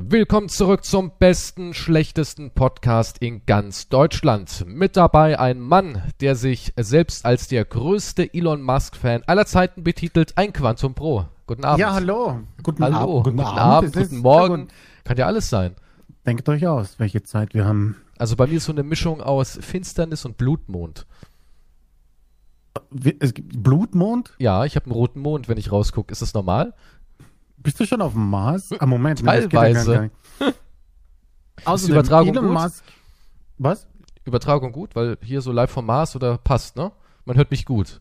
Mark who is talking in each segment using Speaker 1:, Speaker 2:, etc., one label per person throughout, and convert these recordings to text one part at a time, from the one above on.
Speaker 1: Willkommen zurück zum besten, schlechtesten Podcast in ganz Deutschland. Mit dabei ein Mann, der sich selbst als der größte Elon Musk-Fan aller Zeiten betitelt, ein Quantum Pro. Guten Abend.
Speaker 2: Ja, hallo.
Speaker 1: Guten hallo. Abend. Guten, guten Abend, Abend guten Morgen. Kann ja alles sein.
Speaker 2: Denkt euch aus, welche Zeit wir haben.
Speaker 1: Also bei mir ist so eine Mischung aus Finsternis und Blutmond.
Speaker 2: Blutmond?
Speaker 1: Ja, ich habe einen roten Mond, wenn ich rausgucke. Ist das normal?
Speaker 2: Bist du schon auf dem Mars?
Speaker 1: Ah, Moment. Teilweise.
Speaker 2: Nee, Außerdem, Übertragung Elon gut? Musk.
Speaker 1: Was? Übertragung gut, weil hier so live vom Mars oder passt, ne? Man hört mich gut.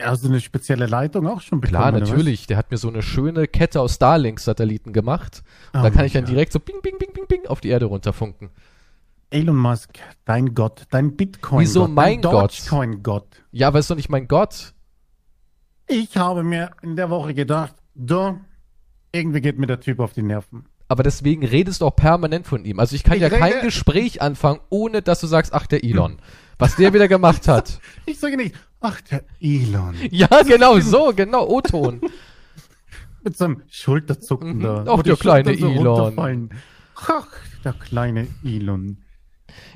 Speaker 2: Also eine spezielle Leitung auch schon
Speaker 1: bekommen, Klar, natürlich. Der hat mir so eine schöne Kette aus Starlink-Satelliten gemacht. Oh, da kann ich dann ja. direkt so bing, bing, bing, bing, bing auf die Erde runterfunken.
Speaker 2: Elon Musk, dein Gott, dein Bitcoin. -Gott,
Speaker 1: Wieso mein
Speaker 2: dein
Speaker 1: Gott?
Speaker 2: Dogecoin-Gott.
Speaker 1: Ja, aber ist doch nicht mein Gott.
Speaker 2: Ich habe mir in der Woche gedacht, du, irgendwie geht mir der Typ auf die Nerven.
Speaker 1: Aber deswegen redest du auch permanent von ihm. Also ich kann ich ja rede, kein Gespräch anfangen, ohne dass du sagst, ach, der Elon. Was der wieder gemacht hat.
Speaker 2: Ich sage nicht, ach, der Elon.
Speaker 1: Ja, genau so, genau, O-Ton.
Speaker 2: Mit seinem Schulterzucken mhm. da.
Speaker 1: Ach, der kleine so Elon.
Speaker 2: Ach, der kleine Elon.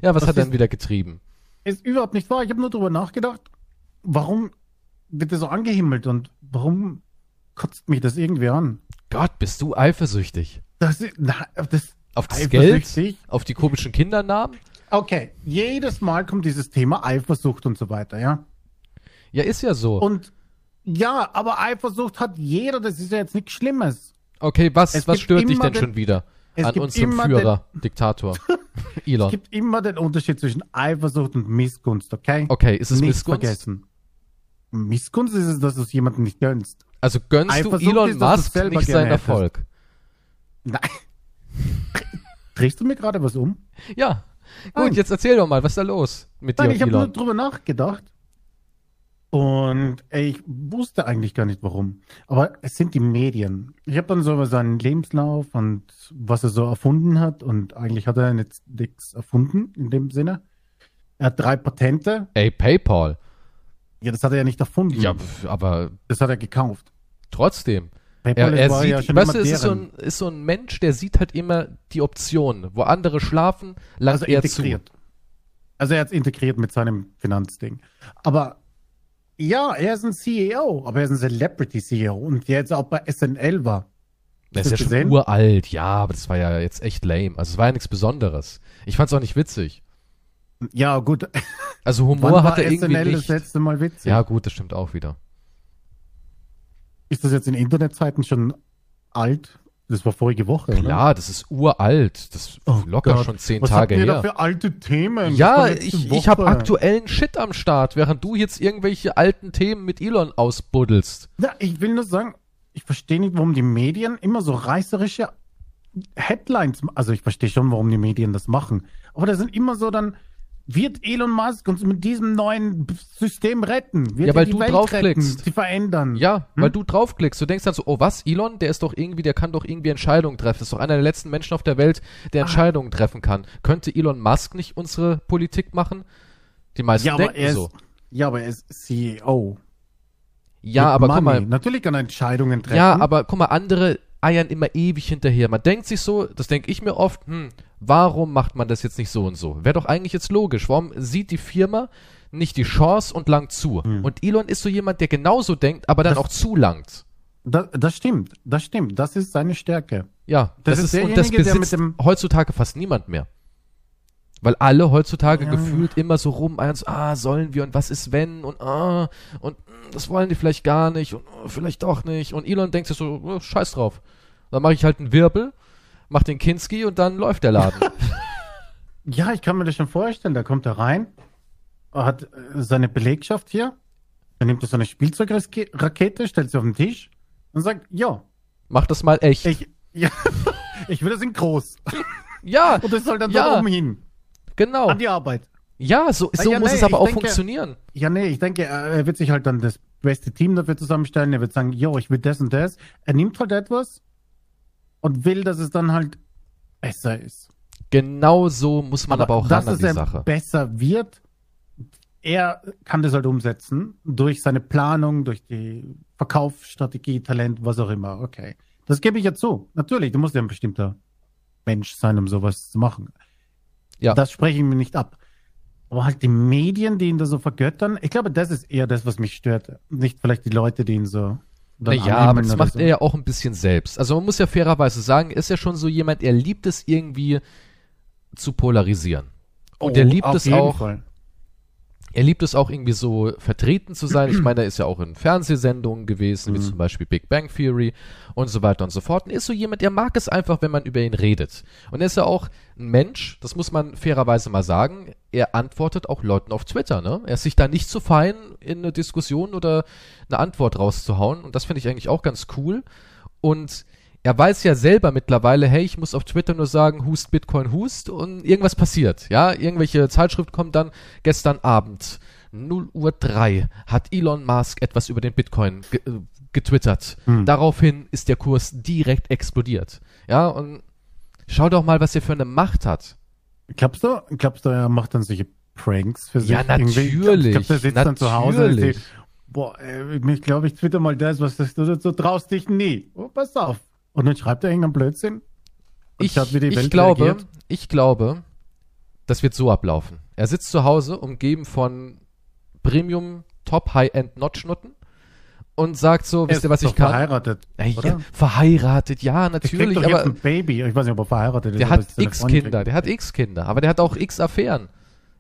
Speaker 1: Ja, was das hat er denn wieder getrieben?
Speaker 2: Ist überhaupt nicht wahr. Ich habe nur darüber nachgedacht, warum wird er so angehimmelt und warum kotzt mich das irgendwie an?
Speaker 1: Gott, bist du eifersüchtig?
Speaker 2: Das, na, das
Speaker 1: auf das Geld? Auf die komischen Kindernamen?
Speaker 2: Okay, jedes Mal kommt dieses Thema Eifersucht und so weiter, ja?
Speaker 1: Ja, ist ja so.
Speaker 2: Und ja, aber Eifersucht hat jeder, das ist ja jetzt nichts Schlimmes.
Speaker 1: Okay, was, was stört dich denn den, schon wieder an unserem Führer, den, Diktator,
Speaker 2: Elon? Es gibt immer den Unterschied zwischen Eifersucht und Missgunst, okay?
Speaker 1: Okay, ist es
Speaker 2: Nicht
Speaker 1: Missgunst?
Speaker 2: vergessen. Missgunst ist es, dass du es jemandem nicht gönnst.
Speaker 1: Also gönnst Eifersucht du Elon ist, Musk nicht seinen Erfolg?
Speaker 2: Nein. Drehst du mir gerade was um?
Speaker 1: Ja. Gut, jetzt erzähl doch mal, was ist da los mit
Speaker 2: Nein,
Speaker 1: dir
Speaker 2: ich habe nur drüber nachgedacht. Und ey, ich wusste eigentlich gar nicht warum. Aber es sind die Medien. Ich habe dann so über seinen Lebenslauf und was er so erfunden hat. Und eigentlich hat er nichts erfunden in dem Sinne. Er hat drei Patente.
Speaker 1: Ey, PayPal.
Speaker 2: Ja, das hat er ja nicht erfunden.
Speaker 1: Ja, aber.
Speaker 2: Das hat er gekauft.
Speaker 1: Trotzdem. Er, er sieht, ja weißt du, es ist so, ein, ist so ein Mensch, der sieht halt immer die Optionen. Wo andere schlafen, langt also er integriert. zu.
Speaker 2: Also er hat es integriert mit seinem Finanzding. Aber ja, er ist ein CEO, aber er ist ein Celebrity-CEO und der jetzt auch bei SNL war.
Speaker 1: Der ist ja gesehen? schon uralt, ja, aber das war ja jetzt echt lame. Also es war ja nichts Besonderes. Ich fand's auch nicht witzig.
Speaker 2: Ja, gut.
Speaker 1: Also Humor hat er irgendwie
Speaker 2: SNL nicht. das letzte Mal witzig?
Speaker 1: Ja, gut, das stimmt auch wieder.
Speaker 2: Ist das jetzt in Internetzeiten schon alt? Das war vorige Woche,
Speaker 1: Klar, oder? das ist uralt. Das ist oh locker Gott. schon zehn
Speaker 2: Was
Speaker 1: Tage
Speaker 2: her.
Speaker 1: Was
Speaker 2: da für alte Themen?
Speaker 1: Ja, ich, ich habe aktuellen Shit am Start, während du jetzt irgendwelche alten Themen mit Elon ausbuddelst.
Speaker 2: Ja, ich will nur sagen, ich verstehe nicht, warum die Medien immer so reißerische Headlines, also ich verstehe schon, warum die Medien das machen, aber da sind immer so dann, wird Elon Musk uns mit diesem neuen System retten? Wird
Speaker 1: ja, weil du Welt draufklickst.
Speaker 2: sie verändern.
Speaker 1: Ja, hm? weil du draufklickst. Du denkst dann so, oh was, Elon, der ist doch irgendwie, der kann doch irgendwie Entscheidungen treffen. Das ist doch einer der letzten Menschen auf der Welt, der ah. Entscheidungen treffen kann. Könnte Elon Musk nicht unsere Politik machen? Die meisten ja, denken
Speaker 2: ist,
Speaker 1: so.
Speaker 2: Ja, aber er ist CEO.
Speaker 1: Ja, Mit aber
Speaker 2: Money.
Speaker 1: guck mal.
Speaker 2: Natürlich kann er Entscheidungen treffen.
Speaker 1: Ja, aber guck mal, andere eiern immer ewig hinterher. Man denkt sich so, das denke ich mir oft, hm, warum macht man das jetzt nicht so und so? Wäre doch eigentlich jetzt logisch. Warum sieht die Firma nicht die Chance und langt zu? Hm. Und Elon ist so jemand, der genauso denkt, aber dann das, auch zulangt.
Speaker 2: Das, das stimmt, das stimmt. Das ist seine Stärke.
Speaker 1: Ja, das, das ist, und das besitzt heutzutage fast niemand mehr. Weil alle heutzutage ja. gefühlt immer so rum, ah, sollen wir und was ist wenn und ah, und das wollen die vielleicht gar nicht und oh, vielleicht doch nicht. Und Elon denkt sich so, oh, scheiß drauf. Dann mache ich halt einen Wirbel, mach den Kinski und dann läuft der Laden.
Speaker 2: ja, ich kann mir das schon vorstellen. Da kommt er rein, hat äh, seine Belegschaft hier, dann nimmt er so eine Spielzeugrakete, stellt sie auf den Tisch und sagt, ja.
Speaker 1: Mach das mal echt.
Speaker 2: Ich, ja, ich will das in groß.
Speaker 1: ja.
Speaker 2: Und das soll dann ja. da oben hin.
Speaker 1: Genau.
Speaker 2: An die Arbeit.
Speaker 1: Ja, so, so ja, muss nee, es aber auch denke, funktionieren.
Speaker 2: Ja, nee, ich denke, er wird sich halt dann das beste Team dafür zusammenstellen. Er wird sagen, jo, ich will das und das. Er nimmt halt etwas und will, dass es dann halt besser ist.
Speaker 1: Genau so muss man aber, aber auch ran an die Sache.
Speaker 2: besser wird, er kann das halt umsetzen durch seine Planung, durch die Verkaufsstrategie, Talent, was auch immer. Okay. Das gebe ich ja zu. Natürlich, du musst ja ein bestimmter Mensch sein, um sowas zu machen. Ja. Das spreche ich mir nicht ab. Aber halt die Medien, die ihn da so vergöttern, ich glaube, das ist eher das, was mich stört. Nicht vielleicht die Leute, die ihn so.
Speaker 1: Ja, aber das macht so. er ja auch ein bisschen selbst. Also man muss ja fairerweise sagen, ist ja schon so jemand, er liebt es irgendwie zu polarisieren. Und oh, er liebt es auch. Fall er liebt es auch irgendwie so vertreten zu sein. Ich meine, er ist ja auch in Fernsehsendungen gewesen, wie mhm. zum Beispiel Big Bang Theory und so weiter und so fort. Und ist so jemand, der mag es einfach, wenn man über ihn redet. Und er ist ja auch ein Mensch, das muss man fairerweise mal sagen. Er antwortet auch Leuten auf Twitter, ne? Er ist sich da nicht zu fein, in eine Diskussion oder eine Antwort rauszuhauen. Und das finde ich eigentlich auch ganz cool. Und er weiß ja selber mittlerweile, hey, ich muss auf Twitter nur sagen, hust Bitcoin hust und irgendwas passiert. Ja, irgendwelche Zeitschrift kommt dann gestern Abend 0 Uhr 3 hat Elon Musk etwas über den Bitcoin ge äh, getwittert. Hm. Daraufhin ist der Kurs direkt explodiert. Ja, und schau doch mal, was er für eine Macht hat.
Speaker 2: Glaubst du, glaubst du, er macht dann solche Pranks für sich?
Speaker 1: Ja, natürlich. Ich glaube,
Speaker 2: glaub, der sitzt natürlich. dann zu Hause und sagt, boah, ich glaube, ich twitter mal das, was das, du, du traust dich nie. Oh, pass auf. Und dann schreibt er irgendeinen Blödsinn?
Speaker 1: Ich, schaut, ich glaube, reagiert? ich glaube, das wird so ablaufen. Er sitzt zu Hause, umgeben von Premium Top High-End Notchnutten und sagt so, wisst ihr, was ich kann?
Speaker 2: Verheiratet.
Speaker 1: Ja, verheiratet, ja, natürlich.
Speaker 2: aber ein Baby. Ich weiß nicht, ob er verheiratet
Speaker 1: ist. Der hat x Kinder, der hat x Kinder, aber der hat auch x Affären.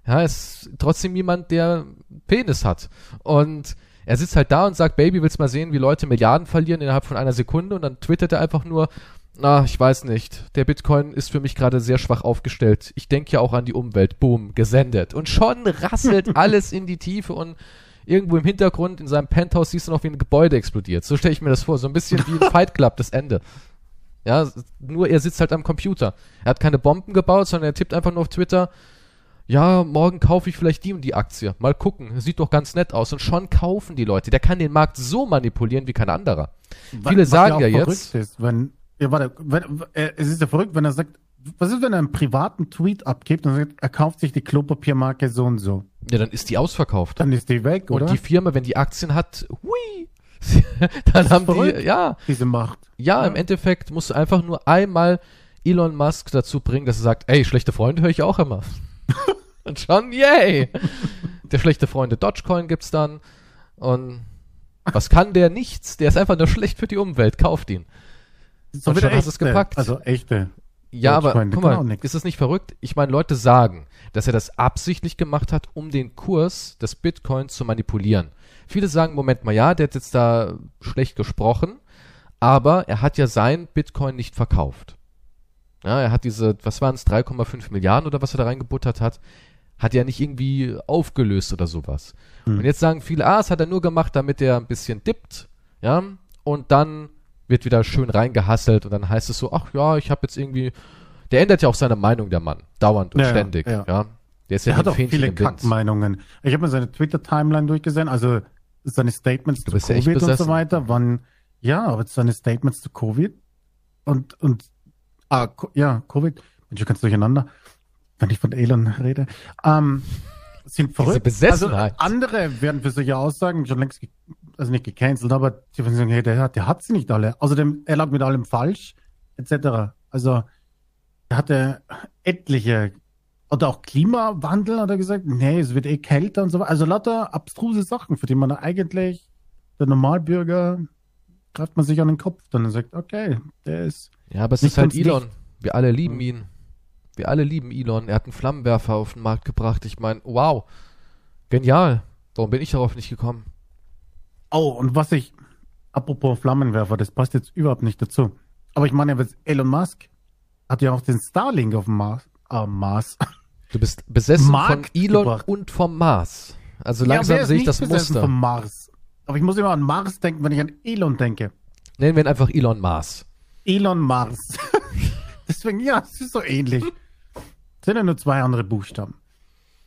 Speaker 1: Ja, ist trotzdem jemand, der Penis hat. Und er sitzt halt da und sagt, Baby, willst mal sehen, wie Leute Milliarden verlieren innerhalb von einer Sekunde? Und dann twittert er einfach nur, na, ich weiß nicht. Der Bitcoin ist für mich gerade sehr schwach aufgestellt. Ich denke ja auch an die Umwelt. Boom, gesendet. Und schon rasselt alles in die Tiefe und irgendwo im Hintergrund in seinem Penthouse siehst du noch, wie ein Gebäude explodiert. So stelle ich mir das vor. So ein bisschen wie ein Fight Club, das Ende. Ja, nur er sitzt halt am Computer. Er hat keine Bomben gebaut, sondern er tippt einfach nur auf Twitter, ja, morgen kaufe ich vielleicht die und die Aktie. Mal gucken, sieht doch ganz nett aus. Und schon kaufen die Leute. Der kann den Markt so manipulieren wie kein anderer. Was, Viele sagen ja, ja jetzt.
Speaker 2: Ist, wenn, ja, warte, wenn, äh, es ist ja verrückt, wenn er sagt, was ist, wenn er einen privaten Tweet abgibt und sagt, er kauft sich die Klopapiermarke so und so?
Speaker 1: Ja, dann ist die ausverkauft.
Speaker 2: Dann ist die weg, oder?
Speaker 1: Und die Firma, wenn die Aktien hat, hui, dann haben verrückt, die, ja.
Speaker 2: Diese Macht.
Speaker 1: Ja, ja, im Endeffekt musst du einfach nur einmal Elon Musk dazu bringen, dass er sagt, ey, schlechte Freunde höre ich auch immer. Und schon, yay! Der schlechte Freunde Dogecoin gibt's dann. Und was kann der? Nichts. Der ist einfach nur schlecht für die Umwelt. Kauft ihn.
Speaker 2: So und schon hast du es gepackt. Also echte.
Speaker 1: Ja, aber guck mal, ist es nicht verrückt? Ich meine, Leute sagen, dass er das absichtlich gemacht hat, um den Kurs des Bitcoins zu manipulieren. Viele sagen, Moment mal, ja, der hat jetzt da schlecht gesprochen, aber er hat ja sein Bitcoin nicht verkauft. Ja, er hat diese, was waren es, 3,5 Milliarden oder was er da reingebuttert hat, hat er nicht irgendwie aufgelöst oder sowas. Hm. Und jetzt sagen viele, ah, es hat er nur gemacht, damit er ein bisschen dippt, ja, und dann wird wieder schön reingehasselt und dann heißt es so, ach ja, ich habe jetzt irgendwie, der ändert ja auch seine Meinung, der Mann, dauernd und ja, ständig, ja. ja.
Speaker 2: Der ist ja er hat auch Fähnchen viele Kackmeinungen. Ich habe mir seine Twitter-Timeline durchgesehen, also seine Statements zu Covid und so weiter, wann, ja, aber seine Statements zu Covid und, und Ah, ja, Covid. Mensch, du kannst durcheinander, wenn ich von Elon rede. Ähm, sind verrückt.
Speaker 1: Also
Speaker 2: andere werden für solche Aussagen schon längst, also nicht gecancelt, aber die sagen, hey, der, der hat sie nicht alle. Außerdem, er lag mit allem falsch, etc. Also, er hatte etliche, oder auch Klimawandel, hat er gesagt, nee, es wird eh kälter und so weiter. Also lauter abstruse Sachen, für die man eigentlich, der Normalbürger, greift man sich an den Kopf dann und sagt, okay, der ist
Speaker 1: ja, aber es ist halt Elon. Licht. Wir alle lieben ihn. Wir alle lieben Elon. Er hat einen Flammenwerfer auf den Markt gebracht. Ich meine, wow. Genial. Warum bin ich darauf nicht gekommen?
Speaker 2: Oh, und was ich, apropos Flammenwerfer, das passt jetzt überhaupt nicht dazu. Aber ich meine, Elon Musk hat ja auch den Starlink auf dem Mars. Äh, Mars.
Speaker 1: Du bist besessen Markt von Elon gebracht. und vom Mars. Also langsam ja, sehe ich das Muster.
Speaker 2: Vom Mars. Aber ich muss immer an Mars denken, wenn ich an Elon denke.
Speaker 1: Nennen wir ihn einfach Elon Mars.
Speaker 2: Elon Mars. Deswegen, ja, es ist so ähnlich. Sind ja nur zwei andere Buchstaben.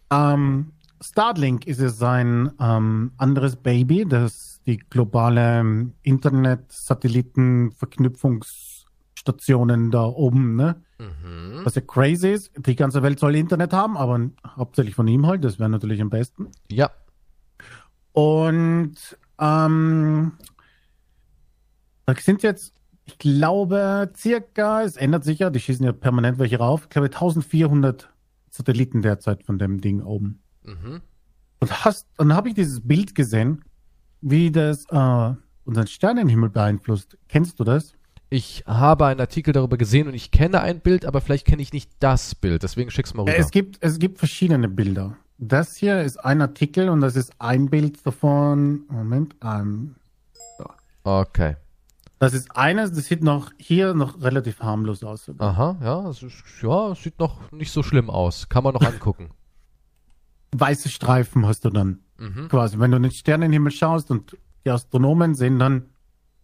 Speaker 2: Ähm, Starlink ist es sein ähm, anderes Baby, das die globale Internet-Satelliten-Verknüpfungsstationen da oben, ne? Mhm. Was ja crazy ist. Die ganze Welt soll Internet haben, aber hauptsächlich von ihm halt. Das wäre natürlich am besten.
Speaker 1: Ja.
Speaker 2: Und ähm, da sind jetzt ich glaube, circa, es ändert sich ja, die schießen ja permanent welche rauf, ich glaube 1400 Satelliten derzeit von dem Ding oben. Mhm. Und hast, dann habe ich dieses Bild gesehen, wie das äh, unseren Sternenhimmel beeinflusst. Kennst du das?
Speaker 1: Ich habe einen Artikel darüber gesehen und ich kenne ein Bild, aber vielleicht kenne ich nicht das Bild. Deswegen schick's mal rüber.
Speaker 2: Es gibt, es gibt verschiedene Bilder. Das hier ist ein Artikel und das ist ein Bild davon. Moment. Um,
Speaker 1: so. Okay.
Speaker 2: Das ist eines, das sieht noch hier noch relativ harmlos aus.
Speaker 1: Sogar. Aha, ja, es ist, ja, sieht noch nicht so schlimm aus. Kann man noch angucken.
Speaker 2: Weiße Streifen hast du dann. Mhm. Quasi, wenn du in den Sternenhimmel schaust und die Astronomen sehen dann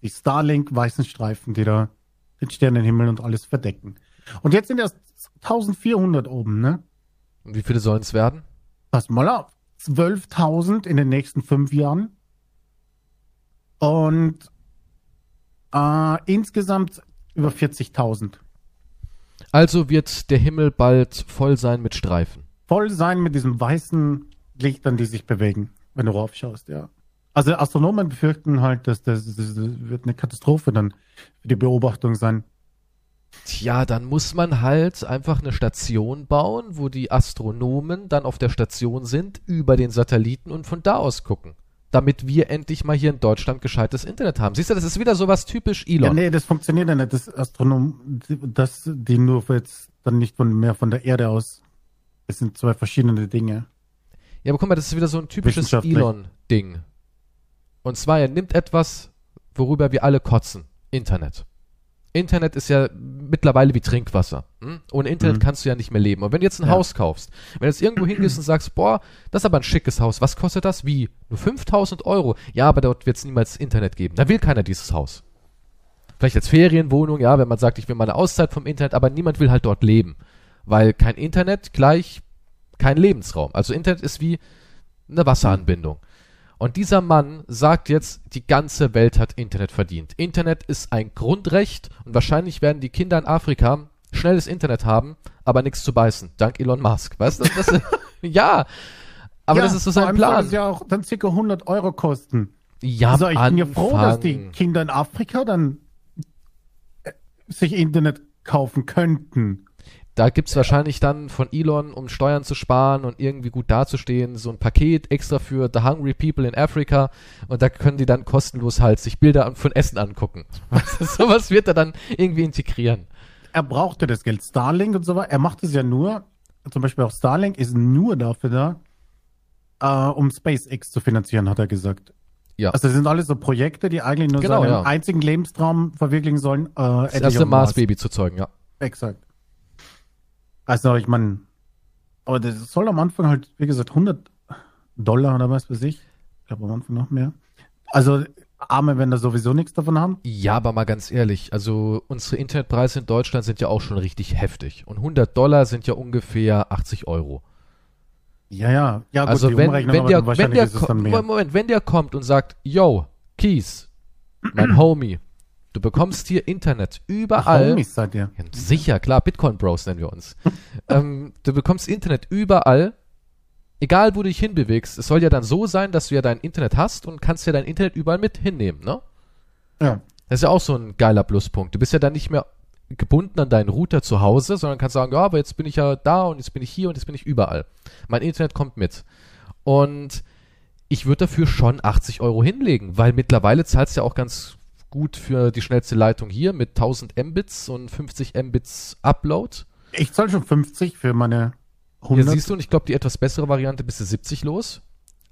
Speaker 2: die Starlink-weißen Streifen, die da den Sternenhimmel und alles verdecken. Und jetzt sind erst 1400 oben, ne?
Speaker 1: Und wie viele sollen es werden?
Speaker 2: Pass mal auf. 12.000 in den nächsten fünf Jahren. Und äh, insgesamt über 40.000.
Speaker 1: Also wird der Himmel bald voll sein mit Streifen.
Speaker 2: Voll sein mit diesen weißen Lichtern, die sich bewegen, wenn du raufschaust, ja. Also Astronomen befürchten halt, dass das, das, das wird eine Katastrophe dann für die Beobachtung sein.
Speaker 1: Tja, dann muss man halt einfach eine Station bauen, wo die Astronomen dann auf der Station sind, über den Satelliten und von da aus gucken damit wir endlich mal hier in Deutschland gescheites Internet haben. Siehst du, das ist wieder sowas typisch Elon. Ja,
Speaker 2: nee, das funktioniert ja nicht. Das Astronom, das, die nur jetzt dann nicht von, mehr von der Erde aus. Es sind zwei verschiedene Dinge.
Speaker 1: Ja, aber guck mal, das ist wieder so ein typisches Elon-Ding. Und zwar, er nimmt etwas, worüber wir alle kotzen. Internet. Internet ist ja mittlerweile wie Trinkwasser. Hm? Ohne Internet mhm. kannst du ja nicht mehr leben. Und wenn du jetzt ein ja. Haus kaufst, wenn du jetzt irgendwo hingehst und sagst, boah, das ist aber ein schickes Haus, was kostet das? Wie? Nur 5000 Euro? Ja, aber dort wird es niemals Internet geben. Da will keiner dieses Haus. Vielleicht als Ferienwohnung, ja, wenn man sagt, ich will mal eine Auszeit vom Internet, aber niemand will halt dort leben. Weil kein Internet gleich kein Lebensraum. Also Internet ist wie eine Wasseranbindung. Und dieser Mann sagt jetzt, die ganze Welt hat Internet verdient. Internet ist ein Grundrecht und wahrscheinlich werden die Kinder in Afrika schnelles Internet haben, aber nichts zu beißen. Dank Elon Musk. Weißt du? Das, das, ja. Aber ja, das ist so sein Plan. Das
Speaker 2: ja auch dann ca. 100 Euro kosten.
Speaker 1: Ja, also
Speaker 2: ich bin ja froh, dass die Kinder in Afrika dann äh, sich Internet kaufen könnten
Speaker 1: da gibt's wahrscheinlich dann von Elon, um Steuern zu sparen und irgendwie gut dazustehen, so ein Paket extra für The Hungry People in Africa und da können die dann kostenlos halt sich Bilder von Essen angucken. Sowas wird er dann irgendwie integrieren.
Speaker 2: Er brauchte das Geld. Starlink und so weiter. Er macht es ja nur, zum Beispiel auch Starlink ist nur dafür da, äh, um SpaceX zu finanzieren, hat er gesagt. Ja. Also das sind alles so Projekte, die eigentlich nur genau, seinen ja. einzigen Lebenstraum verwirklichen sollen.
Speaker 1: Äh, das erste Mars-Baby zu zeugen, ja.
Speaker 2: Exakt. Also ich meine, aber das soll am Anfang halt, wie gesagt, 100 Dollar oder was weiß ich. Ich glaube am Anfang noch mehr. Also Arme werden da sowieso nichts davon haben.
Speaker 1: Ja, aber mal ganz ehrlich, also unsere Internetpreise in Deutschland sind ja auch schon richtig heftig. Und 100 Dollar sind ja ungefähr 80 Euro.
Speaker 2: Ja, ja. Ja,
Speaker 1: gut, also wenn, wenn der, wenn der, Moment, wenn der kommt und sagt, yo, Keys, mein Homie, Du bekommst hier Internet überall. Homies seid ihr. Ja, sicher, klar, Bitcoin Bros nennen wir uns. ähm, du bekommst Internet überall, egal wo du dich hinbewegst. Es soll ja dann so sein, dass du ja dein Internet hast und kannst ja dein Internet überall mit hinnehmen, ne? Ja. Das ist ja auch so ein geiler Pluspunkt. Du bist ja dann nicht mehr gebunden an deinen Router zu Hause, sondern kannst sagen, ja, aber jetzt bin ich ja da und jetzt bin ich hier und jetzt bin ich überall. Mein Internet kommt mit. Und ich würde dafür schon 80 Euro hinlegen, weil mittlerweile zahlst du ja auch ganz gut für die schnellste Leitung hier mit 1000 Mbits und 50 Mbits Upload.
Speaker 2: Ich zahle schon 50 für meine
Speaker 1: 100. Ja, siehst du, und ich glaube, die etwas bessere Variante bist du 70 los.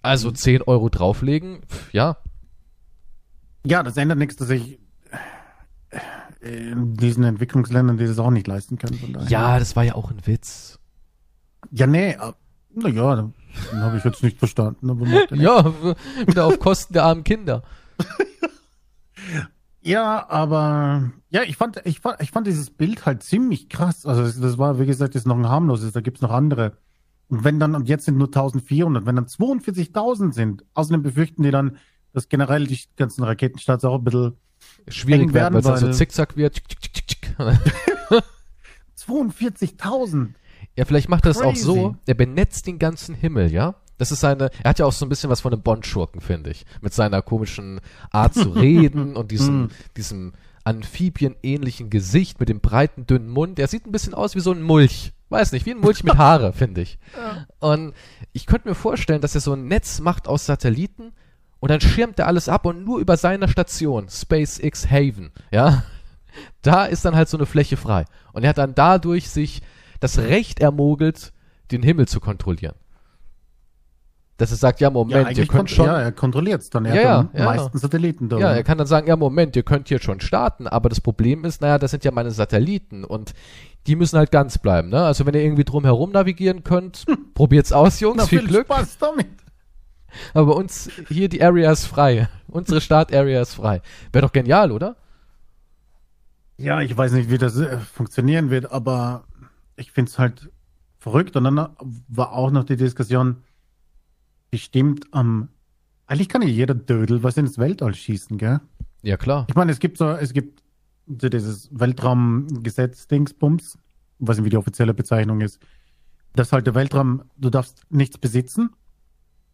Speaker 1: Also mhm. 10 Euro drauflegen, pf, ja.
Speaker 2: Ja, das ändert nichts, dass ich in diesen Entwicklungsländern die das auch nicht leisten können.
Speaker 1: Ja, das war ja auch ein Witz.
Speaker 2: Ja, nee, naja, den habe ich jetzt nicht verstanden.
Speaker 1: ja, wieder auf Kosten der armen Kinder.
Speaker 2: Ja, aber ja, ich fand, ich fand, ich fand dieses Bild halt ziemlich krass. Also das war, wie gesagt, ist noch ein harmloses, da gibt's noch andere. Und wenn dann, und jetzt sind nur 1400, wenn dann 42.000 sind, außerdem befürchten die dann, dass generell die ganzen Raketenstarts auch ein bisschen
Speaker 1: schwierig werden, weil es so zickzack wird.
Speaker 2: 42.000.
Speaker 1: Ja, vielleicht macht er das auch so, er benetzt den ganzen Himmel, ja? Das ist seine, er hat ja auch so ein bisschen was von einem Bond-Schurken, finde ich. Mit seiner komischen Art zu reden und diesem, mm. diesem amphibienähnlichen Gesicht mit dem breiten, dünnen Mund. Der sieht ein bisschen aus wie so ein Mulch. Weiß nicht, wie ein Mulch mit Haare, finde ich. Und ich könnte mir vorstellen, dass er so ein Netz macht aus Satelliten und dann schirmt er alles ab und nur über seiner Station, SpaceX Haven, ja, da ist dann halt so eine Fläche frei. Und er hat dann dadurch sich das Recht ermogelt, den Himmel zu kontrollieren dass er sagt, ja, Moment,
Speaker 2: ja, ihr könnt schon. Ja, er kontrolliert es dann. Er
Speaker 1: ja,
Speaker 2: hat
Speaker 1: ja,
Speaker 2: meisten Satelliten
Speaker 1: da. Ja, er kann dann sagen, ja, Moment, ihr könnt hier schon starten, aber das Problem ist, naja, das sind ja meine Satelliten und die müssen halt ganz bleiben, ne? Also wenn ihr irgendwie drum herum navigieren könnt, hm. probiert's aus, Jungs, Na, viel, viel Glück. Spaß damit. Aber bei uns hier die Area ist frei. Unsere Start-Area ist frei. Wäre doch genial, oder?
Speaker 2: Ja, ich weiß nicht, wie das äh, funktionieren wird, aber ich find's halt verrückt. Und dann war auch noch die Diskussion, bestimmt am. Eigentlich kann ja jeder Dödel was ins Weltall schießen, gell?
Speaker 1: Ja, klar.
Speaker 2: Ich meine, es gibt so, es gibt so dieses Weltraumgesetz-Dingsbums, was irgendwie die offizielle Bezeichnung ist, dass halt der Weltraum, du darfst nichts besitzen.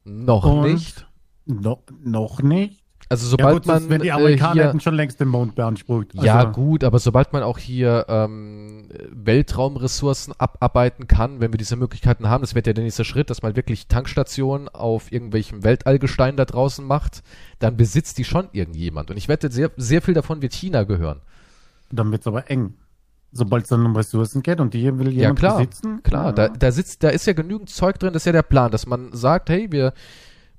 Speaker 1: Noch nicht.
Speaker 2: No, noch nicht.
Speaker 1: Also sobald ja, gut, man
Speaker 2: wenn die Amerikaner äh, hier, hätten schon längst den Mond beansprucht.
Speaker 1: Also, ja gut, aber sobald man auch hier ähm, Weltraumressourcen abarbeiten kann, wenn wir diese Möglichkeiten haben, das wird ja der nächste Schritt, dass man wirklich Tankstationen auf irgendwelchem Weltallgestein da draußen macht, dann besitzt die schon irgendjemand. Und ich wette, sehr, sehr viel davon wird China gehören.
Speaker 2: Dann wird's aber eng. Sobald es dann um Ressourcen geht und die will jemand ja,
Speaker 1: klar,
Speaker 2: besitzen.
Speaker 1: Klar, ja. da, da sitzt, da ist ja genügend Zeug drin, das ist ja der Plan, dass man sagt, hey, wir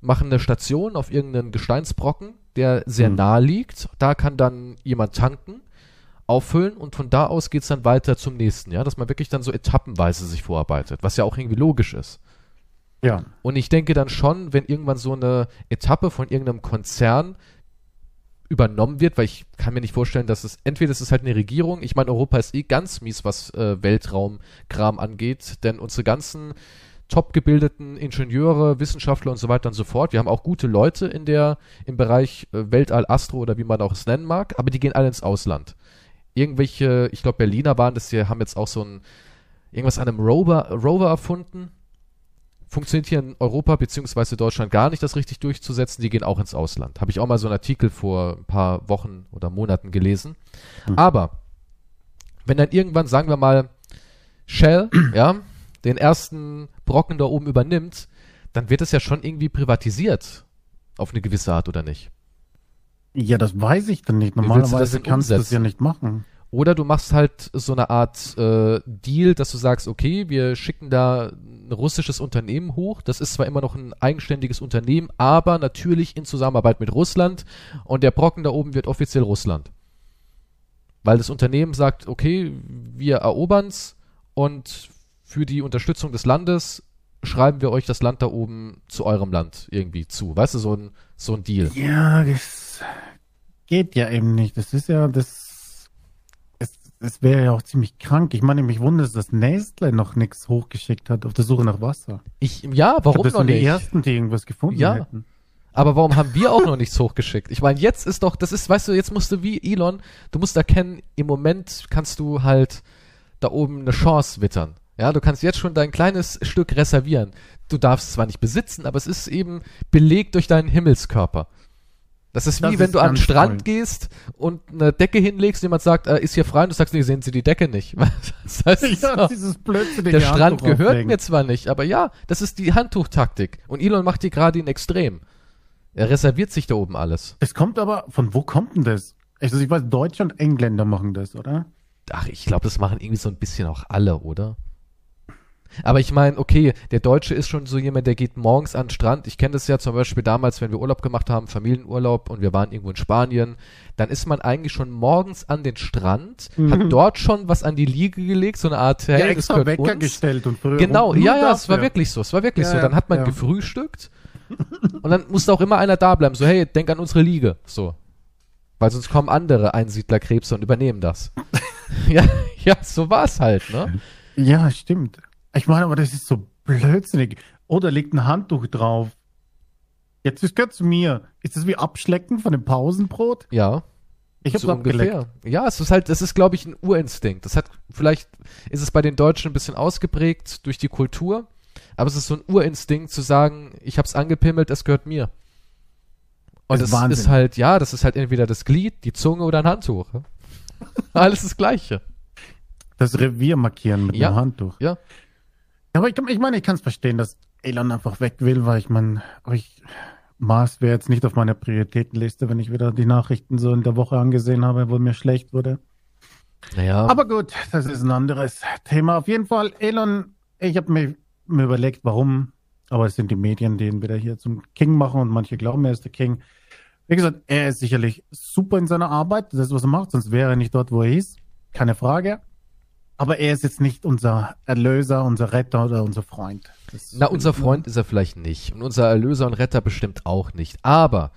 Speaker 1: machen eine Station auf irgendeinen Gesteinsbrocken, der sehr hm. nah liegt. Da kann dann jemand tanken, auffüllen und von da aus geht's dann weiter zum nächsten, ja, dass man wirklich dann so etappenweise sich vorarbeitet, was ja auch irgendwie logisch ist.
Speaker 2: Ja.
Speaker 1: Und ich denke dann schon, wenn irgendwann so eine Etappe von irgendeinem Konzern übernommen wird, weil ich kann mir nicht vorstellen, dass es entweder es ist halt eine Regierung, ich meine Europa ist eh ganz mies, was äh, Weltraumkram angeht, denn unsere ganzen top gebildeten Ingenieure, Wissenschaftler und so weiter und so fort. Wir haben auch gute Leute in der, im Bereich äh, Weltall, Astro oder wie man auch es nennen mag, aber die gehen alle ins Ausland. Irgendwelche, ich glaube Berliner waren das hier, haben jetzt auch so ein, irgendwas an einem Rover, Rover erfunden. Funktioniert hier in Europa beziehungsweise Deutschland gar nicht, das richtig durchzusetzen. Die gehen auch ins Ausland. Habe ich auch mal so einen Artikel vor ein paar Wochen oder Monaten gelesen. Mhm. Aber wenn dann irgendwann, sagen wir mal, Shell, ja, den ersten Brocken da oben übernimmt, dann wird es ja schon irgendwie privatisiert. Auf eine gewisse Art, oder nicht?
Speaker 2: Ja, das weiß ich dann nicht. Normalerweise kannst du das ja nicht machen.
Speaker 1: Oder du machst halt so eine Art äh, Deal, dass du sagst, okay, wir schicken da ein russisches Unternehmen hoch. Das ist zwar immer noch ein eigenständiges Unternehmen, aber natürlich in Zusammenarbeit mit Russland. Und der Brocken da oben wird offiziell Russland. Weil das Unternehmen sagt, okay, wir erobern's und für die Unterstützung des Landes schreiben wir euch das Land da oben zu eurem Land irgendwie zu. Weißt du, so ein, so ein Deal.
Speaker 2: Ja, das geht ja eben nicht. Das ist ja, das, es, es wäre ja auch ziemlich krank. Ich meine, mich wundert, dass Nestle noch nichts hochgeschickt hat auf der Suche nach Wasser.
Speaker 1: Ich, ja, warum ich glaub, das noch nicht?
Speaker 2: die ersten, die irgendwas gefunden ja. hätten.
Speaker 1: Aber warum haben wir auch noch nichts hochgeschickt? Ich meine, jetzt ist doch, das ist, weißt du, jetzt musst du wie Elon, du musst erkennen, im Moment kannst du halt da oben eine Chance wittern. Ja, du kannst jetzt schon dein kleines Stück reservieren. Du darfst es zwar nicht besitzen, aber es ist eben belegt durch deinen Himmelskörper. Das ist wie das wenn ist du an den Strand toll. gehst und eine Decke hinlegst, jemand sagt, äh, ist hier frei und du sagst, nee, sehen Sie die Decke nicht.
Speaker 2: Das heißt, ja, dieses
Speaker 1: Blödsinn, der Strand gehört auflegen. mir zwar nicht, aber ja, das ist die Handtuchtaktik. Und Elon macht die gerade in Extrem. Er reserviert sich da oben alles.
Speaker 2: Es kommt aber, von wo kommt denn das? Also ich weiß, Deutsche und Engländer machen das, oder?
Speaker 1: Ach, ich glaube, das machen irgendwie so ein bisschen auch alle, oder? Aber ich meine, okay, der Deutsche ist schon so jemand, der geht morgens an den Strand. Ich kenne das ja zum Beispiel damals, wenn wir Urlaub gemacht haben, Familienurlaub und wir waren irgendwo in Spanien, dann ist man eigentlich schon morgens an den Strand, mhm. hat dort schon was an die Liege gelegt, so eine Art,
Speaker 2: hey, ja, extra das Wecker uns. gestellt und
Speaker 1: früher Genau, ja, ja, es war wirklich so, es war wirklich ja, so. Dann hat man ja. gefrühstückt und dann musste auch immer einer da bleiben, so, hey, denk an unsere Liege, so. Weil sonst kommen andere Einsiedlerkrebse und übernehmen das. ja, ja, so war es halt, ne?
Speaker 2: Ja, stimmt. Ich meine, aber das ist so blödsinnig. Oder liegt ein Handtuch drauf. Jetzt ist gehört zu mir. Ist das wie Abschlecken von dem Pausenbrot?
Speaker 1: Ja.
Speaker 2: Ich hab's so ungefähr.
Speaker 1: Ja, es ist halt, es ist, glaube ich, ein Urinstinkt. Das hat, vielleicht ist es bei den Deutschen ein bisschen ausgeprägt durch die Kultur, aber es ist so ein Urinstinkt zu sagen, ich hab's angepimmelt, es gehört mir. Und das, das ist halt, ja, das ist halt entweder das Glied, die Zunge oder ein Handtuch. Alles das Gleiche.
Speaker 2: Das Revier markieren mit
Speaker 1: Ja.
Speaker 2: dem Handtuch.
Speaker 1: Ja.
Speaker 2: Aber ich, ich meine, ich kann es verstehen, dass Elon einfach weg will, weil ich meine, ich, Mars wäre jetzt nicht auf meiner Prioritätenliste, wenn ich wieder die Nachrichten so in der Woche angesehen habe, wo mir schlecht wurde.
Speaker 1: Naja.
Speaker 2: Aber gut, das ist ein anderes Thema. Auf jeden Fall, Elon, ich habe mir, mir überlegt, warum, aber es sind die Medien, die ihn wieder hier zum King machen und manche glauben, er ist der King. Wie gesagt, er ist sicherlich super in seiner Arbeit, das ist, was er macht, sonst wäre er nicht dort, wo er ist. Keine Frage. Aber er ist jetzt nicht unser Erlöser, unser Retter oder unser Freund. Das
Speaker 1: Na, unser Freund ist er vielleicht nicht. Und unser Erlöser und Retter bestimmt auch nicht. Aber,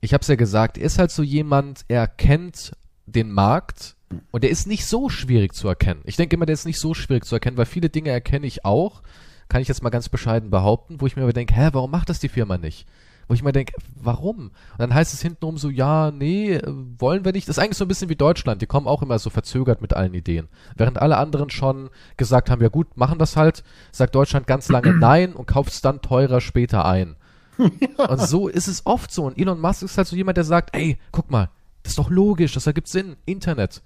Speaker 1: ich hab's ja gesagt, er ist halt so jemand, er kennt den Markt und er ist nicht so schwierig zu erkennen. Ich denke immer, der ist nicht so schwierig zu erkennen, weil viele Dinge erkenne ich auch, kann ich jetzt mal ganz bescheiden behaupten, wo ich mir aber denke, hä, warum macht das die Firma nicht? Wo ich mir denke, warum? Und dann heißt es hintenrum so, ja, nee, äh, wollen wir nicht. Das ist eigentlich so ein bisschen wie Deutschland. Die kommen auch immer so verzögert mit allen Ideen. Während alle anderen schon gesagt haben, ja gut, machen das halt, sagt Deutschland ganz lange nein und kauft es dann teurer später ein. Und so ist es oft so. Und Elon Musk ist halt so jemand, der sagt, ey, guck mal, das ist doch logisch, das ergibt Sinn. Internet.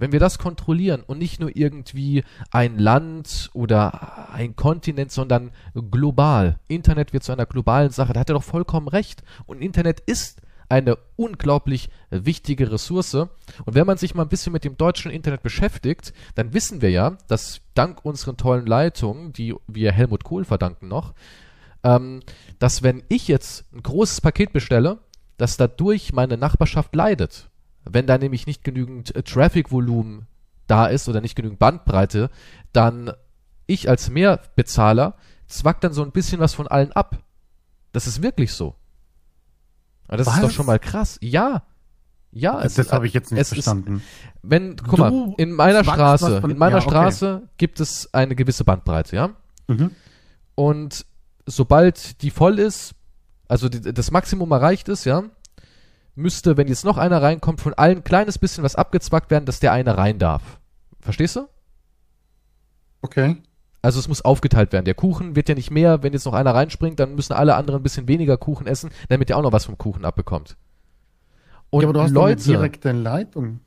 Speaker 1: Wenn wir das kontrollieren und nicht nur irgendwie ein Land oder ein Kontinent, sondern global. Internet wird zu einer globalen Sache. Da hat er doch vollkommen recht. Und Internet ist eine unglaublich wichtige Ressource. Und wenn man sich mal ein bisschen mit dem deutschen Internet beschäftigt, dann wissen wir ja, dass dank unseren tollen Leitungen, die wir Helmut Kohl verdanken noch, ähm, dass wenn ich jetzt ein großes Paket bestelle, dass dadurch meine Nachbarschaft leidet. Wenn da nämlich nicht genügend äh, Traffic-Volumen da ist oder nicht genügend Bandbreite, dann ich als Mehrbezahler zwack dann so ein bisschen was von allen ab. Das ist wirklich so. Aber das ist
Speaker 2: Was?
Speaker 1: doch schon mal krass. Ja. Ja, es
Speaker 2: das
Speaker 1: ist-
Speaker 2: habe ich jetzt nicht
Speaker 1: es ist-
Speaker 2: verstanden.
Speaker 1: wenn, guck
Speaker 2: Du
Speaker 1: mal, in meiner Straße,
Speaker 2: von-
Speaker 1: in meiner
Speaker 2: ja, okay.
Speaker 1: Straße gibt es eine gewisse Bandbreite, ja?
Speaker 2: Mhm.
Speaker 1: Und sobald die voll ist, also die, das Maximum erreicht ist, ja, müsste, wenn jetzt noch einer reinkommt, von allen ein kleines bisschen was abgezwackt werden, dass der eine rein darf. Verstehst du?
Speaker 2: Okay.
Speaker 1: Also es muss aufgeteilt werden. Der Kuchen wird ja nicht mehr, wenn jetzt noch einer reinspringt, dann müssen alle anderen ein bisschen weniger Kuchen essen, damit der auch noch was vom Kuchen abbekommt. Und
Speaker 2: ja, aber du hast doch eine
Speaker 1: Leute,
Speaker 2: direkte Leitung.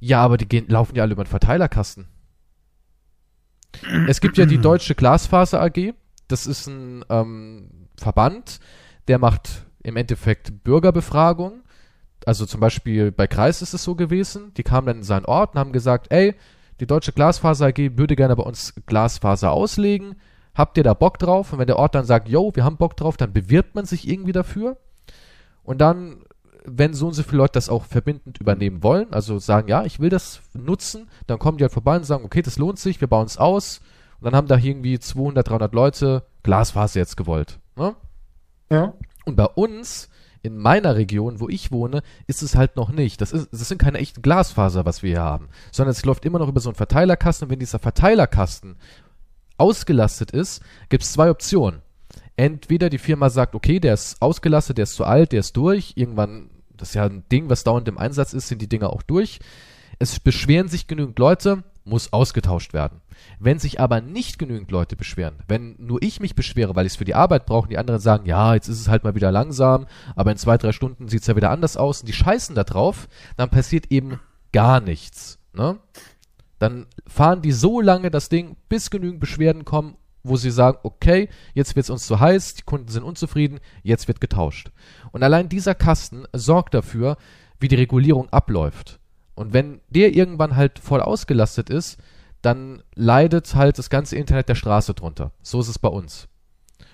Speaker 1: ja, aber die gehen, laufen ja alle über den Verteilerkasten. Es gibt ja die Deutsche Glasfaser AG. Das ist ein ähm, Verband, der macht im Endeffekt Bürgerbefragung. Also zum Beispiel bei Kreis ist es so gewesen. Die kamen dann in seinen Ort und haben gesagt, ey, die Deutsche Glasfaser AG würde gerne bei uns Glasfaser auslegen. Habt ihr da Bock drauf? Und wenn der Ort dann sagt, yo, wir haben Bock drauf, dann bewirbt man sich irgendwie dafür. Und dann, wenn so und so viele Leute das auch verbindend übernehmen wollen, also sagen, ja, ich will das nutzen, dann kommen die halt vorbei und sagen, okay, das lohnt sich, wir bauen es aus. Und dann haben da irgendwie 200, 300 Leute Glasfaser jetzt gewollt. Ne?
Speaker 2: Ja.
Speaker 1: Und bei uns, in meiner Region, wo ich wohne, ist es halt noch nicht. Das, ist, das sind keine echten Glasfaser, was wir hier haben. Sondern es läuft immer noch über so einen Verteilerkasten. Und wenn dieser Verteilerkasten ausgelastet ist, gibt es zwei Optionen. Entweder die Firma sagt, okay, der ist ausgelastet, der ist zu alt, der ist durch. Irgendwann, das ist ja ein Ding, was dauernd im Einsatz ist, sind die Dinger auch durch. Es beschweren sich genügend Leute, muss ausgetauscht werden. Wenn sich aber nicht genügend Leute beschweren, wenn nur ich mich beschwere, weil ich es für die Arbeit brauche, und die anderen sagen, ja, jetzt ist es halt mal wieder langsam, aber in zwei, drei Stunden sieht es ja wieder anders aus und die scheißen da drauf, dann passiert eben gar nichts. Ne? Dann fahren die so lange das Ding, bis genügend Beschwerden kommen, wo sie sagen, okay, jetzt wird es uns zu heiß, die Kunden sind unzufrieden, jetzt wird getauscht. Und allein dieser Kasten sorgt dafür, wie die Regulierung abläuft. Und wenn der irgendwann halt voll ausgelastet ist, dann leidet halt das ganze Internet der Straße drunter. So ist es bei uns.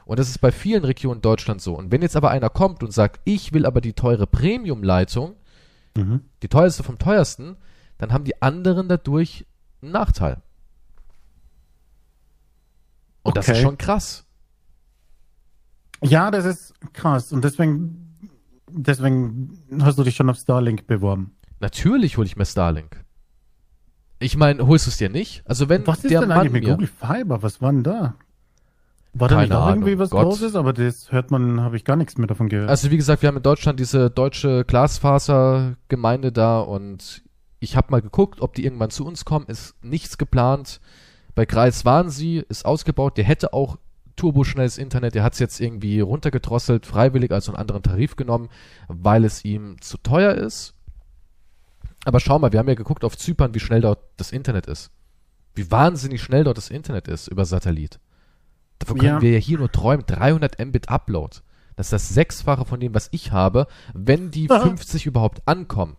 Speaker 1: Und das ist bei vielen Regionen Deutschlands so. Und wenn jetzt aber einer kommt und sagt, ich will aber die teure Premium-Leitung,
Speaker 2: Mhm.
Speaker 1: die teuerste vom teuersten, dann haben die anderen dadurch einen Nachteil. Und das ist
Speaker 2: Okay.
Speaker 1: schon krass.
Speaker 2: Ja, das ist krass. Und deswegen, deswegen hast du dich schon auf Starlink beworben.
Speaker 1: Natürlich hole ich mir Starlink. Ich meine, holst du es dir nicht? Also wenn
Speaker 2: Was ist
Speaker 1: der
Speaker 2: denn
Speaker 1: Mann
Speaker 2: eigentlich mit
Speaker 1: mir,
Speaker 2: Google Fiber? Was war denn da? War da nicht auch irgendwie was
Speaker 1: Gott.
Speaker 2: Großes? Aber das hört man, habe ich gar nichts mehr davon gehört.
Speaker 1: Also wie gesagt, wir haben in Deutschland diese deutsche Glasfasergemeinde da und ich habe mal geguckt, ob die irgendwann zu uns kommen. Ist nichts geplant. Bei Kreis waren sie, ist ausgebaut. Der hätte auch turboschnelles Internet. Der hat es jetzt irgendwie runtergedrosselt, freiwillig, also einen anderen Tarif genommen, weil es ihm zu teuer ist. Aber schau mal, wir haben ja geguckt auf Zypern, wie schnell dort das Internet ist. Wie wahnsinnig schnell dort das Internet ist über Satellit. Davon können ja. wir ja hier nur träumen. 300 Mbit Upload. Das ist das Sechsfache von dem, was ich habe, wenn die 50 überhaupt ankommen.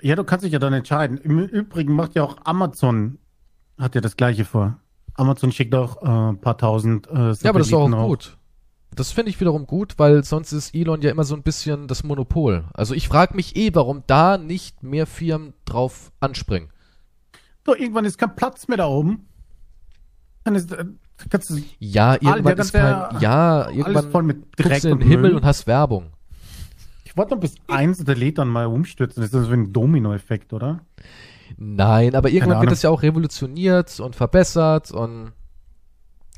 Speaker 2: Ja, du kannst dich ja dann entscheiden. Im Übrigen macht ja auch Amazon, hat ja das gleiche vor. Amazon schickt auch äh, ein paar tausend
Speaker 1: äh, Ja, aber das ist auch gut. Das finde ich wiederum gut, weil sonst ist Elon ja immer so ein bisschen das Monopol. Also ich frage mich eh, warum da nicht mehr Firmen drauf anspringen.
Speaker 2: So, irgendwann ist kein Platz mehr da oben. Dann ist, äh,
Speaker 1: kannst du ja, irgendwann ist kein, ja, irgendwann voll mit Dreck in den Himmel und hast Werbung.
Speaker 2: Ich warte noch, bis ein Satellit dann mal umstürzt. Das ist so ein Domino-Effekt, oder?
Speaker 1: Nein, aber irgendwann wird es ja auch revolutioniert und verbessert und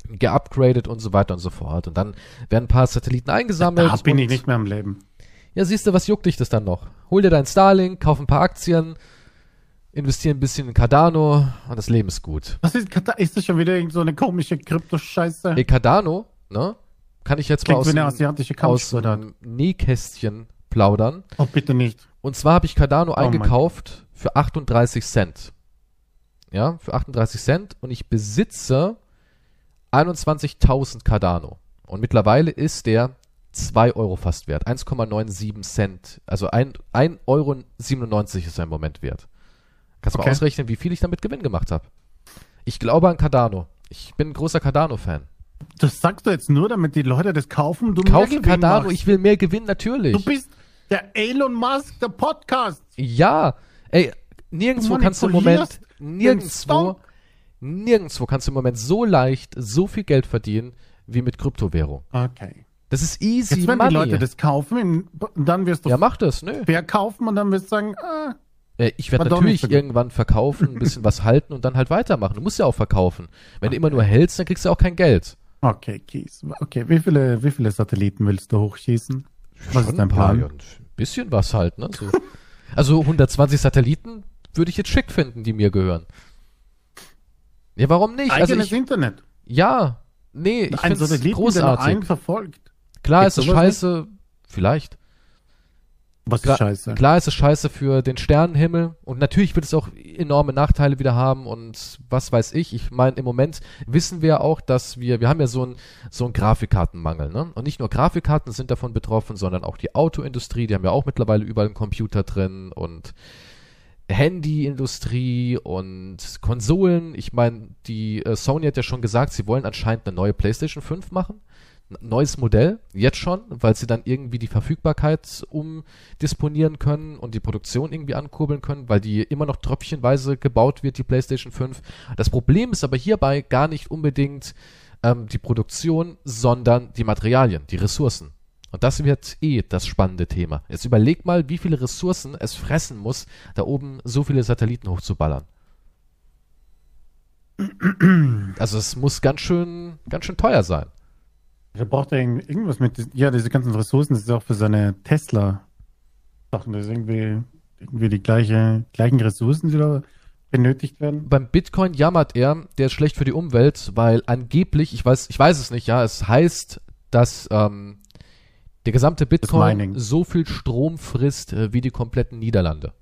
Speaker 1: geupgradet und so weiter und so fort. Und dann werden ein paar Satelliten eingesammelt.
Speaker 2: Da bin ich nicht mehr am Leben.
Speaker 1: Ja, siehst du, was juckt dich das dann noch? Hol dir dein Starlink, kauf ein paar Aktien, investiere ein bisschen in Cardano und das Leben ist gut.
Speaker 2: Was ist Cardano? Ist das schon wieder so eine komische Krypto-Scheiße?
Speaker 1: Ey, Cardano, ne? Kann ich jetzt Klingt mal aus, dem, aus dem Nähkästchen plaudern.
Speaker 2: Oh, bitte nicht.
Speaker 1: Und zwar habe ich Cardano oh eingekauft für 38 Cent. Ja, für 38 Cent und ich besitze 21.000 Cardano. Und mittlerweile ist der 2 Euro fast wert. 1,97 Cent. Also 1,97 Euro ist er im Moment wert. Kannst du okay. mal ausrechnen, wie viel ich damit Gewinn gemacht habe. Ich glaube an Cardano. Ich bin ein großer Cardano-Fan.
Speaker 2: Das sagst du jetzt nur, damit die Leute das kaufen.
Speaker 1: Du Kaufen Cardano, machst. ich will mehr Gewinn, natürlich.
Speaker 2: Du bist der Elon Musk der Podcast.
Speaker 1: Ja, ey, nirgendwo kannst du im Moment, nirgendwo, nirgendwo kannst du im Moment so leicht so viel Geld verdienen wie mit Kryptowährung.
Speaker 2: Okay.
Speaker 1: Das ist easy
Speaker 2: Jetzt, wenn money. die Leute das kaufen, dann wirst du
Speaker 1: ja, mach das, ne?
Speaker 2: verkaufen und dann wirst du sagen, ah,
Speaker 1: ich werde natürlich irgendwann verkaufen, ein bisschen was halten und dann halt weitermachen. Du musst ja auch verkaufen. Wenn okay. du immer nur hältst, dann kriegst du auch kein Geld.
Speaker 2: Okay, Kies. Okay, wie viele, wie viele Satelliten willst du hochschießen? Was Schon ist dein Plan? Ein
Speaker 1: bisschen was halt, ne? So. also 120 Satelliten würde ich jetzt schick finden, die mir gehören. Ja, warum nicht?
Speaker 2: Also Eigenes also ich, Internet.
Speaker 1: Ja, nee, ich finde es großartig.
Speaker 2: Einen verfolgt.
Speaker 1: Klar Gibt's ist es scheiße, nicht? vielleicht.
Speaker 2: Was ist scheiße?
Speaker 1: Klar ist es scheiße für den Sternenhimmel und natürlich wird es auch enorme Nachteile wieder haben und was weiß ich. Ich meine, im Moment wissen wir auch, dass wir, wir haben ja so einen so einen Grafikkartenmangel, ne? Und nicht nur Grafikkarten sind davon betroffen, sondern auch die Autoindustrie, die haben ja auch mittlerweile überall einen Computer drin und Handyindustrie und Konsolen. Ich meine, die äh, Sony hat ja schon gesagt, sie wollen anscheinend eine neue PlayStation 5 machen neues Modell, jetzt schon, weil sie dann irgendwie die Verfügbarkeit umdisponieren können und die Produktion irgendwie ankurbeln können, weil die immer noch tröpfchenweise gebaut wird, die PlayStation 5. Das Problem ist aber hierbei gar nicht unbedingt ähm, die Produktion, sondern die Materialien, die Ressourcen. Und das wird eh das spannende Thema. Jetzt überleg mal, wie viele Ressourcen es fressen muss, da oben so viele Satelliten hochzuballern. Also es muss ganz schön, ganz schön teuer sein.
Speaker 2: Er braucht ja irgendwas mit, ja, diese ganzen Ressourcen, das ist auch für seine Tesla-Sachen, das ist irgendwie, irgendwie die gleiche, gleichen Ressourcen, die da benötigt werden.
Speaker 1: Beim Bitcoin jammert er, der ist schlecht für die Umwelt, weil angeblich, ich weiß, ich weiß es nicht, ja, es heißt, dass ähm, der gesamte Bitcoin so viel Strom frisst äh, wie die kompletten Niederlande.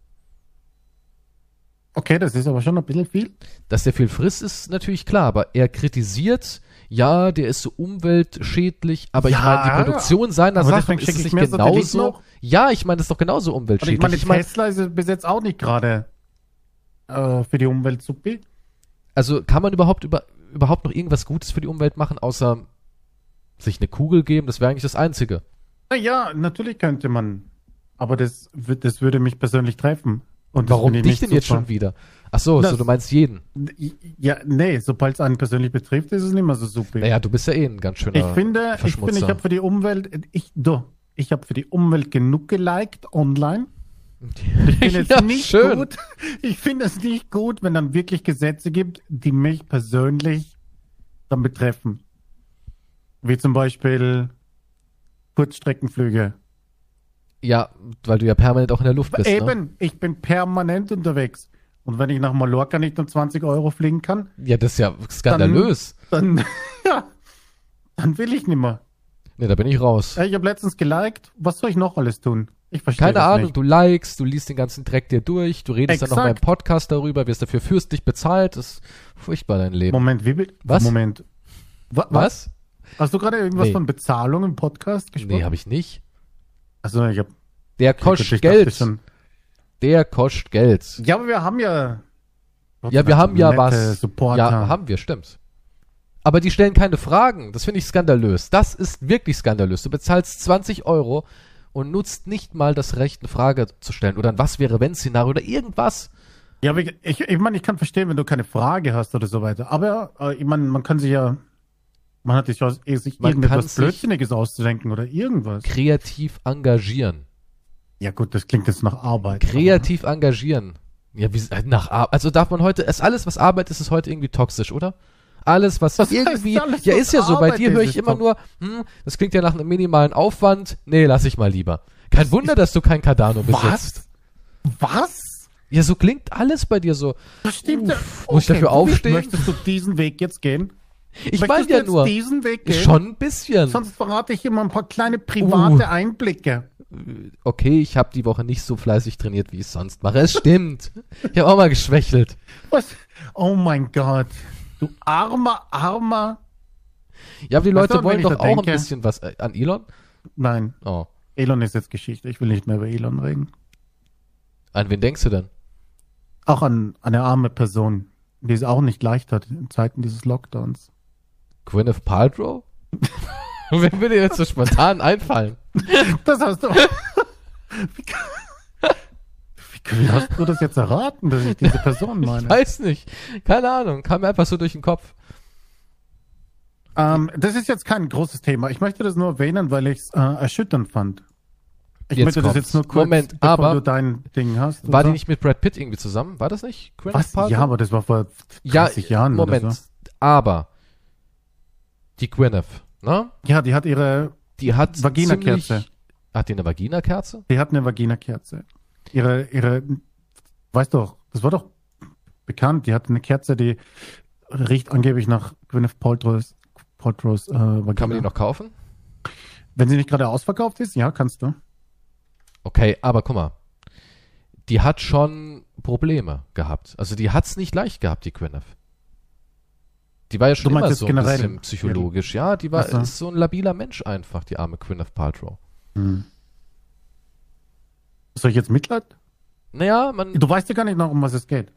Speaker 2: Okay, das ist aber schon ein bisschen viel.
Speaker 1: Dass der viel frisst, ist natürlich klar, aber er kritisiert ja, der ist so umweltschädlich, aber ja, ich meine, die Produktion seiner Sachen ist nicht genauso. Ja, ich meine, das ist doch genauso umweltschädlich.
Speaker 2: Aber ich meine, Tesla ist bis jetzt auch nicht gerade äh, für die Umwelt super.
Speaker 1: Also kann man überhaupt über, überhaupt noch irgendwas Gutes für die Umwelt machen, außer sich eine Kugel geben? Das wäre eigentlich das Einzige.
Speaker 2: Ja, natürlich könnte man. Aber das, das würde mich persönlich treffen.
Speaker 1: Und Warum dich denn super. jetzt schon wieder? Ach so, das, so, du meinst jeden.
Speaker 2: Ja, nee, sobald es einen persönlich betrifft, ist es nicht mehr so super.
Speaker 1: Naja, du bist ja eh ein ganz schöner
Speaker 2: Ich finde, ich, finde, ich habe für die Umwelt, ich, du, ich habe für die Umwelt genug geliked online. Ich finde es ja, nicht schön. gut. Ich finde es nicht gut, wenn dann wirklich Gesetze gibt, die mich persönlich dann betreffen. Wie zum Beispiel Kurzstreckenflüge.
Speaker 1: Ja, weil du ja permanent auch in der Luft bist.
Speaker 2: Ne? Eben, ne? ich bin permanent unterwegs. Und wenn ich nach Mallorca nicht um 20 Euro fliegen kann.
Speaker 1: Ja, das ist ja skandalös.
Speaker 2: Dann, dann ja, dann will ich nicht mehr.
Speaker 1: Nee, da bin ich raus.
Speaker 2: Ich habe letztens geliked. Was soll ich noch alles tun? Ich verstehe
Speaker 1: Keine Ahnung, nicht. du likest, du liest den ganzen Dreck dir durch, du redest Exakt. dann noch mal im Podcast darüber, wirst dafür fürstlich bezahlt, das ist furchtbar dein Leben.
Speaker 2: Moment, wie
Speaker 1: Was?
Speaker 2: Moment.
Speaker 1: Wa was?
Speaker 2: Hast du gerade irgendwas nee. von Bezahlung im Podcast gesprochen?
Speaker 1: Nee, habe ich nicht.
Speaker 2: Also ich hab
Speaker 1: Der kostet Geld. Der kostet Geld.
Speaker 2: Ja, aber wir haben ja
Speaker 1: Ja, wir haben ja was. Supporter. Ja, haben wir, stimmt. Aber die stellen keine Fragen. Das finde ich skandalös. Das ist wirklich skandalös. Du bezahlst 20 Euro und nutzt nicht mal das Recht, eine Frage zu stellen oder ein Was wäre wenn Szenario oder irgendwas.
Speaker 2: Ja, aber ich, ich, ich meine, ich kann verstehen, wenn du keine Frage hast oder so weiter. Aber äh, ich meine, man kann sich ja, man hat sich, ja, eh, sich man irgendetwas Blödsinniges auszudenken oder irgendwas.
Speaker 1: Kreativ engagieren.
Speaker 2: Ja gut, das klingt jetzt nach Arbeit.
Speaker 1: Kreativ aber. engagieren. Ja, wie, nach Arbeit. Also darf man heute, ist alles, was Arbeit ist, ist heute irgendwie toxisch, oder? Alles, was, was irgendwie, alles, ja, ist ja so. Bei dir höre ich immer nur, hm, das klingt ja nach einem minimalen Aufwand. Nee, lass ich mal lieber. Kein Wunder, dass du kein Cardano besitzt.
Speaker 2: Was?
Speaker 1: Ja, so klingt alles bei dir so.
Speaker 2: Das stimmt.
Speaker 1: Uff, muss ich dafür aufstehen?
Speaker 2: Möchtest du diesen Weg jetzt gehen?
Speaker 1: Ich meine ja nur.
Speaker 2: diesen Weg gehen?
Speaker 1: Schon ein bisschen.
Speaker 2: Sonst verrate ich immer ein paar kleine private uh. Einblicke.
Speaker 1: Okay, ich habe die Woche nicht so fleißig trainiert, wie ich es sonst mache. Es stimmt. ich habe auch mal geschwächelt.
Speaker 2: Was? Oh mein Gott. Du armer, armer.
Speaker 1: Ja, aber die Leute weißt du, wollen doch auch denke? ein bisschen was äh, an Elon.
Speaker 2: Nein. Oh. Elon ist jetzt Geschichte. Ich will nicht mehr über Elon reden.
Speaker 1: An wen denkst du denn?
Speaker 2: Auch an, an eine arme Person, die es auch nicht leicht hat in Zeiten dieses Lockdowns.
Speaker 1: Gwyneth Paltrow? Wer würde dir jetzt so spontan einfallen?
Speaker 2: Das hast du. Wie hast du das jetzt erraten, dass ich diese Person meine?
Speaker 1: Ich weiß nicht. Keine Ahnung. Kam mir einfach so durch den Kopf.
Speaker 2: Ähm, das ist jetzt kein großes Thema. Ich möchte das nur erwähnen, weil ich es äh, erschütternd fand. Ich jetzt möchte kommt's. das jetzt nur kurz,
Speaker 1: Moment, aber
Speaker 2: du dein Ding hast.
Speaker 1: War die nicht mit Brad Pitt irgendwie zusammen? War das nicht?
Speaker 2: Was? Ja, aber das war vor 30 ja, Jahren.
Speaker 1: Moment, so. aber die Gwyneth, ne?
Speaker 2: Ja, die hat ihre
Speaker 1: die hat
Speaker 2: Vagina-Kerze.
Speaker 1: Hat die eine Vagina-Kerze?
Speaker 2: Die hat eine Vagina-Kerze ihre, ihre, weißt doch, das war doch bekannt, die hat eine Kerze, die riecht angeblich nach Gwyneth Paltrow's, Paltrow's äh, Vagina.
Speaker 1: Kann man die noch kaufen?
Speaker 2: Wenn sie nicht gerade ausverkauft ist, ja, kannst du.
Speaker 1: Okay, aber guck mal. Die hat schon Probleme gehabt. Also die hat's nicht leicht gehabt, die Gwyneth. Die war ja schon immer so ein bisschen psychologisch. Ja, die war so. ist so ein labiler Mensch einfach, die arme Gwyneth Paltrow. Hm.
Speaker 2: Soll ich jetzt Mitleid?
Speaker 1: Naja, man.
Speaker 2: Du weißt ja gar nicht noch, um was es geht.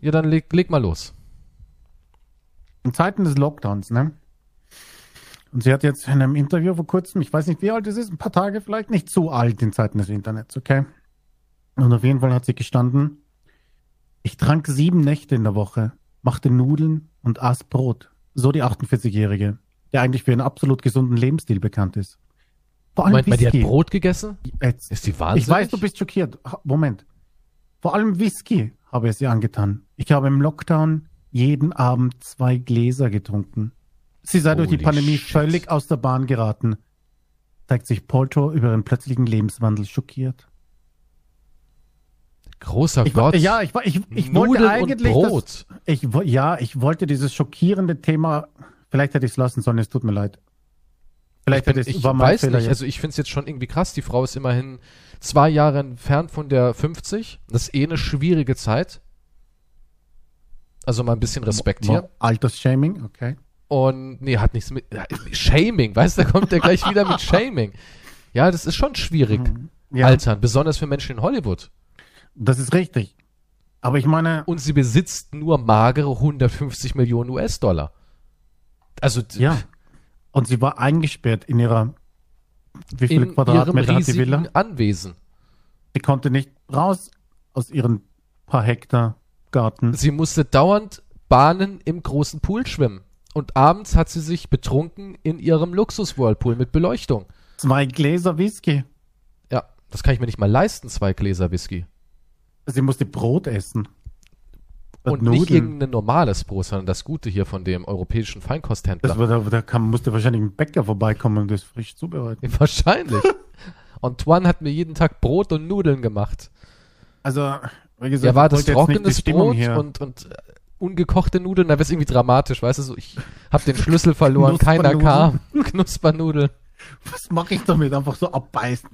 Speaker 1: Ja, dann leg, leg mal los.
Speaker 2: In Zeiten des Lockdowns, ne? Und sie hat jetzt in einem Interview vor kurzem, ich weiß nicht, wie alt es ist, ein paar Tage vielleicht, nicht zu alt in Zeiten des Internets, okay? Und auf jeden Fall hat sie gestanden, ich trank sieben Nächte in der Woche, machte Nudeln und aß Brot. So die 48-Jährige, der eigentlich für einen absolut gesunden Lebensstil bekannt ist.
Speaker 1: Vor allem Moment, Whisky. die hat Brot gegessen?
Speaker 2: Jetzt. Ist die wahnsinnig? Ich weiß, du bist schockiert. Moment. Vor allem Whisky habe ich sie angetan. Ich habe im Lockdown jeden Abend zwei Gläser getrunken. Sie sei Holy durch die Pandemie shit. völlig aus der Bahn geraten. Zeigt sich Polto über ihren plötzlichen Lebenswandel schockiert.
Speaker 1: Großer
Speaker 2: ich,
Speaker 1: Gott.
Speaker 2: Ja, ich, ich, ich wollte eigentlich. Das, ich, ja, ich wollte dieses schockierende Thema. Vielleicht hätte ich es lassen sollen, es tut mir leid.
Speaker 1: Vielleicht ich, bin, ich weiß Fehler nicht, jetzt. also ich finde es jetzt schon irgendwie krass. Die Frau ist immerhin zwei Jahre entfernt von der 50. Das ist eh eine schwierige Zeit. Also mal ein bisschen Respekt hier.
Speaker 2: Altersshaming, okay.
Speaker 1: Und nee, hat nichts mit Shaming, weißt du, da kommt er gleich wieder mit Shaming. Ja, das ist schon schwierig. Mhm. Ja. Altern, besonders für Menschen in Hollywood.
Speaker 2: Das ist richtig. Aber ich meine.
Speaker 1: Und sie besitzt nur magere 150 Millionen US-Dollar. Also.
Speaker 2: Ja. Und sie war eingesperrt in ihrer, wie viele Quadratmeter hat die Villa?
Speaker 1: Anwesen.
Speaker 2: Sie konnte nicht raus aus ihren paar Hektar Garten.
Speaker 1: Sie musste dauernd Bahnen im großen Pool schwimmen. Und abends hat sie sich betrunken in ihrem Luxus-Whirlpool mit Beleuchtung.
Speaker 2: Zwei Gläser Whisky.
Speaker 1: Ja, das kann ich mir nicht mal leisten, zwei Gläser Whisky.
Speaker 2: Sie musste Brot essen.
Speaker 1: Und Nudeln. nicht irgendein normales Brot, sondern das Gute hier von dem europäischen Feinkosthändler.
Speaker 2: Das, da, da kam, musste wahrscheinlich ein Bäcker vorbeikommen und das frisch zubereiten.
Speaker 1: Ja, wahrscheinlich. Antoine hat mir jeden Tag Brot und Nudeln gemacht.
Speaker 2: Also,
Speaker 1: wie gesagt, ja, war das trockenes Brot und, und äh, ungekochte Nudeln, da wäre es irgendwie dramatisch, weißt du, so, ich hab den Schlüssel verloren, keiner kam. Knuspernudeln.
Speaker 2: Was mache ich damit? Einfach so abbeißen.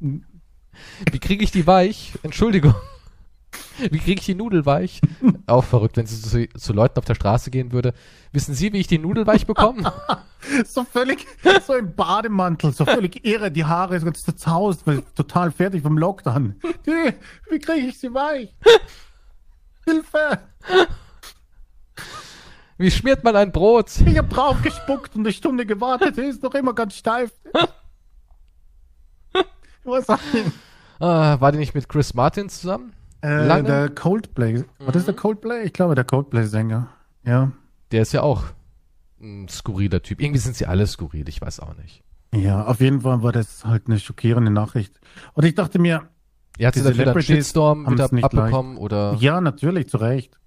Speaker 1: Wie kriege ich die weich? Entschuldigung. Wie kriege ich die Nudel weich? Auch verrückt, wenn sie zu, zu, Leuten auf der Straße gehen würde. Wissen Sie, wie ich die Nudel weich bekomme?
Speaker 2: so völlig, so im Bademantel, so völlig irre, die Haare ganz zerzaust, total fertig vom Lockdown. Wie, wie kriege ich sie weich? Hilfe!
Speaker 1: Wie schmiert man ein Brot?
Speaker 2: Ich habe drauf gespuckt und eine Stunde gewartet, sie ist noch immer ganz steif.
Speaker 1: Was ah, war die nicht mit Chris Martin zusammen?
Speaker 2: Äh, Lange? Der Coldplay. Mhm. Was ist der Coldplay? Ich glaube, der Coldplay-Sänger. Ja.
Speaker 1: Der ist ja auch ein skurriler Typ. Irgendwie sind sie alle skurril, ich weiß auch nicht.
Speaker 2: Ja, auf jeden Fall war das halt eine schockierende Nachricht. Und ich dachte mir,
Speaker 1: ja, hat sie dafür einen Shitstorm wieder abbekommen leicht. oder?
Speaker 2: Ja, natürlich, zu Recht.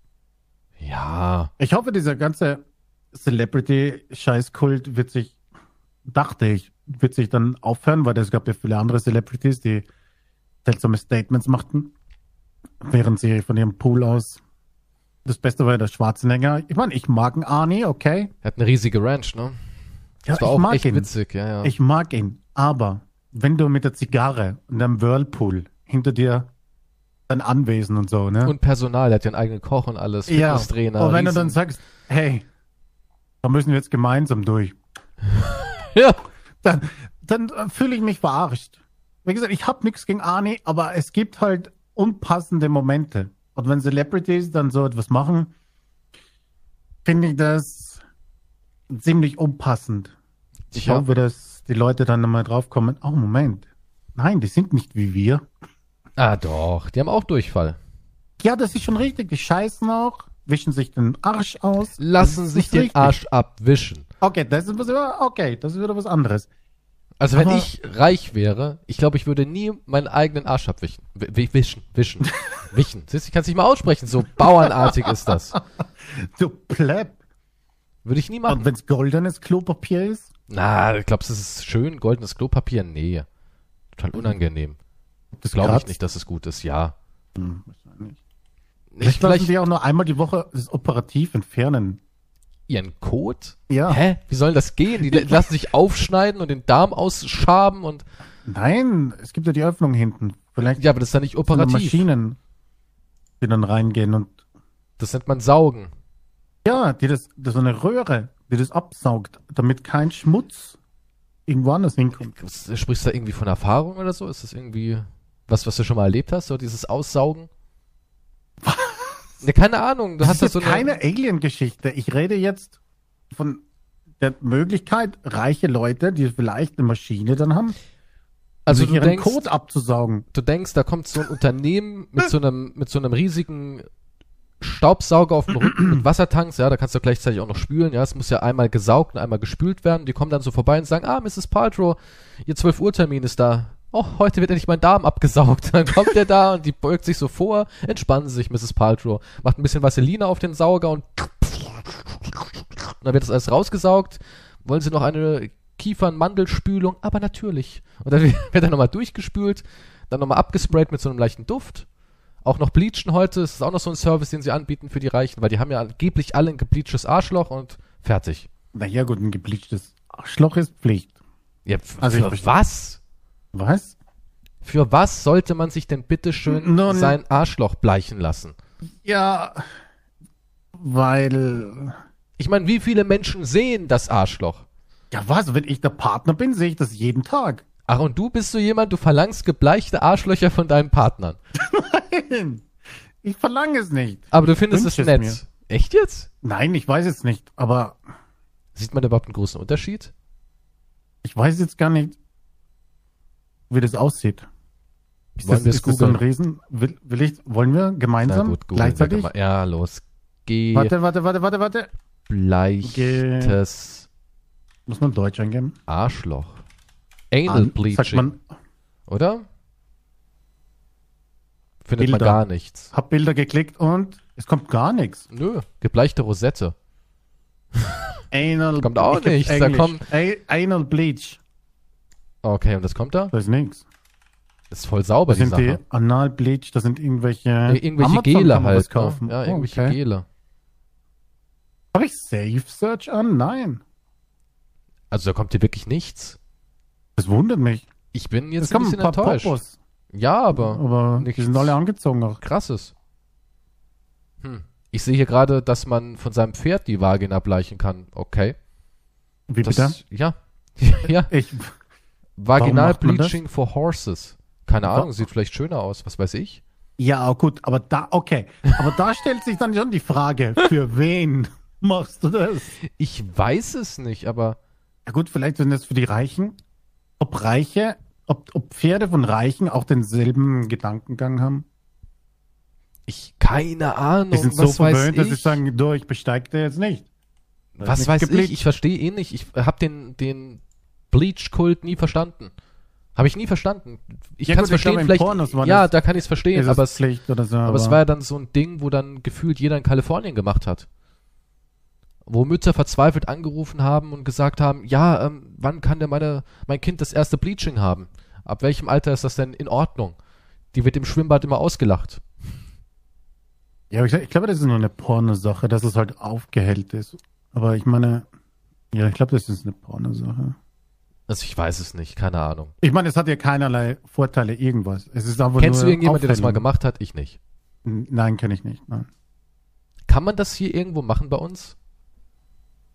Speaker 1: Ja.
Speaker 2: Ich hoffe, dieser ganze Celebrity-Scheißkult wird sich, dachte ich, wird sich dann aufhören, weil es gab ja viele andere Celebrities, die seltsame Statements machten während sie von ihrem Pool aus. Das Beste war der Schwarzenegger. Ich meine, ich mag einen Arnie, okay.
Speaker 1: Er hat eine riesige Ranch, ne?
Speaker 2: Das ja, war auch echt ihn. witzig, ja, ja. Ich mag ihn, aber wenn du mit der Zigarre und einem Whirlpool hinter dir dein Anwesen und so, ne?
Speaker 1: Und Personal, er hat ja einen eigenen Koch und alles,
Speaker 2: Fitnesstrainer. Ja. Und wenn Riesen. du dann sagst, hey, da müssen wir jetzt gemeinsam durch.
Speaker 1: ja.
Speaker 2: Dann, dann fühle ich mich verarscht. Wie gesagt, ich habe nichts gegen Arnie, aber es gibt halt unpassende Momente. Und wenn Celebrities dann so etwas machen, finde ich das ziemlich unpassend. Ich ja. hoffe, dass die Leute dann nochmal draufkommen, oh Moment, nein, die sind nicht wie wir.
Speaker 1: Ah doch, die haben auch Durchfall.
Speaker 2: Ja, das ist schon richtig, die scheißen auch, wischen sich den Arsch aus.
Speaker 1: Lassen sich den richtig. Arsch abwischen.
Speaker 2: Okay, das ist was, okay, das ist wieder was anderes.
Speaker 1: Also wenn Aber ich reich wäre, ich glaube, ich würde nie meinen eigenen Arsch abwischen. Wischen, wischen, wischen. Siehst, ich kann es nicht mal aussprechen, so bauernartig ist das.
Speaker 2: Du Pleb.
Speaker 1: Würde ich nie machen. Und
Speaker 2: wenn es goldenes Klopapier ist?
Speaker 1: Na, glaubst du, es ist schön, goldenes Klopapier? Nee. Total unangenehm. Das glaube ich nicht, dass es gut ist, ja. Hm,
Speaker 2: wahrscheinlich. Ich, vielleicht lassen die auch nur einmal die Woche das operativ entfernen
Speaker 1: ihren Code?
Speaker 2: Ja.
Speaker 1: Hä? Wie soll das gehen? Die lassen sich aufschneiden und den Darm ausschaben und.
Speaker 2: Nein, es gibt ja die Öffnung hinten. Vielleicht.
Speaker 1: Ja, aber das ist ja nicht operativ.
Speaker 2: Maschinen, die dann reingehen und.
Speaker 1: Das nennt man Saugen.
Speaker 2: Ja, die das, das ist eine Röhre, die das absaugt, damit kein Schmutz irgendwo anders hinkommt.
Speaker 1: Sprichst du da irgendwie von Erfahrung oder so? Ist das irgendwie was, was du schon mal erlebt hast, so dieses Aussaugen?
Speaker 2: Was?
Speaker 1: Ja, keine Ahnung.
Speaker 2: Du das hast ist das so keine Alien-Geschichte. Ich rede jetzt von der Möglichkeit, reiche Leute, die vielleicht eine Maschine dann haben,
Speaker 1: also ihren denkst,
Speaker 2: Code abzusaugen.
Speaker 1: Du denkst, da kommt so ein Unternehmen mit so einem, mit so einem riesigen Staubsauger auf dem Rücken mit Wassertanks, ja, da kannst du gleichzeitig auch noch spülen, ja, es muss ja einmal gesaugt und einmal gespült werden. Die kommen dann so vorbei und sagen, ah, Mrs. Paltrow, ihr 12 Uhr Termin ist da oh, heute wird endlich mein Darm abgesaugt. Dann kommt der da und die beugt sich so vor, entspannen sich, Mrs. Paltrow, macht ein bisschen Vaseline auf den Sauger und dann wird das alles rausgesaugt. Wollen sie noch eine Kiefernmandelspülung? Aber natürlich. Und dann wird er nochmal durchgespült, dann nochmal abgesprayt mit so einem leichten Duft. Auch noch bleachen heute, das ist auch noch so ein Service, den sie anbieten für die Reichen, weil die haben ja angeblich alle ein gebleachtes Arschloch und fertig.
Speaker 2: Naja, gut, ein gebleachtes Arschloch ist Pflicht.
Speaker 1: Ja, also was?
Speaker 2: Was?
Speaker 1: Für was sollte man sich denn bitteschön Nun, sein Arschloch bleichen lassen?
Speaker 2: Ja, weil.
Speaker 1: Ich meine, wie viele Menschen sehen das Arschloch?
Speaker 2: Ja, was? Wenn ich der Partner bin, sehe ich das jeden Tag.
Speaker 1: Ach, und du bist so jemand, du verlangst gebleichte Arschlöcher von deinen Partnern.
Speaker 2: Nein, ich verlange es nicht.
Speaker 1: Aber du findest es nett. Es Echt jetzt?
Speaker 2: Nein, ich weiß es nicht, aber.
Speaker 1: Sieht man überhaupt einen großen Unterschied?
Speaker 2: Ich weiß jetzt gar nicht wie das aussieht.
Speaker 1: Ist wollen das, ist das so ein
Speaker 2: Riesen? Will, will ich, wollen wir gemeinsam gut, gleichzeitig?
Speaker 1: Mal, ja, los.
Speaker 2: Geh. Warte, warte, warte, warte, warte.
Speaker 1: Bleichtes.
Speaker 2: Muss man Deutsch eingeben?
Speaker 1: Arschloch. Anal An, Bleaching. Man, oder? Findet Bilder. man gar nichts.
Speaker 2: Hab Bilder geklickt und es kommt gar nichts.
Speaker 1: Nö, gebleichte Rosette.
Speaker 2: Anal
Speaker 1: Kommt auch nichts. Da kommt
Speaker 2: Anal Bleach.
Speaker 1: Okay, und das kommt da?
Speaker 2: Da ist nichts.
Speaker 1: Das ist voll sauber,
Speaker 2: das die sind Sache. die Analbleach, das sind irgendwelche. Ja,
Speaker 1: irgendwelche Amazon Gele halt. Ne? Kaufen. Ja, irgendwelche okay. Gele.
Speaker 2: Habe ich Safe Search an? Nein.
Speaker 1: Also da kommt hier wirklich nichts.
Speaker 2: Das wundert mich.
Speaker 1: Ich bin jetzt ein bisschen ein enttäuscht. Popos. Ja, aber.
Speaker 2: Aber die sind alle angezogen auch.
Speaker 1: Krasses. Hm. Ich sehe hier gerade, dass man von seinem Pferd die Vagina bleichen kann. Okay.
Speaker 2: Wie
Speaker 1: Das,
Speaker 2: bitte?
Speaker 1: ja. ja.
Speaker 2: Ich,
Speaker 1: Vaginal? Bleaching for Horses. Keine Ahnung, sieht vielleicht schöner aus, was weiß ich.
Speaker 2: ja, gut, aber da, okay. Aber da stellt sich dann schon die Frage, für wen machst du das?
Speaker 1: Ich weiß es nicht, aber
Speaker 2: Ja gut, vielleicht sind das für die Reichen. Ob Reiche, ob, ob Pferde von Reichen auch denselben Gedankengang haben?
Speaker 1: ich keine Ahnung.
Speaker 2: Die sind so verwöhnt, dass sie sagen, du, ich besteig dir jetzt nicht.
Speaker 1: Was weiß
Speaker 2: nichts
Speaker 1: ich? Ich verstehe eh nicht. Ich habe den, den Bleach-Kult nie verstanden. Habe ich nie verstanden. Ich
Speaker 2: Ja
Speaker 1: kann es verstehen,
Speaker 2: glaube,
Speaker 1: vielleicht.
Speaker 2: Pornos
Speaker 1: ja, da kann ich es verstehen, aber
Speaker 2: es Pflicht oder so.
Speaker 1: aber es war ja dann so ein Ding, wo dann gefühlt jeder in Kalifornien gemacht hat. Wo Mütter verzweifelt angerufen haben und gesagt haben, ja, ähm, wann kann denn meine, mein Kind das erste Bleaching haben? Ab welchem Alter ist das denn in Ordnung? Die wird im Schwimmbad immer ausgelacht.
Speaker 2: Ja, aber ich, ich glaube, das ist nur eine Pornosache, dass es halt aufgehellt ist. Aber ich meine, ja, ich glaube, das ist eine Pornosache.
Speaker 1: Also ich weiß es nicht, keine Ahnung.
Speaker 2: Ich meine, es hat ja keinerlei Vorteile, irgendwas. Es ist einfach
Speaker 1: Kennst du
Speaker 2: nur
Speaker 1: irgendjemand, der das mal gemacht hat? Ich nicht.
Speaker 2: Nein, kenne ich nicht. Nein.
Speaker 1: Kann man das hier irgendwo machen bei uns?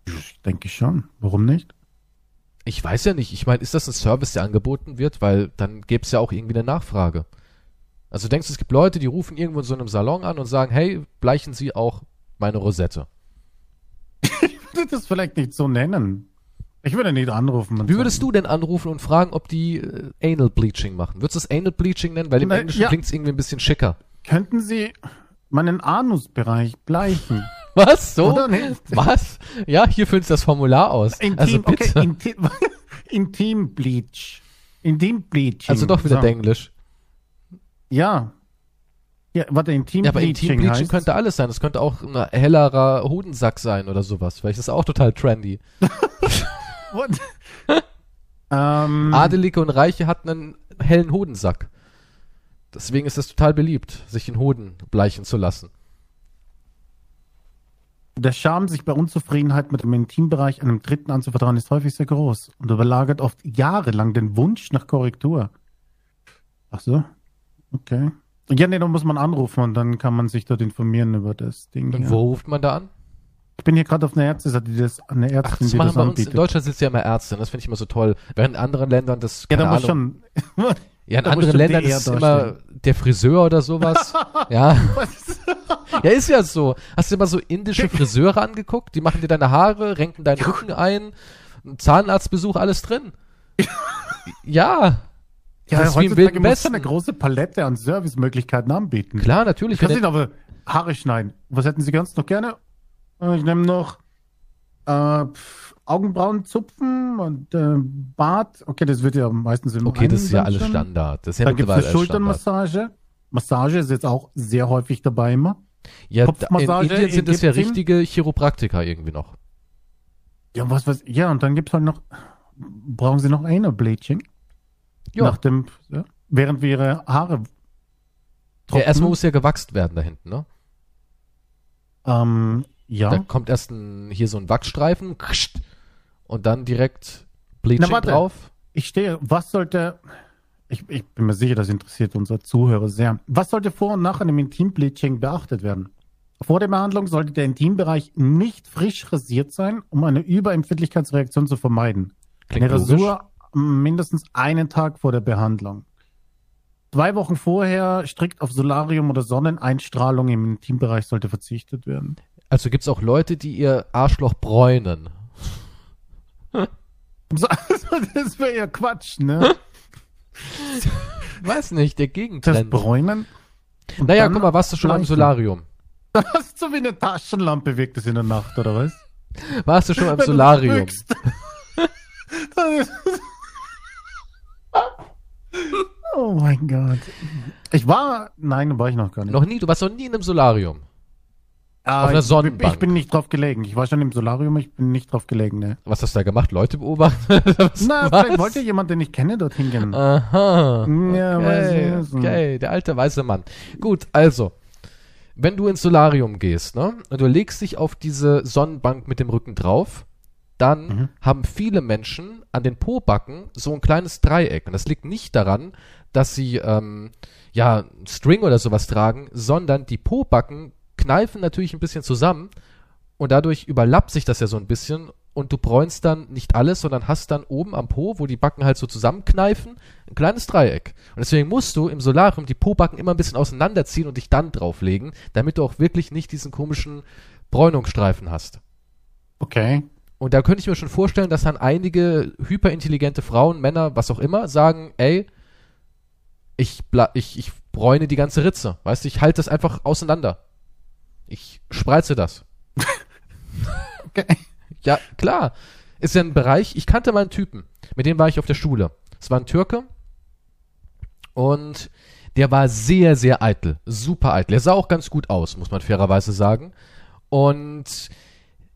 Speaker 2: Ich denke schon. Warum nicht?
Speaker 1: Ich weiß ja nicht. Ich meine, ist das ein Service, der angeboten wird? Weil dann gäbe es ja auch irgendwie eine Nachfrage. Also denkst du, es gibt Leute, die rufen irgendwo in so einem Salon an und sagen, hey, bleichen Sie auch meine Rosette.
Speaker 2: Ich würde das vielleicht nicht so nennen. Ich würde nicht anrufen.
Speaker 1: Wie würdest du denn anrufen und fragen, ob die äh, Anal Bleaching machen? Würdest du es Anal Bleaching nennen? Weil im
Speaker 2: Na,
Speaker 1: Englischen
Speaker 2: ja.
Speaker 1: klingt es irgendwie ein bisschen schicker.
Speaker 2: Könnten Sie meinen Anusbereich bleichen?
Speaker 1: Was? So?
Speaker 2: Oder nicht?
Speaker 1: Was? Ja, hier füllt das Formular aus.
Speaker 2: Intim,
Speaker 1: also bitte.
Speaker 2: okay, Intim, Intim Bleach. Intim Bleaching.
Speaker 1: also doch wieder
Speaker 2: so.
Speaker 1: Denglisch.
Speaker 2: Ja. Ja, warte, Intim
Speaker 1: Ja, aber
Speaker 2: Bleaching,
Speaker 1: Intim Bleaching
Speaker 2: heißt,
Speaker 1: könnte alles sein. Das könnte auch ein hellerer Hodensack sein oder sowas. Vielleicht ist das auch total trendy.
Speaker 2: What? ähm,
Speaker 1: Adelige und Reiche hatten einen hellen Hodensack. Deswegen ist es total beliebt, sich den Hoden bleichen zu lassen.
Speaker 2: Der Charme, sich bei Unzufriedenheit mit dem Intimbereich einem Dritten anzuvertrauen, ist häufig sehr groß und überlagert oft jahrelang den Wunsch nach Korrektur. Ach so, okay. Ja, nee, da muss man anrufen und dann kann man sich dort informieren über das Ding.
Speaker 1: Und
Speaker 2: hier.
Speaker 1: wo ruft man da an?
Speaker 2: Ich bin hier gerade auf einer Ärzteseite, die das, eine
Speaker 1: Ach,
Speaker 2: Ärztin,
Speaker 1: das
Speaker 2: die das
Speaker 1: bei uns. In
Speaker 2: anbietet.
Speaker 1: Deutschland sitzt ja immer Ärzte. Das finde ich immer so toll. Während in anderen Ländern das,
Speaker 2: Ja,
Speaker 1: keine
Speaker 2: da muss
Speaker 1: Ahnung.
Speaker 2: schon.
Speaker 1: ja, in anderen Ländern ist es immer der Friseur oder sowas. ja. Ja, ist ja so. Hast du immer so indische Friseure angeguckt? Die machen dir deine Haare, renken deinen Rücken ein, Zahnarztbesuch, alles drin. ja.
Speaker 2: Ja,
Speaker 1: das ist wie im
Speaker 2: heutzutage
Speaker 1: Wilden
Speaker 2: muss schon
Speaker 1: Westen.
Speaker 2: eine große Palette an Servicemöglichkeiten anbieten.
Speaker 1: Klar, natürlich.
Speaker 2: Du kannst nicht aber Haare schneiden. Was hätten Sie ganz noch gerne? Äh, Ich nehme noch äh, Augenbrauen zupfen und äh, Bart. Okay, das wird ja meistens im
Speaker 1: okay, das ist ja alles
Speaker 2: schon.
Speaker 1: Standard. Das ist ja
Speaker 2: Dann gibt es eine. Schulternmassage. Massage ist jetzt auch sehr häufig dabei immer.
Speaker 1: Ja, da- in
Speaker 2: Kopfmassage
Speaker 1: Indien sind es ja richtige Chiropraktiker irgendwie noch.
Speaker 2: Ja, was weiß Ja, und dann gibt es halt noch. Brauchen Sie noch Anal Bleaching?
Speaker 1: Ja,
Speaker 2: Nach dem, ja, während wir Ihre Haare.
Speaker 1: ja
Speaker 2: trocknen.
Speaker 1: erstmal muss ja gewachst werden da hinten, ne?
Speaker 2: Ähm, ja.
Speaker 1: Da kommt erst ein, hier so ein Wachsstreifen und dann direkt Bleaching
Speaker 2: Na, warte.
Speaker 1: drauf.
Speaker 2: Ich stehe, was sollte, ich, ich bin mir sicher, das interessiert unsere Zuhörer sehr. Was sollte vor und nach einem Intimbleaching beachtet werden? Vor der Behandlung sollte der Intimbereich nicht frisch rasiert sein, um eine Überempfindlichkeitsreaktion zu vermeiden.
Speaker 1: Klingt
Speaker 2: eine. Rasur mindestens einen Tag vor der Behandlung. Zwei Wochen vorher strikt auf Solarium oder Sonneneinstrahlung im Intimbereich sollte verzichtet werden.
Speaker 1: Also gibt's auch Leute, die ihr Arschloch bräunen.
Speaker 2: So, also das wäre ja Quatsch, ne?
Speaker 1: Weiß nicht, der
Speaker 2: Das
Speaker 1: Gegentrend.
Speaker 2: Bräunen. Und
Speaker 1: Naja, guck mal, warst du schon am
Speaker 2: bleichen.
Speaker 1: Solarium?
Speaker 2: Das ist so wie eine Taschenlampe wirkt es in der Nacht, oder was?
Speaker 1: Warst du schon am
Speaker 2: Wenn du
Speaker 1: Solarium?
Speaker 2: oh mein Gott. Ich war, nein, war ich noch gar nicht.
Speaker 1: Noch nie, du warst noch nie in einem Solarium.
Speaker 2: Ah,
Speaker 1: auf einer
Speaker 2: ich-
Speaker 1: Sonnenbank.
Speaker 2: Ich bin nicht drauf gelegen. Ich war schon im Solarium, ich bin nicht drauf gelegen, ne.
Speaker 1: Was hast du da gemacht? Leute beobachten? Was?
Speaker 2: Na, vielleicht wollte jemand, den ich kenne, dorthin gehen.
Speaker 1: Aha.
Speaker 2: Ja,
Speaker 1: okay,
Speaker 2: weiß ich
Speaker 1: okay, der alte weiße Mann. Gut, also, wenn du ins Solarium gehst, ne, und du legst dich auf diese Sonnenbank mit dem Rücken drauf, dann mhm. haben viele Menschen an den Pobacken so ein kleines Dreieck. Und das liegt nicht daran, dass sie ähm, ja String oder sowas tragen, sondern die Pobacken kneifen natürlich ein bisschen zusammen und dadurch überlappt sich das ja so ein bisschen und du bräunst dann nicht alles, sondern hast dann oben am Po, wo die Backen halt so zusammenkneifen, ein kleines Dreieck. Und deswegen musst du im Solarium die Po-Backen immer ein bisschen auseinanderziehen und dich dann drauflegen, damit du auch wirklich nicht diesen komischen Bräunungsstreifen hast.
Speaker 2: Okay.
Speaker 1: Und da könnte ich mir schon vorstellen, dass dann einige hyperintelligente Frauen, Männer, was auch immer, sagen, ey, ich, ich, ich bräune die ganze Ritze. Weißt du, ich halte das einfach auseinander. Ich spreize das. okay. Ja, klar. Ist ja ein Bereich, ich kannte mal einen Typen, mit dem war ich auf der Schule. Es war ein Türke und der war sehr, sehr eitel, super eitel. Er sah auch ganz gut aus, muss man fairerweise sagen. Und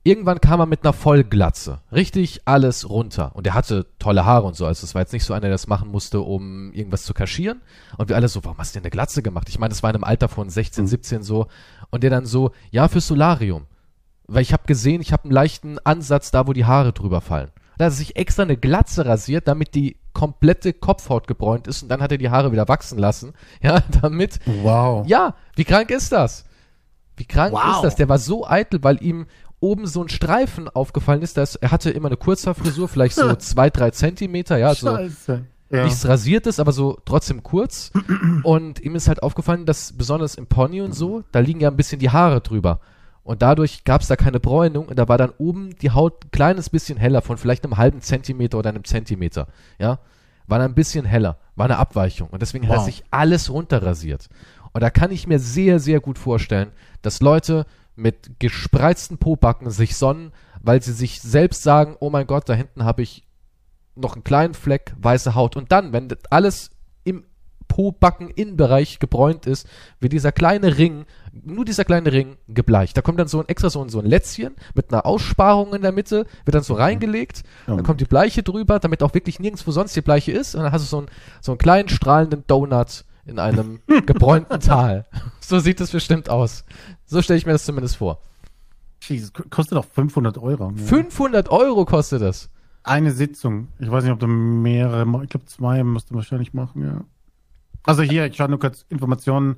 Speaker 1: irgendwann kam er mit einer Vollglatze. Richtig alles runter. Und er hatte tolle Haare und so. Also es war jetzt nicht so einer, der das machen musste, um irgendwas zu kaschieren. Und wir alle so, warum hast du denn eine Glatze gemacht? Ich meine, das war in einem Alter von 16, 17 so. Und der dann so, ja, fürs Solarium. Weil ich habe gesehen, ich habe einen leichten Ansatz da, wo die Haare drüber fallen. Da hat er sich extra eine Glatze rasiert, damit die komplette Kopfhaut gebräunt ist und dann hat er die Haare wieder wachsen lassen. Ja, damit.
Speaker 2: Wow.
Speaker 1: Ja, wie krank ist das? Wie krank wow. ist das? Der war so eitel, weil ihm oben so ein Streifen aufgefallen ist, dass er hatte immer eine Kurzhaarfrisur, vielleicht so zwei, drei Zentimeter, ja, so Scheiße. Ja. nichts rasiertes, aber so trotzdem kurz. und ihm ist halt aufgefallen, dass besonders im Pony und so, da liegen ja ein bisschen die Haare drüber. Und dadurch gab es da keine Bräunung und da war dann oben die Haut ein kleines bisschen heller, von vielleicht einem halben Zentimeter oder einem Zentimeter. Ja, war dann ein bisschen heller, war eine Abweichung. Und deswegen wow. hat sich alles runterrasiert. Und da kann ich mir sehr, sehr gut vorstellen, dass Leute mit gespreizten Pobacken sich sonnen, weil sie sich selbst sagen, oh mein Gott, da hinten habe ich noch einen kleinen Fleck weiße Haut. Und dann, wenn alles Po-Backen-Innenbereich gebräunt ist, wird dieser kleine Ring, nur dieser kleine Ring, gebleicht. Da kommt dann so ein extra so ein, so ein Lätzchen mit einer Aussparung in der Mitte, wird dann so reingelegt, ja. dann kommt die Bleiche drüber, damit auch wirklich nirgendwo sonst die Bleiche ist, und dann hast du so, ein, so einen kleinen strahlenden Donut in einem gebräunten Tal. So sieht es bestimmt aus. So stelle ich mir das zumindest vor.
Speaker 2: Jesus, kostet auch 500 Euro.
Speaker 1: Ja. 500 Euro kostet das.
Speaker 2: Eine Sitzung. Ich weiß nicht, ob du mehrere, ich glaube zwei musst du wahrscheinlich machen, ja. Also hier, ich schaue nur kurz Informationen.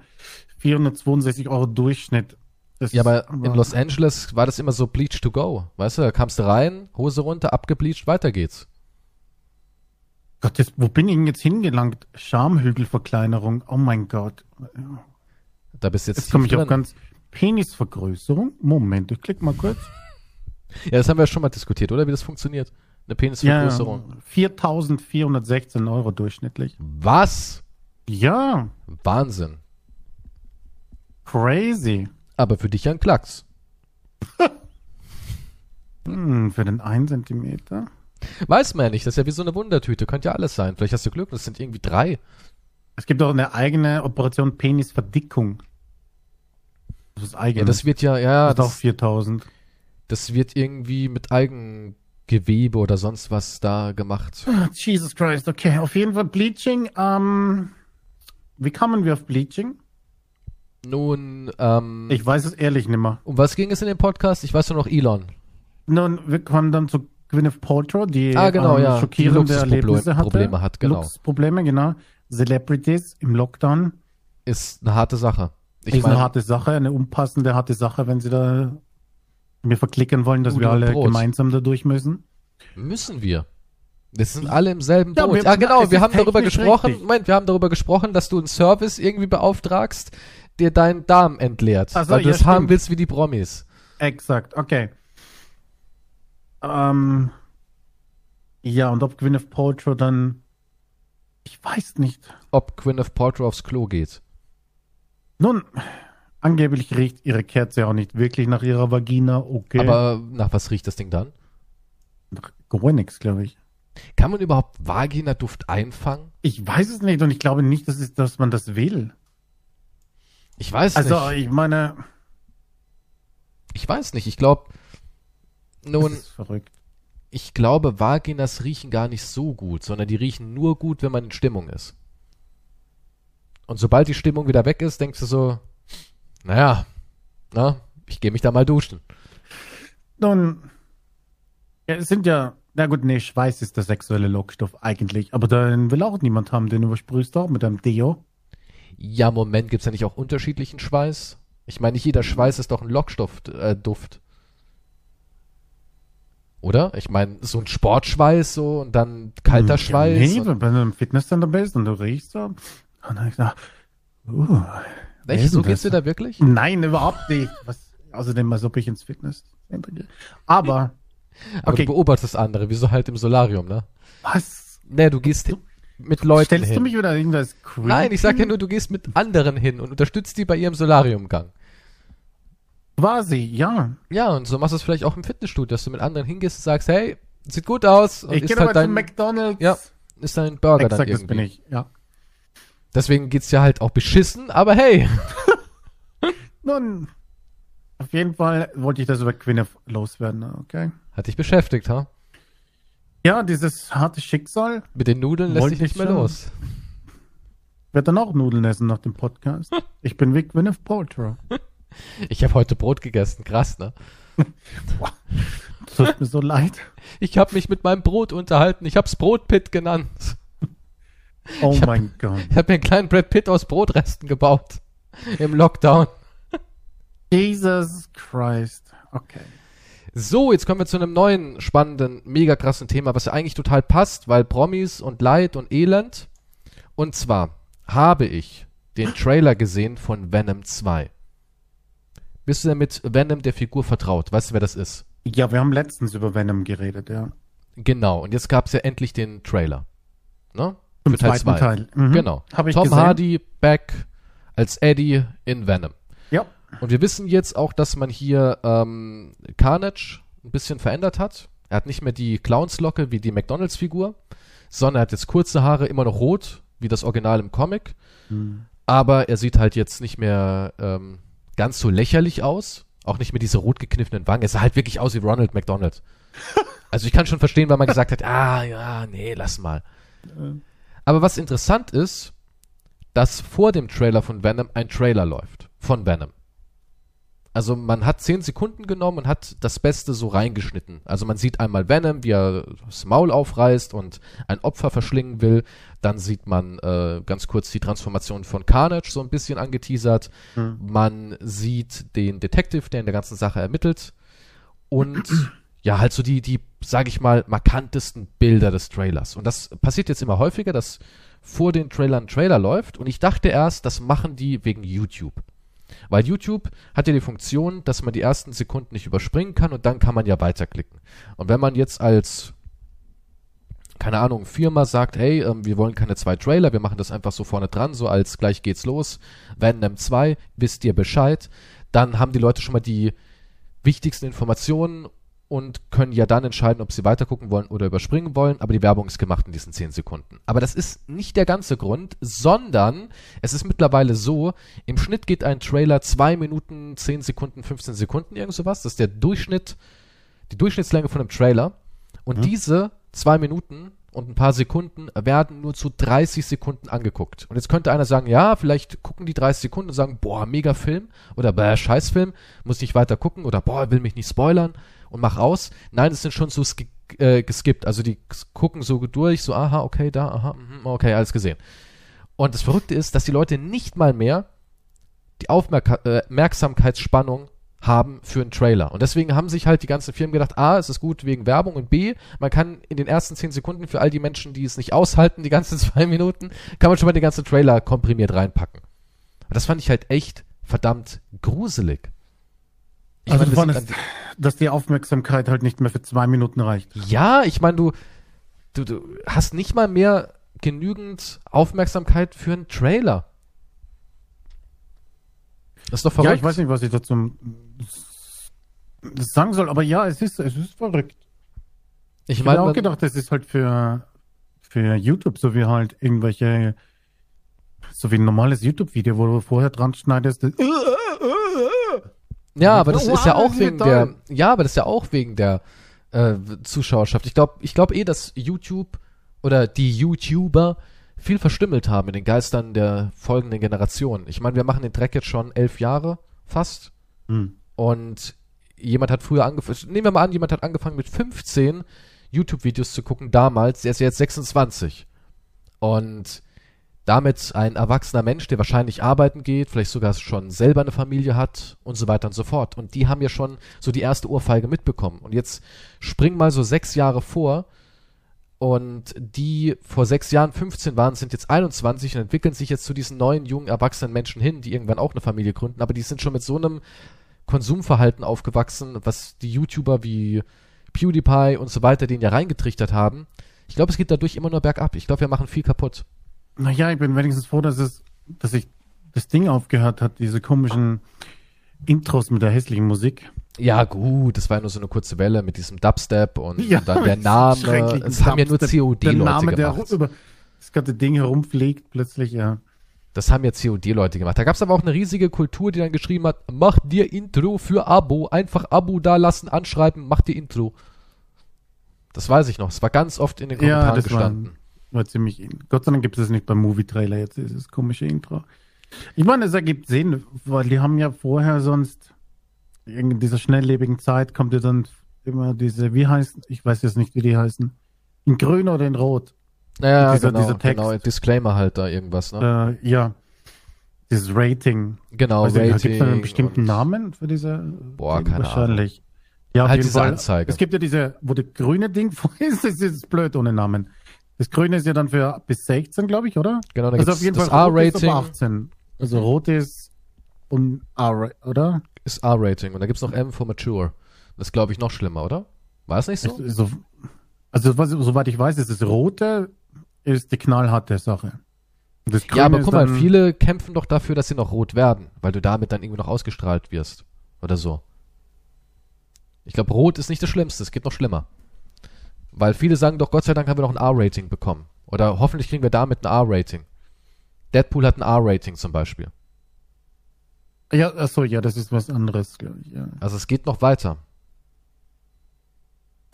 Speaker 2: 462 Euro Durchschnitt.
Speaker 1: Das ja, aber in Los Angeles war das immer so Bleach to go. Weißt du, da kamst du rein, Hose runter, abgebleached, weiter geht's.
Speaker 2: Gott, jetzt, wo bin ich denn jetzt hingelangt? Schamhügelverkleinerung. Oh mein Gott.
Speaker 1: Da bist jetzt.
Speaker 2: Jetzt komme ich drin. auf ganz Penisvergrößerung. Moment, ich klick mal kurz.
Speaker 1: ja, das haben wir ja schon mal diskutiert, oder? Wie das funktioniert. Eine Penisvergrößerung.
Speaker 2: Ja, 4.416 Euro durchschnittlich.
Speaker 1: Was?
Speaker 2: Ja.
Speaker 1: Wahnsinn.
Speaker 2: Crazy.
Speaker 1: Aber für dich ja ein Klacks.
Speaker 2: hm, für den 1 Zentimeter.
Speaker 1: Weiß man ja nicht, das ist ja wie so eine Wundertüte, könnte ja alles sein. Vielleicht hast du Glück, das sind irgendwie drei.
Speaker 2: Es gibt auch eine eigene Operation Penisverdickung.
Speaker 1: Das ist eigen. Ja, das wird ja, ja.
Speaker 2: Das ist auch 4000.
Speaker 1: Das wird irgendwie mit Eigengewebe oder sonst was da gemacht.
Speaker 2: Oh, Jesus Christ, okay. Auf jeden Fall Bleaching. Ähm, wie kamen wir auf Bleaching?
Speaker 1: Nun, ähm.
Speaker 2: Ich weiß es ehrlich nicht mehr.
Speaker 1: Um was ging es in dem Podcast? Ich weiß nur noch Elon.
Speaker 2: Nun, wir kommen dann zu Gwyneth Paltrow, die
Speaker 1: ah, genau,
Speaker 2: ähm,
Speaker 1: ja.
Speaker 2: schockierende die Erlebnisse hatte.
Speaker 1: Probleme hat, genau.
Speaker 2: Luxusprobleme, genau. Celebrities im Lockdown.
Speaker 1: Ist eine harte Sache.
Speaker 2: Ich ist mein, eine harte Sache, eine unpassende harte Sache, wenn sie da mir verklicken wollen, dass wir alle gemeinsam da durch müssen.
Speaker 1: Müssen wir. Wir sind alle im selben Boot. Ja, wir, ja genau, wir haben darüber gesprochen, richtig. Moment, wir haben darüber gesprochen, dass du einen Service irgendwie beauftragst, der deinen Darm entleert, so, weil du ja, es haben willst wie die Promis.
Speaker 2: Exakt, okay. Ähm, ja, und ob Gwyneth Paltrow dann, ich weiß nicht.
Speaker 1: Ob Gwyneth Paltrow aufs Klo geht.
Speaker 2: Nun, angeblich riecht ihre Kerze auch nicht wirklich nach ihrer Vagina, okay.
Speaker 1: Aber nach was riecht das Ding dann?
Speaker 2: Nach gar nichts, glaube ich.
Speaker 1: Kann man überhaupt Vagina-Duft einfangen?
Speaker 2: Ich weiß es nicht und ich glaube nicht, dass, es, dass man das will.
Speaker 1: Ich weiß
Speaker 2: also,
Speaker 1: nicht.
Speaker 2: Also, ich meine.
Speaker 1: Ich weiß nicht. Ich glaube, nun. Das
Speaker 2: ist verrückt.
Speaker 1: Ich glaube, Vaginas riechen gar nicht so gut, sondern die riechen nur gut, wenn man in Stimmung ist. Und sobald die Stimmung wieder weg ist, denkst du so, naja, na, ich gehe mich da mal duschen.
Speaker 2: Nun, Ja, es sind ja, na gut, nee, Schweiß ist der sexuelle Lockstoff eigentlich, aber den will auch niemand haben, den übersprühst du auch mit einem Deo.
Speaker 1: Ja, Moment, gibt's ja nicht auch unterschiedlichen Schweiß? Ich meine, nicht jeder Schweiß ist doch ein Lockstoff-Duft. Äh. Oder? Ich meine, so ein Sportschweiß so und dann kalter
Speaker 2: Hm,
Speaker 1: Schweiß.
Speaker 2: Nee, wenn du im Fitnesscenter bist und du riechst so, und dann ich gesagt, uh,
Speaker 1: echt, so geht's dir
Speaker 2: das?
Speaker 1: da wirklich?
Speaker 2: Nein, überhaupt nicht. Was, außerdem, als ob ich ins Fitnesscenter gehe. Aber,
Speaker 1: Aber
Speaker 2: okay.
Speaker 1: du beobachtest andere, wie so halt im Solarium, ne?
Speaker 2: was?
Speaker 1: Ne, du gehst mit Leuten
Speaker 2: Stellst
Speaker 1: hin.
Speaker 2: du mich wieder irgendwas creepy?
Speaker 1: Nein, ich sag ja nur, du gehst mit anderen hin und unterstützt die bei ihrem Solariumgang.
Speaker 2: Quasi, ja.
Speaker 1: Ja, und so machst du es vielleicht auch im Fitnessstudio, dass du mit anderen hingehst und sagst, hey, sieht gut aus und
Speaker 2: ich gehe
Speaker 1: halt dein,
Speaker 2: McDonalds.
Speaker 1: Ja, ist dein Burger
Speaker 2: Exakt,
Speaker 1: dann
Speaker 2: das
Speaker 1: irgendwie.
Speaker 2: bin ich, ja.
Speaker 1: Deswegen geht's ja halt auch beschissen, aber hey.
Speaker 2: Nun, auf jeden Fall wollte ich das über Gwyneth loswerden, okay?
Speaker 1: Hat dich beschäftigt, ha?
Speaker 2: Ja, dieses harte Schicksal
Speaker 1: Mit den Nudeln lässt sich nicht
Speaker 2: ich
Speaker 1: mehr los.
Speaker 2: wird dann auch Nudeln essen nach dem Podcast. Ich bin wie Gwyneth Paltrow.
Speaker 1: Ich habe heute Brot gegessen, krass, ne?
Speaker 2: Tut mir so leid.
Speaker 1: Ich habe mich mit meinem Brot unterhalten. Ich hab's Brotpit genannt.
Speaker 2: Oh
Speaker 1: Ich hab-
Speaker 2: mein Gott.
Speaker 1: Ich habe mir einen kleinen Brad Pitt aus Brotresten gebaut. Im Lockdown.
Speaker 2: Jesus Christ. Okay.
Speaker 1: So, jetzt kommen wir zu einem neuen, spannenden, mega krassen Thema, was ja eigentlich total passt, weil Promis und Leid und Elend. Und zwar habe ich den Trailer gesehen von Venom 2. Bist du denn mit Venom der Figur vertraut? Weißt du, wer das ist?
Speaker 2: Ja, wir haben letztens über Venom geredet, ja.
Speaker 1: Genau, und jetzt gab's ja endlich den Trailer. Ne? Für Teil
Speaker 2: zweiten
Speaker 1: zwei.
Speaker 2: Teil. Mhm.
Speaker 1: Genau.
Speaker 2: Hab ich
Speaker 1: Tom
Speaker 2: gesehen.
Speaker 1: Hardy back als Eddie in Venom.
Speaker 2: Ja.
Speaker 1: Und wir wissen jetzt auch, dass man hier ähm, Carnage ein bisschen verändert hat. Er hat nicht mehr die Clownslocke wie die McDonalds-Figur, sondern er hat jetzt kurze Haare, immer noch rot, wie das Original im Comic.
Speaker 2: Mhm.
Speaker 1: Aber er sieht halt jetzt nicht mehr ähm, ganz so lächerlich aus. Auch nicht mehr diese rot gekniffenen Wangen. Er sah halt wirklich aus wie Ronald McDonald. Also ich kann schon verstehen, weil man gesagt hat, ah ja, nee, lass mal. Aber was interessant ist, dass vor dem Trailer von Venom ein Trailer läuft. Von Venom. Also man hat 10 Sekunden genommen und hat das Beste so reingeschnitten. Also man sieht einmal Venom, wie er das Maul aufreißt und ein Opfer verschlingen will. Dann sieht man äh, ganz kurz die Transformation von Carnage so ein bisschen angeteasert.
Speaker 2: Mhm.
Speaker 1: Man sieht den Detective, der in der ganzen Sache ermittelt. Und ja, halt so die, die, sag ich mal, markantesten Bilder des Trailers. Und das passiert jetzt immer häufiger, dass vor den Trailern ein Trailer läuft. Und ich dachte erst, das machen die wegen YouTube. Weil YouTube hat ja die Funktion, dass man die ersten Sekunden nicht überspringen kann und dann kann man ja weiterklicken. Und wenn man jetzt als, keine Ahnung, Firma sagt, hey, ähm, wir wollen keine zwei Trailer, wir machen das einfach so vorne dran, so als gleich geht's los, Venom 2, wisst ihr Bescheid, dann haben die Leute schon mal die wichtigsten Informationen und können ja dann entscheiden, ob sie weitergucken wollen oder überspringen wollen, aber die Werbung ist gemacht in diesen 10 Sekunden. Aber das ist nicht der ganze Grund, sondern es ist mittlerweile so, im Schnitt geht ein Trailer 2 Minuten, 10 Sekunden, 15 Sekunden, irgend sowas. Das ist der Durchschnitt, die Durchschnittslänge von einem Trailer. Und
Speaker 2: Mhm.
Speaker 1: diese 2 Minuten und ein paar Sekunden werden nur zu 30 Sekunden angeguckt. Und jetzt könnte einer sagen, ja, vielleicht gucken die 30 Sekunden und sagen, boah, mega Film oder bäh, Scheißfilm, muss nicht weiter gucken oder boah, will mich nicht spoilern und mach aus. Nein, es sind schon so ski äh, geskippt. Also die gucken so durch, so, aha, okay, da, aha, mhm, okay, alles gesehen. Und das Verrückte ist, dass die Leute nicht mal mehr die Aufmerka äh, Aufmerksamkeitsspannung haben für einen Trailer. Und deswegen haben sich halt die ganzen Firmen gedacht, A, es ist gut wegen Werbung und B, man kann in den ersten 10 Sekunden für all die Menschen, die es nicht aushalten, die ganzen zwei Minuten, kann man schon mal den ganzen Trailer komprimiert reinpacken. Und das fand ich halt echt verdammt gruselig. Ich
Speaker 2: also
Speaker 1: meine,
Speaker 2: fandest, dass die Aufmerksamkeit halt nicht mehr für zwei Minuten reicht.
Speaker 1: Ja, ich meine, du, du, du hast nicht mal mehr genügend Aufmerksamkeit für einen Trailer. Das ist doch verrückt.
Speaker 2: Ja, ich weiß nicht, was ich dazu sagen soll, aber ja, es ist, es ist verrückt.
Speaker 1: Ich
Speaker 2: Ich
Speaker 1: meine,
Speaker 2: habe auch gedacht, das ist halt für, für YouTube, so wie halt irgendwelche, so wie ein normales YouTube-Video, wo du vorher dran schneidest. das-
Speaker 1: ja, aber das ist ja auch wegen der, ja, aber das ist ja auch wegen der äh, Zuschauerschaft. Ich glaube, ich glaube eh, dass YouTube oder die YouTuber viel verstümmelt haben in den Geistern der folgenden Generation. Ich meine, wir machen den Dreck jetzt schon elf Jahre fast.
Speaker 2: Hm.
Speaker 1: Und jemand hat früher angefangen, nehmen wir mal an, jemand hat angefangen mit 15 YouTube-Videos zu gucken damals, der ist jetzt 26. Und damit ein erwachsener Mensch, der wahrscheinlich arbeiten geht, vielleicht sogar schon selber eine Familie hat und so weiter und so fort. Und die haben ja schon so die erste Ohrfeige mitbekommen. Und jetzt spring mal so sechs Jahre vor und die vor sechs Jahren 15 waren, sind jetzt 21 und entwickeln sich jetzt zu diesen neuen, jungen, erwachsenen Menschen hin, die irgendwann auch eine Familie gründen. Aber die sind schon mit so einem Konsumverhalten aufgewachsen, was die YouTuber wie PewDiePie und so weiter den ja reingetrichtert haben. Ich glaube, es geht dadurch immer nur bergab. Ich glaube, wir machen viel kaputt.
Speaker 2: Naja, ich bin wenigstens froh, dass es, dass ich das Ding aufgehört hat, diese komischen Intros mit der hässlichen Musik.
Speaker 1: Ja, gut, das war ja nur so eine kurze Welle mit diesem Dubstep und, ja, und dann der Name. Es haben ja nur COD-Leute
Speaker 2: gemacht. der über das ganze Ding herumfliegt, plötzlich, ja.
Speaker 1: Das haben ja COD-Leute gemacht. Da gab es aber auch eine riesige Kultur, die dann geschrieben hat, mach dir Intro für Abo. Einfach Abo da lassen, anschreiben, mach dir Intro. Das weiß ich noch. Es war ganz oft in den Kommentaren ja, gestanden. War,
Speaker 2: war ziemlich. Gott sei Dank gibt es nicht beim Movie-Trailer jetzt, dieses komische Intro. Ich meine, es ergibt Sinn, weil die haben ja vorher sonst, in dieser schnelllebigen Zeit kommt ja dann immer diese, wie heißt, ich weiß jetzt nicht, wie die heißen, in grün oder in rot.
Speaker 1: Ja, dieser, genau, dieser Text. genau, Disclaimer halt da irgendwas,
Speaker 2: ne? Äh, ja. Dieses Rating.
Speaker 1: Genau, also, Rating.
Speaker 2: Gibt es einen bestimmten Namen für diese?
Speaker 1: Boah, keine
Speaker 2: Wahrscheinlich.
Speaker 1: Ahnung.
Speaker 2: Ja,
Speaker 1: halt diese Fall. Anzeige.
Speaker 2: Es gibt ja diese, wo der grüne Ding vor ist, das ist blöd ohne Namen. Das Grüne ist ja dann für bis 16, glaube ich, oder?
Speaker 1: Genau,
Speaker 2: dann
Speaker 1: also
Speaker 2: auf jeden das Fall R-Rating. 18. Also rot ist und R, oder?
Speaker 1: Ist R-Rating. Und da gibt's noch M for Mature. Das ist, glaube ich, noch schlimmer, oder? War es nicht so?
Speaker 2: so also, was, soweit ich weiß, ist das Rote ist die knallharte Sache.
Speaker 1: ja, aber guck mal, viele kämpfen doch dafür, dass sie noch rot werden, weil du damit dann irgendwie noch ausgestrahlt wirst. Oder so. Ich glaube, rot ist nicht das Schlimmste, es geht noch schlimmer. Weil viele sagen doch, Gott sei Dank haben wir noch ein R-Rating bekommen. Oder hoffentlich kriegen wir damit ein R-Rating. Deadpool hat ein R-Rating zum Beispiel.
Speaker 2: Ja, achso, ja, das ist was anderes, glaube ich. Ja.
Speaker 1: Also es geht noch weiter.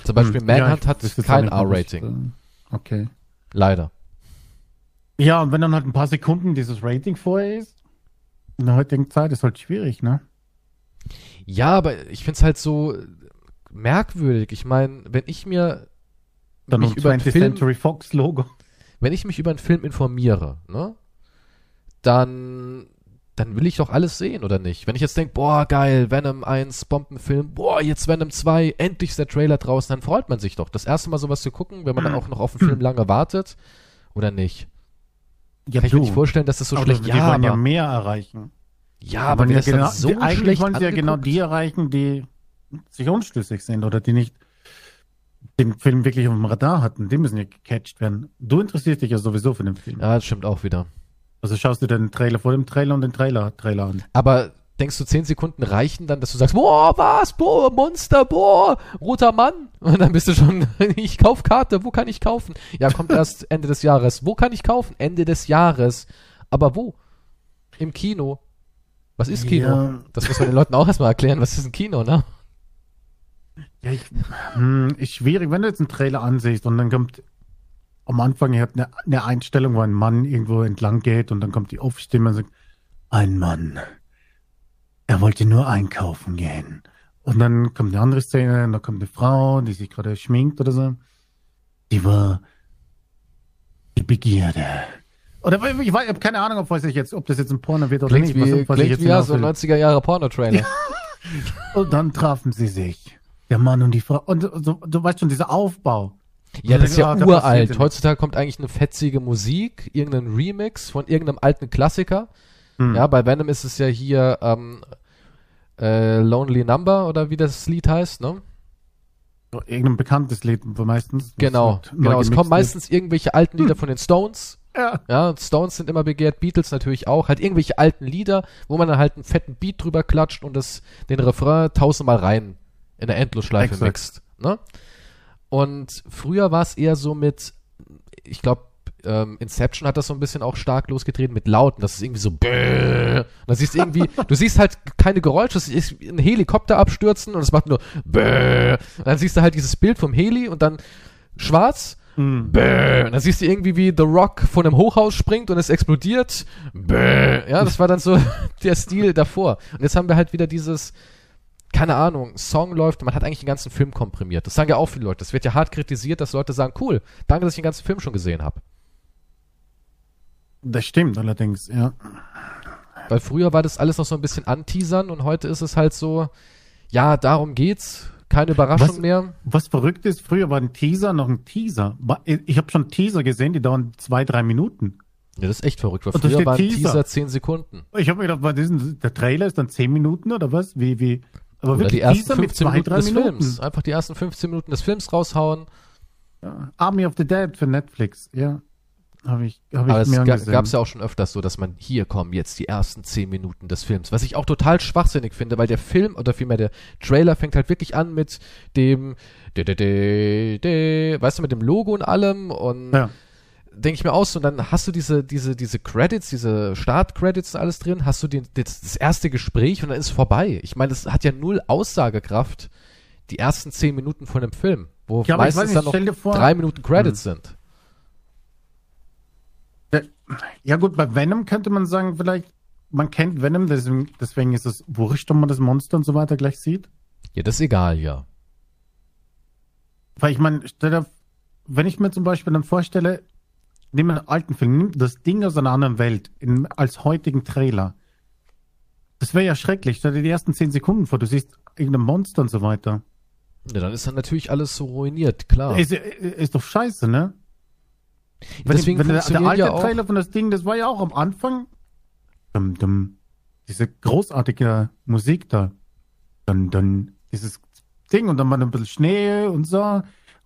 Speaker 1: Zum Beispiel hm, Manhunt ja, hat kein R-Rating.
Speaker 2: Äh, okay.
Speaker 1: Leider.
Speaker 2: Ja, und wenn dann halt ein paar Sekunden dieses Rating vorher ist, in der heutigen Zeit ist halt schwierig, ne?
Speaker 1: Ja, aber ich finde es halt so merkwürdig. Ich meine, wenn ich mir
Speaker 2: dann mich über 20th Film, Century Fox Logo.
Speaker 1: Wenn ich mich über einen Film informiere, ne, dann, dann will ich doch alles sehen, oder nicht? Wenn ich jetzt denke, boah, geil, Venom 1, Bombenfilm, boah, jetzt Venom 2, endlich ist der Trailer draußen, dann freut man sich doch. Das erste Mal sowas zu gucken, wenn man dann auch noch auf den Film lange wartet, oder nicht? Ja, Kann ich du, mir nicht vorstellen, dass das so schlecht
Speaker 2: ist. Die wollen ja mehr erreichen.
Speaker 1: Ja, aber wenn ja
Speaker 2: genau,
Speaker 1: so
Speaker 2: die, eigentlich wollen sie ja genau die erreichen, die sich unschlüssig sind oder die nicht den Film wirklich auf dem Radar hatten, die müssen ja gecatcht werden. Du interessierst dich ja sowieso für den Film.
Speaker 1: Ja, das stimmt auch wieder.
Speaker 2: Also schaust du den Trailer vor dem Trailer und den Trailer, Trailer an.
Speaker 1: Aber denkst du, zehn Sekunden reichen dann, dass du sagst, boah, was, boah, Monster, boah, roter Mann? Und dann bist du schon, ich kauf Karte, wo kann ich kaufen? Ja, kommt erst Ende des Jahres. Wo kann ich kaufen? Ende des Jahres. Aber wo? Im Kino. Was ist Kino? Ja. Das muss man den Leuten auch erstmal erklären. Was ist ein Kino, ne?
Speaker 2: Ja, ich, hm, ist schwierig, wenn du jetzt einen Trailer ansiehst und dann kommt am Anfang, ihr habt eine, eine Einstellung, wo ein Mann irgendwo entlang geht und dann kommt die Off-Stimme und sagt, ein Mann, er wollte nur einkaufen gehen. Und dann kommt eine andere Szene, und da kommt eine Frau, die sich gerade schminkt oder so. Die war die Begierde. Oder ich, ich habe keine Ahnung, ob, weiß ich jetzt, ob das jetzt ein Porno wird oder
Speaker 1: klingt nicht. Wie, was, was klingt wie ja, so 90er Jahre Porno-Trailer.
Speaker 2: und dann trafen sie sich. Der Mann und die Frau. Und so, du weißt schon, dieser Aufbau.
Speaker 1: Ja, das ist ja ah, uralt. Heutzutage kommt eigentlich eine fetzige Musik, irgendein Remix von irgendeinem alten Klassiker. Hm. Ja, bei Venom ist es ja hier ähm, äh, Lonely Number oder wie das Lied heißt, ne?
Speaker 2: Irgendein bekanntes Lied meistens.
Speaker 1: Genau, genau. Es kommen meistens irgendwelche alten Lieder hm. von den Stones. Ja. ja, Stones sind immer begehrt, Beatles natürlich auch. Halt irgendwelche alten Lieder, wo man dann halt einen fetten Beat drüber klatscht und das, den Refrain tausendmal rein in der Endlosschleife Exakt. mixt. Ne? Und früher war es eher so mit, ich glaube, ähm, Inception hat das so ein bisschen auch stark losgetreten mit Lauten. Das ist irgendwie so bäh. Und dann siehst du irgendwie, du siehst halt keine Geräusche, es ist ein Helikopter abstürzen und es macht nur bäh. Und dann siehst du halt dieses Bild vom Heli und dann schwarz. Mm. Bäh. Und dann siehst du irgendwie, wie The Rock von einem Hochhaus springt und es explodiert. Bäh. Ja, das war dann so der Stil davor. Und jetzt haben wir halt wieder dieses, keine Ahnung, Song läuft und man hat eigentlich den ganzen Film komprimiert. Das sagen ja auch viele Leute. Das wird ja hart kritisiert, dass Leute sagen, cool, danke, dass ich den ganzen Film schon gesehen habe.
Speaker 2: Das stimmt allerdings, ja.
Speaker 1: Weil früher war das alles noch so ein bisschen anteasern und heute ist es halt so, ja, darum geht's, keine Überraschung
Speaker 2: was,
Speaker 1: mehr.
Speaker 2: Was verrückt ist, früher war ein Teaser noch ein Teaser. Ich habe schon Teaser gesehen, die dauern zwei, drei Minuten.
Speaker 1: Ja, das ist echt verrückt, weil früher war ein Teaser. Teaser zehn Sekunden.
Speaker 2: Ich habe mir gedacht, war das ein, der Trailer ist dann zehn Minuten oder was? Wie, wie,
Speaker 1: aber Oder die ersten 15 zwei, Minuten des Minuten. Films. Einfach die ersten 15 Minuten des Films raushauen.
Speaker 2: Ja. Army of the Dead für Netflix, ja. Habe ich, hab
Speaker 1: Aber ich mir es gab es ja auch schon öfters so, dass man hier kommen jetzt die ersten 10 Minuten des Films. Was ich auch total schwachsinnig finde, weil der Film oder vielmehr der Trailer fängt halt wirklich an mit dem, de, de, de, de, weißt du, mit dem Logo und allem und ja denke ich mir aus, und dann hast du diese, diese, diese Credits, diese Start-Credits und alles drin, hast du den, das, das erste Gespräch und dann ist es vorbei. Ich meine, das hat ja null Aussagekraft, die ersten zehn Minuten von dem Film, wo ja, meistens nicht, dann noch vor, drei Minuten Credits hm. sind.
Speaker 2: Ja gut, bei Venom könnte man sagen, vielleicht, man kennt Venom, deswegen, deswegen ist es wurscht, ob man das Monster und so weiter gleich sieht.
Speaker 1: Ja, das ist egal, ja.
Speaker 2: Weil ich meine, wenn ich mir zum Beispiel dann vorstelle, nimm einen alten Film, nimm das Ding aus einer anderen Welt in, als heutigen Trailer. Das wäre ja schrecklich. Stell dir die ersten zehn Sekunden vor, du siehst irgendein Monster und so weiter.
Speaker 1: Ja, dann ist dann natürlich alles so ruiniert, klar.
Speaker 2: Ist, ist doch scheiße, ne? Wenn, Deswegen wenn der, der alte ja Trailer von das Ding, das war ja auch am Anfang dum, dum, diese großartige Musik da. Dann, dann dieses Ding und dann mal ein bisschen Schnee und so.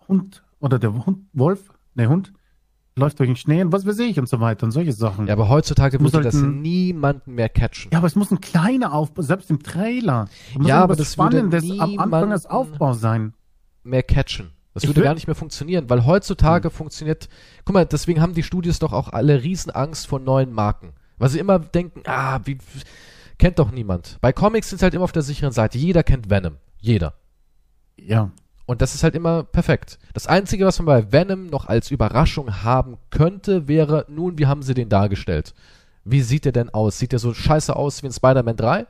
Speaker 2: Hund, oder der Hund, Wolf, ne, Hund, läuft durch den Schnee und was weiß ich und so weiter und solche Sachen.
Speaker 1: Ja, aber heutzutage würde halt das niemanden mehr catchen.
Speaker 2: Ja, aber es muss ein kleiner Aufbau, selbst im Trailer.
Speaker 1: Ja, aber das Spannendes
Speaker 2: würde am Anfang als Aufbau sein.
Speaker 1: Mehr catchen. Das ich würde gar nicht mehr funktionieren, weil heutzutage hm. funktioniert, guck mal, deswegen haben die Studios doch auch alle Riesenangst vor neuen Marken. Weil sie immer denken, ah, wie, kennt doch niemand. Bei Comics sind sie halt immer auf der sicheren Seite. Jeder kennt Venom. Jeder.
Speaker 2: Ja.
Speaker 1: Und das ist halt immer perfekt. Das Einzige, was man bei Venom noch als Überraschung haben könnte, wäre, nun, wie haben sie den dargestellt? Wie sieht der denn aus? Sieht der so scheiße aus wie in Spider-Man 3?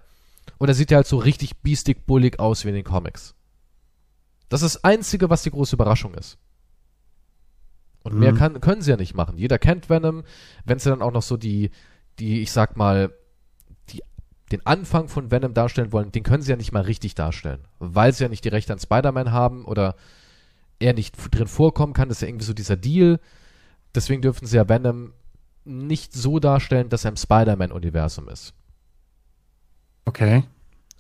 Speaker 1: Oder sieht der halt so richtig biestig bullig aus wie in den Comics? Das ist das Einzige, was die große Überraschung ist. Und mhm. mehr kann, können sie ja nicht machen. Jeder kennt Venom. Wenn sie dann auch noch so die, die, ich sag mal, den Anfang von Venom darstellen wollen, den können sie ja nicht mal richtig darstellen, weil sie ja nicht die Rechte an Spider-Man haben oder er nicht drin vorkommen kann. Das ist ja irgendwie so dieser Deal. Deswegen dürfen sie ja Venom nicht so darstellen, dass er im Spider-Man-Universum ist.
Speaker 2: Okay.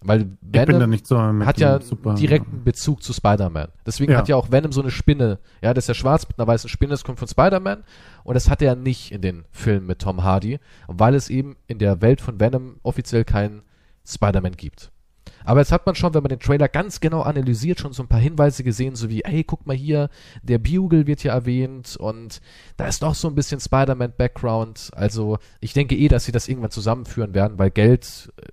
Speaker 1: Weil Venom so hat ja super, direkten Bezug zu Spider-Man. Deswegen ja. hat ja auch Venom so eine Spinne. Ja, das ist ja schwarz mit einer weißen Spinne, das kommt von Spider-Man. Und das hat er nicht in den Filmen mit Tom Hardy, weil es eben in der Welt von Venom offiziell keinen Spider-Man gibt. Aber jetzt hat man schon, wenn man den Trailer ganz genau analysiert, schon so ein paar Hinweise gesehen, so wie, hey, guck mal hier, der Bugle wird hier erwähnt und da ist doch so ein bisschen Spider-Man-Background. Also ich denke eh, dass sie das irgendwann zusammenführen werden, weil Geld äh,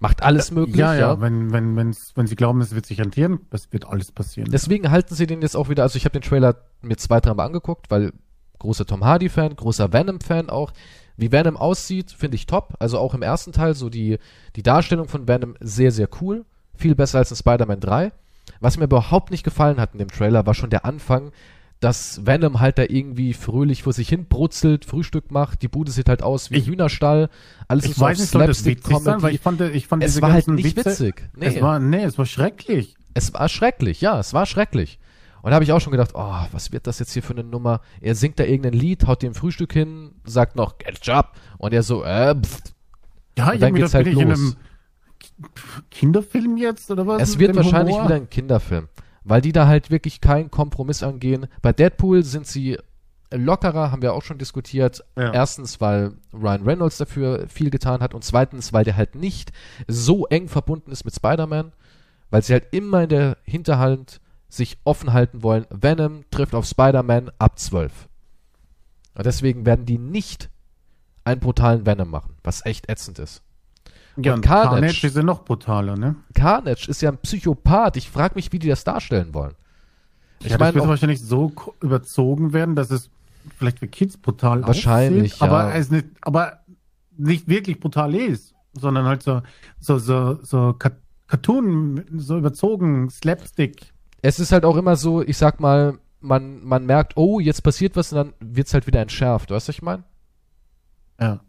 Speaker 1: macht alles möglich.
Speaker 2: Ja, ja, ja. Wenn, wenn, wenn's, wenn sie glauben, es wird sich rentieren, das wird alles passieren.
Speaker 1: Deswegen halten sie den jetzt auch wieder, also ich habe den Trailer mir zwei, dreimal angeguckt, weil großer Tom Hardy-Fan, großer Venom-Fan auch. Wie Venom aussieht, finde ich top. Also auch im ersten Teil, so die, die Darstellung von Venom sehr, sehr cool. Viel besser als in Spider-Man 3. Was mir überhaupt nicht gefallen hat in dem Trailer, war schon der Anfang, dass Venom halt da irgendwie fröhlich vor sich hin brutzelt, Frühstück macht, die Bude sieht halt aus wie ein Hühnerstall, alles
Speaker 2: ich ist weiß so nicht, Slapstick Comedy. Sein, weil ich fand, ich fand
Speaker 1: es war halt nicht Witze, witzig.
Speaker 2: Nee. Es war, nee, es war schrecklich.
Speaker 1: Es war schrecklich, ja, es war schrecklich. Und da habe ich auch schon gedacht, oh, was wird das jetzt hier für eine Nummer? Er singt da irgendein Lied, haut dem Frühstück hin, sagt noch, get job. Und er so, äh, pff.
Speaker 2: Ja, ich dann geht's halt los. Kinderfilm jetzt, oder was?
Speaker 1: Es wird wahrscheinlich Humor? wieder ein Kinderfilm weil die da halt wirklich keinen Kompromiss angehen. Bei Deadpool sind sie lockerer, haben wir auch schon diskutiert. Ja. Erstens, weil Ryan Reynolds dafür viel getan hat und zweitens, weil der halt nicht so eng verbunden ist mit Spider-Man, weil sie halt immer in der Hinterhand sich offen halten wollen. Venom trifft auf Spider-Man ab 12. Und deswegen werden die nicht einen brutalen Venom machen, was echt ätzend ist.
Speaker 2: Ja, und Carnage, Carnage ist ja noch brutaler, ne?
Speaker 1: Carnage ist ja ein Psychopath. Ich frage mich, wie die das darstellen wollen.
Speaker 2: Ich ja, meine, das wird wahrscheinlich so überzogen werden, dass es vielleicht für Kids brutal
Speaker 1: wahrscheinlich,
Speaker 2: aussieht, ja. aber es nicht, aber nicht wirklich brutal ist, sondern halt so so so so Cartoon, so überzogen, Slapstick.
Speaker 1: Es ist halt auch immer so, ich sag mal, man, man merkt, oh, jetzt passiert was und dann wird's halt wieder entschärft. Weißt du, was ich meine?
Speaker 2: Ja.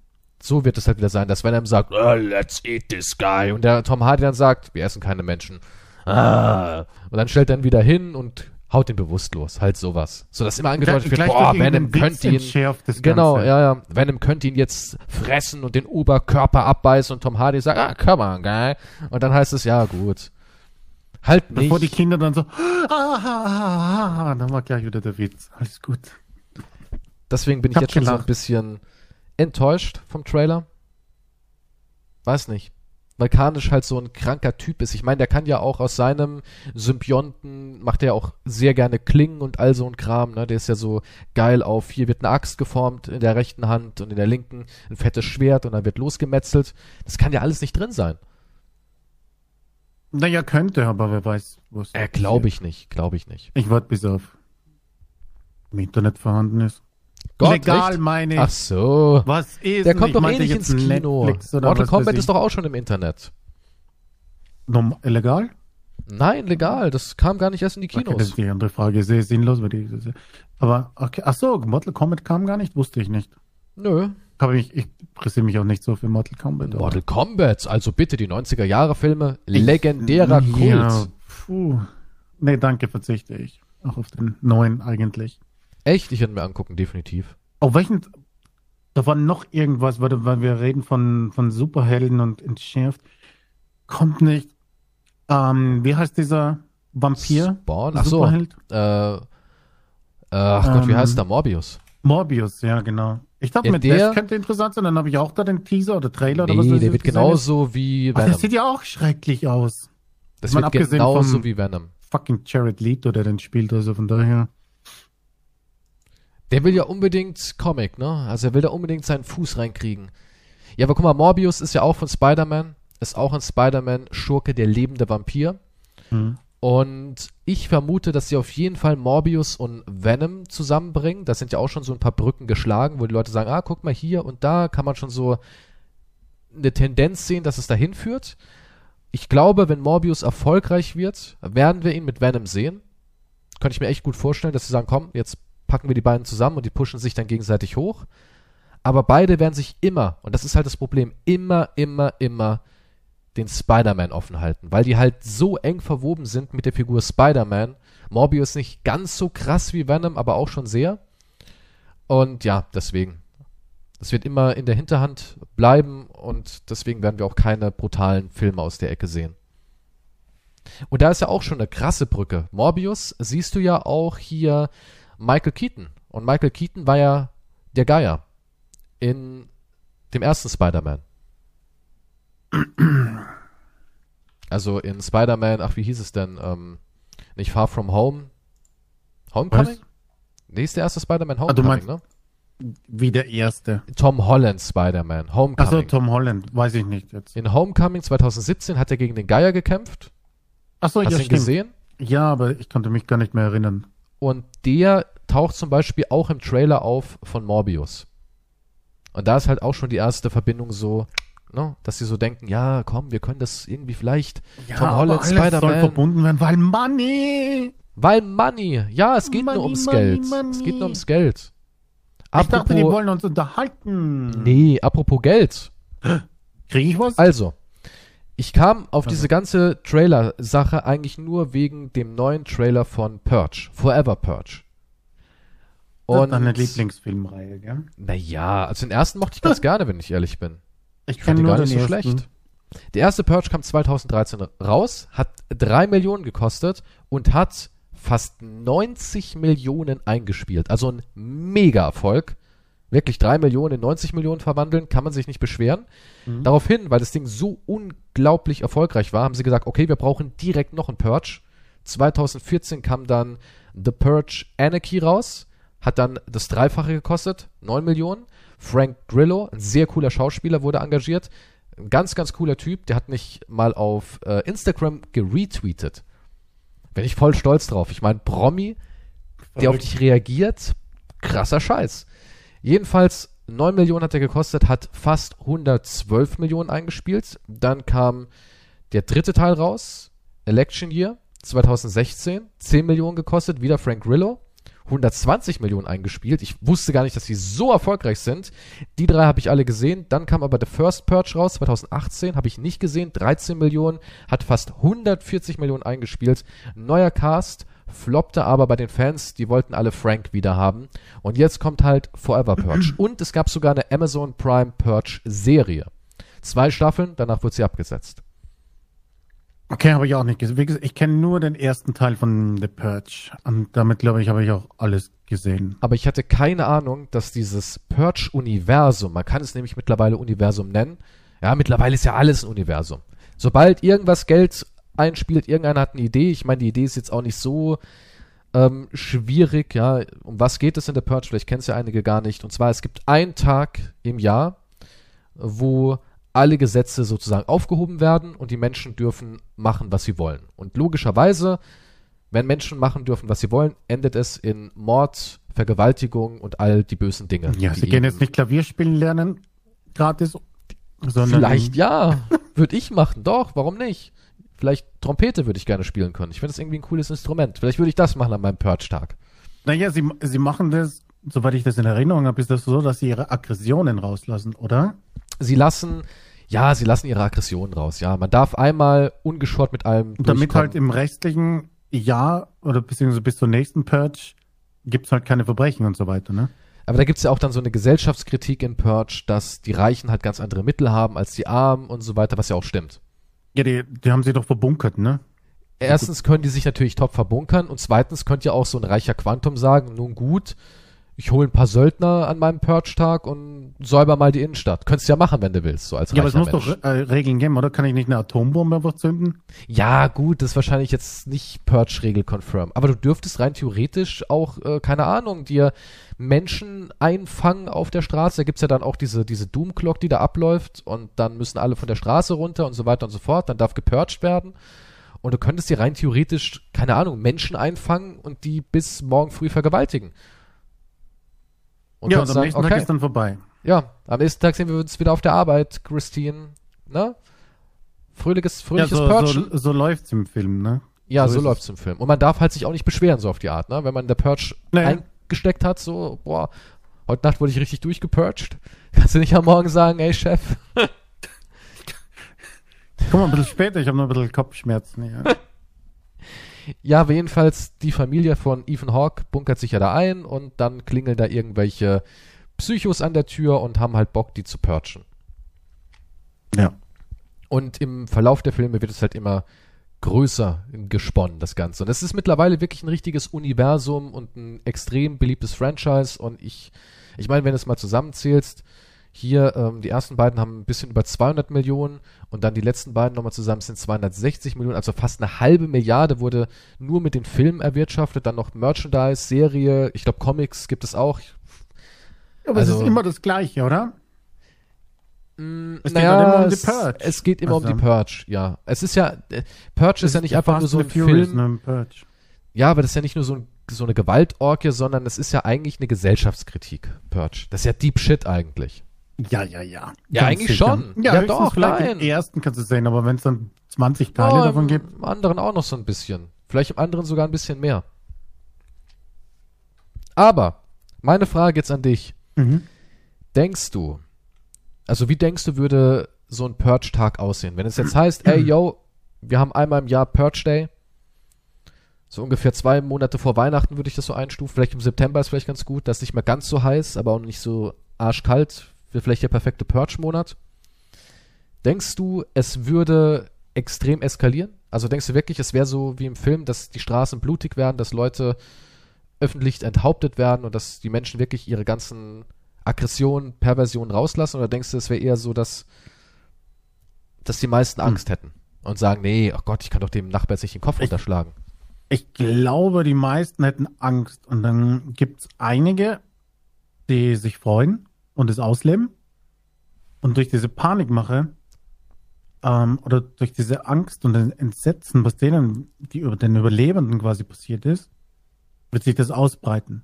Speaker 1: So wird es halt wieder sein, dass wenn er sagt, oh, let's eat this guy, und der Tom Hardy dann sagt, wir essen keine Menschen. Ah. Und dann stellt er ihn wieder hin und haut ihn bewusstlos. Halt sowas. So dass immer angedeutet wird, boah, Venom könnte ihn. Genau, ja, ja. Venom könnte ihn jetzt fressen und den Oberkörper abbeißen und Tom Hardy sagt, ah, come on, guy. Und dann heißt es, ja, gut. Halt nicht.
Speaker 2: Bevor die Kinder dann so, ah, ah, ah, ah, dann war gleich wieder der Witz. Alles gut.
Speaker 1: Deswegen bin ich, ich jetzt schon gelacht. so ein bisschen enttäuscht vom Trailer. Weiß nicht. Weil Karnisch halt so ein kranker Typ ist. Ich meine, der kann ja auch aus seinem Symbionten, macht er auch sehr gerne Klingen und all so ein Kram, ne? Der ist ja so geil auf, hier wird eine Axt geformt in der rechten Hand und in der linken ein fettes Schwert und dann wird losgemetzelt. Das kann ja alles nicht drin sein.
Speaker 2: Naja, könnte, aber wer weiß,
Speaker 1: wo es Äh, glaube ich nicht, glaube ich nicht.
Speaker 2: Ich warte, bis er auf im Internet vorhanden ist.
Speaker 1: Gott, Legal echt? meine ich.
Speaker 2: Ach so.
Speaker 1: Was ist Der kommt doch eh nicht ins Kino. Mortal Kombat ist doch auch schon im Internet.
Speaker 2: Norm illegal?
Speaker 1: Nein, legal. Das kam gar nicht erst in die Kinos. Okay,
Speaker 2: das ist die andere Frage. Sehr sinnlos. Aber, okay. Ach so, Mortal Kombat kam gar nicht? Wusste ich nicht.
Speaker 1: Nö.
Speaker 2: Aber ich, ich interessiere mich auch nicht so für Mortal Kombat.
Speaker 1: Mortal Kombat, also bitte die 90er Jahre Filme. Legendärer ich, Kult. Ja,
Speaker 2: puh. Nee, danke, verzichte ich. Auch auf den neuen eigentlich.
Speaker 1: Echt? Ich werde mir angucken, definitiv.
Speaker 2: Auf welchen. Da war noch irgendwas, weil, weil wir reden von, von Superhelden und entschärft. Kommt nicht. Ähm, wie heißt dieser Vampir?
Speaker 1: Spawn? Ach so. Äh, ach ähm, Gott, wie heißt ähm, der? Morbius.
Speaker 2: Morbius, ja, genau. Ich dachte, ja, mit der, das könnte interessant sein. Dann habe ich auch da den Teaser oder Trailer
Speaker 1: nee,
Speaker 2: oder was.
Speaker 1: Nee, der wird genauso wie
Speaker 2: Venom. Ach, der sieht ja auch schrecklich aus.
Speaker 1: Das wird genauso wie Venom.
Speaker 2: Fucking Jared Leto, der den spielt, also von daher.
Speaker 1: Der will ja unbedingt Comic, ne? Also er will da unbedingt seinen Fuß reinkriegen. Ja, aber guck mal, Morbius ist ja auch von Spider-Man, ist auch ein Spider-Man-Schurke, der lebende Vampir. Mhm. Und ich vermute, dass sie auf jeden Fall Morbius und Venom zusammenbringen. Da sind ja auch schon so ein paar Brücken geschlagen, wo die Leute sagen, ah, guck mal hier und da kann man schon so eine Tendenz sehen, dass es dahin führt. Ich glaube, wenn Morbius erfolgreich wird, werden wir ihn mit Venom sehen. Könnte ich mir echt gut vorstellen, dass sie sagen, komm, jetzt packen wir die beiden zusammen und die pushen sich dann gegenseitig hoch. Aber beide werden sich immer, und das ist halt das Problem, immer, immer, immer den Spider-Man offen halten, weil die halt so eng verwoben sind mit der Figur Spider-Man. Morbius nicht ganz so krass wie Venom, aber auch schon sehr. Und ja, deswegen. Das wird immer in der Hinterhand bleiben und deswegen werden wir auch keine brutalen Filme aus der Ecke sehen. Und da ist ja auch schon eine krasse Brücke. Morbius siehst du ja auch hier Michael Keaton. Und Michael Keaton war ja der Geier in dem ersten Spider-Man. Also in Spider-Man, ach, wie hieß es denn? Ähm, nicht Far From Home? Homecoming? Was? Nee, ist der erste Spider-Man ah, Homecoming, meinst, ne?
Speaker 2: Wie der erste.
Speaker 1: Tom Holland Spider-Man. Homecoming. Achso,
Speaker 2: Tom Holland, weiß ich nicht jetzt.
Speaker 1: In Homecoming 2017 hat er gegen den Geier gekämpft.
Speaker 2: Achso,
Speaker 1: Hast
Speaker 2: ja,
Speaker 1: du ihn stimmt. gesehen?
Speaker 2: Ja, aber ich konnte mich gar nicht mehr erinnern.
Speaker 1: Und der taucht zum Beispiel auch im Trailer auf von Morbius. Und da ist halt auch schon die erste Verbindung so, ne, dass sie so denken, ja, komm, wir können das irgendwie vielleicht
Speaker 2: ja, Tom Holland, Spider-Man. soll verbunden werden, weil Money.
Speaker 1: Weil Money. Ja, es geht money, nur ums money, Geld. Money. Es geht nur ums Geld.
Speaker 2: Apropos, ich dachte, die wollen uns unterhalten.
Speaker 1: Nee, apropos Geld.
Speaker 2: Kriege ich was?
Speaker 1: Also, ich kam auf also. diese ganze Trailer-Sache eigentlich nur wegen dem neuen Trailer von Purge, Forever Purge.
Speaker 2: Und, das ist Lieblingsfilmreihe, gell?
Speaker 1: Naja, also den ersten mochte ich ganz gerne, wenn ich ehrlich bin.
Speaker 2: Ich fand ihn gar nicht so
Speaker 1: ersten. schlecht. Der erste Purge kam 2013 raus, hat drei Millionen gekostet und hat fast 90 Millionen eingespielt. Also ein Mega-Erfolg wirklich drei Millionen in 90 Millionen verwandeln, kann man sich nicht beschweren. Mhm. Daraufhin, weil das Ding so unglaublich erfolgreich war, haben sie gesagt, okay, wir brauchen direkt noch einen Purge. 2014 kam dann The Purge Anarchy raus, hat dann das Dreifache gekostet, 9 Millionen. Frank Grillo, ein sehr cooler Schauspieler, wurde engagiert. Ein ganz, ganz cooler Typ, der hat mich mal auf äh, Instagram geretweetet. Bin ich voll stolz drauf. Ich meine, Promi, der auf dich reagiert, krasser Scheiß. Jedenfalls 9 Millionen hat er gekostet, hat fast 112 Millionen eingespielt. Dann kam Der dritte Teil raus, Election Year 2016, 10 Millionen gekostet, wieder Frank Grillo. 120 Millionen eingespielt. Ich wusste gar nicht, dass sie so erfolgreich sind. Die drei habe ich alle gesehen. Dann kam aber The First Purge raus, 2018, habe ich nicht gesehen. 13 Millionen, hat fast 140 Millionen eingespielt. Neuer Cast, floppte aber bei den Fans, die wollten alle Frank wieder haben. Und jetzt kommt halt Forever Purge. Und es gab sogar eine Amazon Prime Purge Serie. Zwei Staffeln, danach wird sie abgesetzt.
Speaker 2: Okay, habe ich auch nicht gesehen. Ich kenne nur den ersten Teil von The Purge. Und damit, glaube ich, habe ich auch alles gesehen.
Speaker 1: Aber ich hatte keine Ahnung, dass dieses Purge-Universum, man kann es nämlich mittlerweile Universum nennen, ja, mittlerweile ist ja alles ein Universum. Sobald irgendwas Geld einspielt, irgendeiner hat eine Idee, ich meine, die Idee ist jetzt auch nicht so ähm, schwierig, ja, um was geht es in der Purge? Vielleicht kennen es ja einige gar nicht. Und zwar, es gibt einen Tag im Jahr, wo alle Gesetze sozusagen aufgehoben werden und die Menschen dürfen machen, was sie wollen. Und logischerweise, wenn Menschen machen dürfen, was sie wollen, endet es in Mord, Vergewaltigung und all die bösen Dinge.
Speaker 2: Ja, sie gehen jetzt nicht Klavier spielen lernen, gratis,
Speaker 1: sondern. Vielleicht ja, würde ich machen, doch, warum nicht? Vielleicht Trompete würde ich gerne spielen können. Ich finde das irgendwie ein cooles Instrument. Vielleicht würde ich das machen an meinem Purge-Tag.
Speaker 2: Naja, sie, sie machen das, soweit ich das in Erinnerung habe, ist das so, dass sie ihre Aggressionen rauslassen, oder?
Speaker 1: sie lassen, ja, sie lassen ihre Aggressionen raus, ja. Man darf einmal ungeschoren mit allem.
Speaker 2: Und damit halt im restlichen Jahr oder beziehungsweise bis zur nächsten Purge gibt's halt keine Verbrechen und so weiter, ne?
Speaker 1: Aber da gibt's ja auch dann so eine Gesellschaftskritik in Purge, dass die Reichen halt ganz andere Mittel haben als die Armen und so weiter, was ja auch stimmt.
Speaker 2: Ja, die, die haben sie doch verbunkert, ne?
Speaker 1: Erstens können die sich natürlich top verbunkern und zweitens könnte ja auch so ein reicher Quantum sagen, nun gut, ich hole ein paar Söldner an meinem Purge-Tag und säuber mal die Innenstadt. Könntest du ja machen, wenn du willst, so als
Speaker 2: Ja, aber es muss Mensch. doch äh, Regeln geben, oder? Kann ich nicht eine Atombombe einfach zünden?
Speaker 1: Ja, gut, das ist wahrscheinlich jetzt nicht Purge-Regel confirm. Aber du dürftest rein theoretisch auch, äh, keine Ahnung, dir Menschen einfangen auf der Straße. Da gibt's ja dann auch diese, diese Doom-Clock, die da abläuft und dann müssen alle von der Straße runter und so weiter und so fort. Dann darf gepurged werden. Und du könntest dir rein theoretisch, keine Ahnung, Menschen einfangen und die bis morgen früh vergewaltigen.
Speaker 2: Und ja, und am sagen, nächsten okay, Tag ist dann vorbei.
Speaker 1: Ja, am nächsten Tag sehen wir uns wieder auf der Arbeit, Christine. Ne? Fröhliches, fröhliches ja, so,
Speaker 2: Purgen. So, so läuft's im Film, ne?
Speaker 1: Ja, so, so läuft's im Film. Und man darf halt sich auch nicht beschweren, so auf die Art, ne? Wenn man der Purge naja. eingesteckt hat, so, boah, heute Nacht wurde ich richtig durchgepurcht. Kannst du nicht am Morgen sagen, ey, Chef.
Speaker 2: Komm mal ein bisschen später, ich habe nur ein bisschen Kopfschmerzen. Ja.
Speaker 1: Ja, aber jedenfalls die Familie von Ethan Hawke bunkert sich ja da ein und dann klingeln da irgendwelche Psychos an der Tür und haben halt Bock, die zu purchen.
Speaker 2: Ja.
Speaker 1: Und im Verlauf der Filme wird es halt immer größer gesponnen, das Ganze. Und es ist mittlerweile wirklich ein richtiges Universum und ein extrem beliebtes Franchise. Und ich, ich meine, wenn du es mal zusammenzählst, hier, ähm, die ersten beiden haben ein bisschen über 200 Millionen und dann die letzten beiden nochmal zusammen sind 260 Millionen, also fast eine halbe Milliarde wurde nur mit den Filmen erwirtschaftet, dann noch Merchandise, Serie, ich glaube Comics gibt es auch.
Speaker 2: Aber also, es ist immer das Gleiche, oder?
Speaker 1: Mm, es naja, geht immer um die Purge. Es, es geht immer also, um die Purge, ja. Es ist ja, äh, Purge ist ja nicht einfach nur so ein Furious, Film. Ne, ja, aber das ist ja nicht nur so, ein, so eine Gewaltorgie, sondern es ist ja eigentlich eine Gesellschaftskritik, Purge. Das ist ja Deep Shit eigentlich.
Speaker 2: Ja, ja, ja.
Speaker 1: Ja, eigentlich sicher. schon.
Speaker 2: Ja, ja doch, nein. im ersten kannst du sehen, aber wenn es dann 20 Teile oh, davon gibt.
Speaker 1: Im anderen auch noch so ein bisschen. Vielleicht im anderen sogar ein bisschen mehr. Aber, meine Frage jetzt an dich. Mhm. Denkst du, also wie denkst du, würde so ein Purge-Tag aussehen? Wenn es jetzt heißt, ey, yo, wir haben einmal im Jahr Purge Day. So ungefähr zwei Monate vor Weihnachten würde ich das so einstufen. Vielleicht im September ist vielleicht ganz gut. Das ist nicht mehr ganz so heiß, aber auch nicht so arschkalt wäre vielleicht der perfekte Purge-Monat. Denkst du, es würde extrem eskalieren? Also denkst du wirklich, es wäre so wie im Film, dass die Straßen blutig werden, dass Leute öffentlich enthauptet werden und dass die Menschen wirklich ihre ganzen Aggressionen, Perversionen rauslassen? Oder denkst du, es wäre eher so, dass, dass die meisten hm. Angst hätten und sagen, nee, oh Gott, ich kann doch dem Nachbar jetzt nicht den Kopf ich, unterschlagen?
Speaker 2: Ich glaube, die meisten hätten Angst. Und dann gibt es einige, die sich freuen und es ausleben. Und durch diese Panikmache ähm, oder durch diese Angst und Entsetzen, was denen, die über den Überlebenden quasi passiert ist, wird sich das ausbreiten.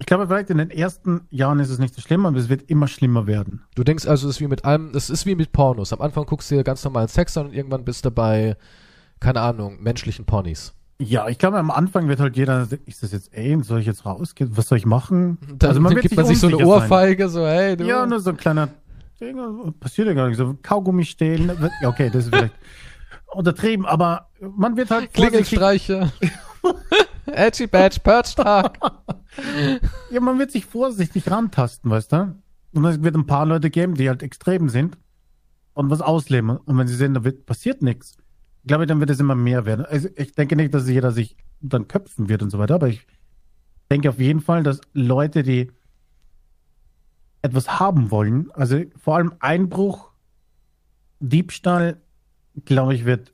Speaker 2: Ich glaube, vielleicht in den ersten Jahren ist es nicht so schlimm, aber es wird immer schlimmer werden.
Speaker 1: Du denkst also, es ist wie mit allem, es ist wie mit Pornos. Am Anfang guckst du dir ganz normalen Sex an und irgendwann bist du bei, keine Ahnung, menschlichen Ponys.
Speaker 2: Ja, ich glaube, am Anfang wird halt jeder, ist das jetzt, ey, soll ich jetzt rausgehen? Was soll ich machen?
Speaker 1: Dann, also man dann gibt man sich so eine Ohrfeige, sein. so, hey,
Speaker 2: du. Ja, nur so ein kleiner, passiert ja gar nicht, so Kaugummi stehlen. Ja, okay, das ist vielleicht untertrieben, aber man wird halt
Speaker 1: Klingelstreiche. Edgy Badge, Perch Tag.
Speaker 2: ja, man wird sich vorsichtig rantasten, weißt du? Und es wird ein paar Leute geben, die halt extrem sind und was ausleben. Und wenn sie sehen, da wird, passiert nichts, glaube dann wird es immer mehr werden. Also ich denke nicht, dass jeder sich dann köpfen wird und so weiter, aber ich denke auf jeden Fall, dass Leute, die etwas haben wollen, also vor allem Einbruch, Diebstahl, glaube ich, wird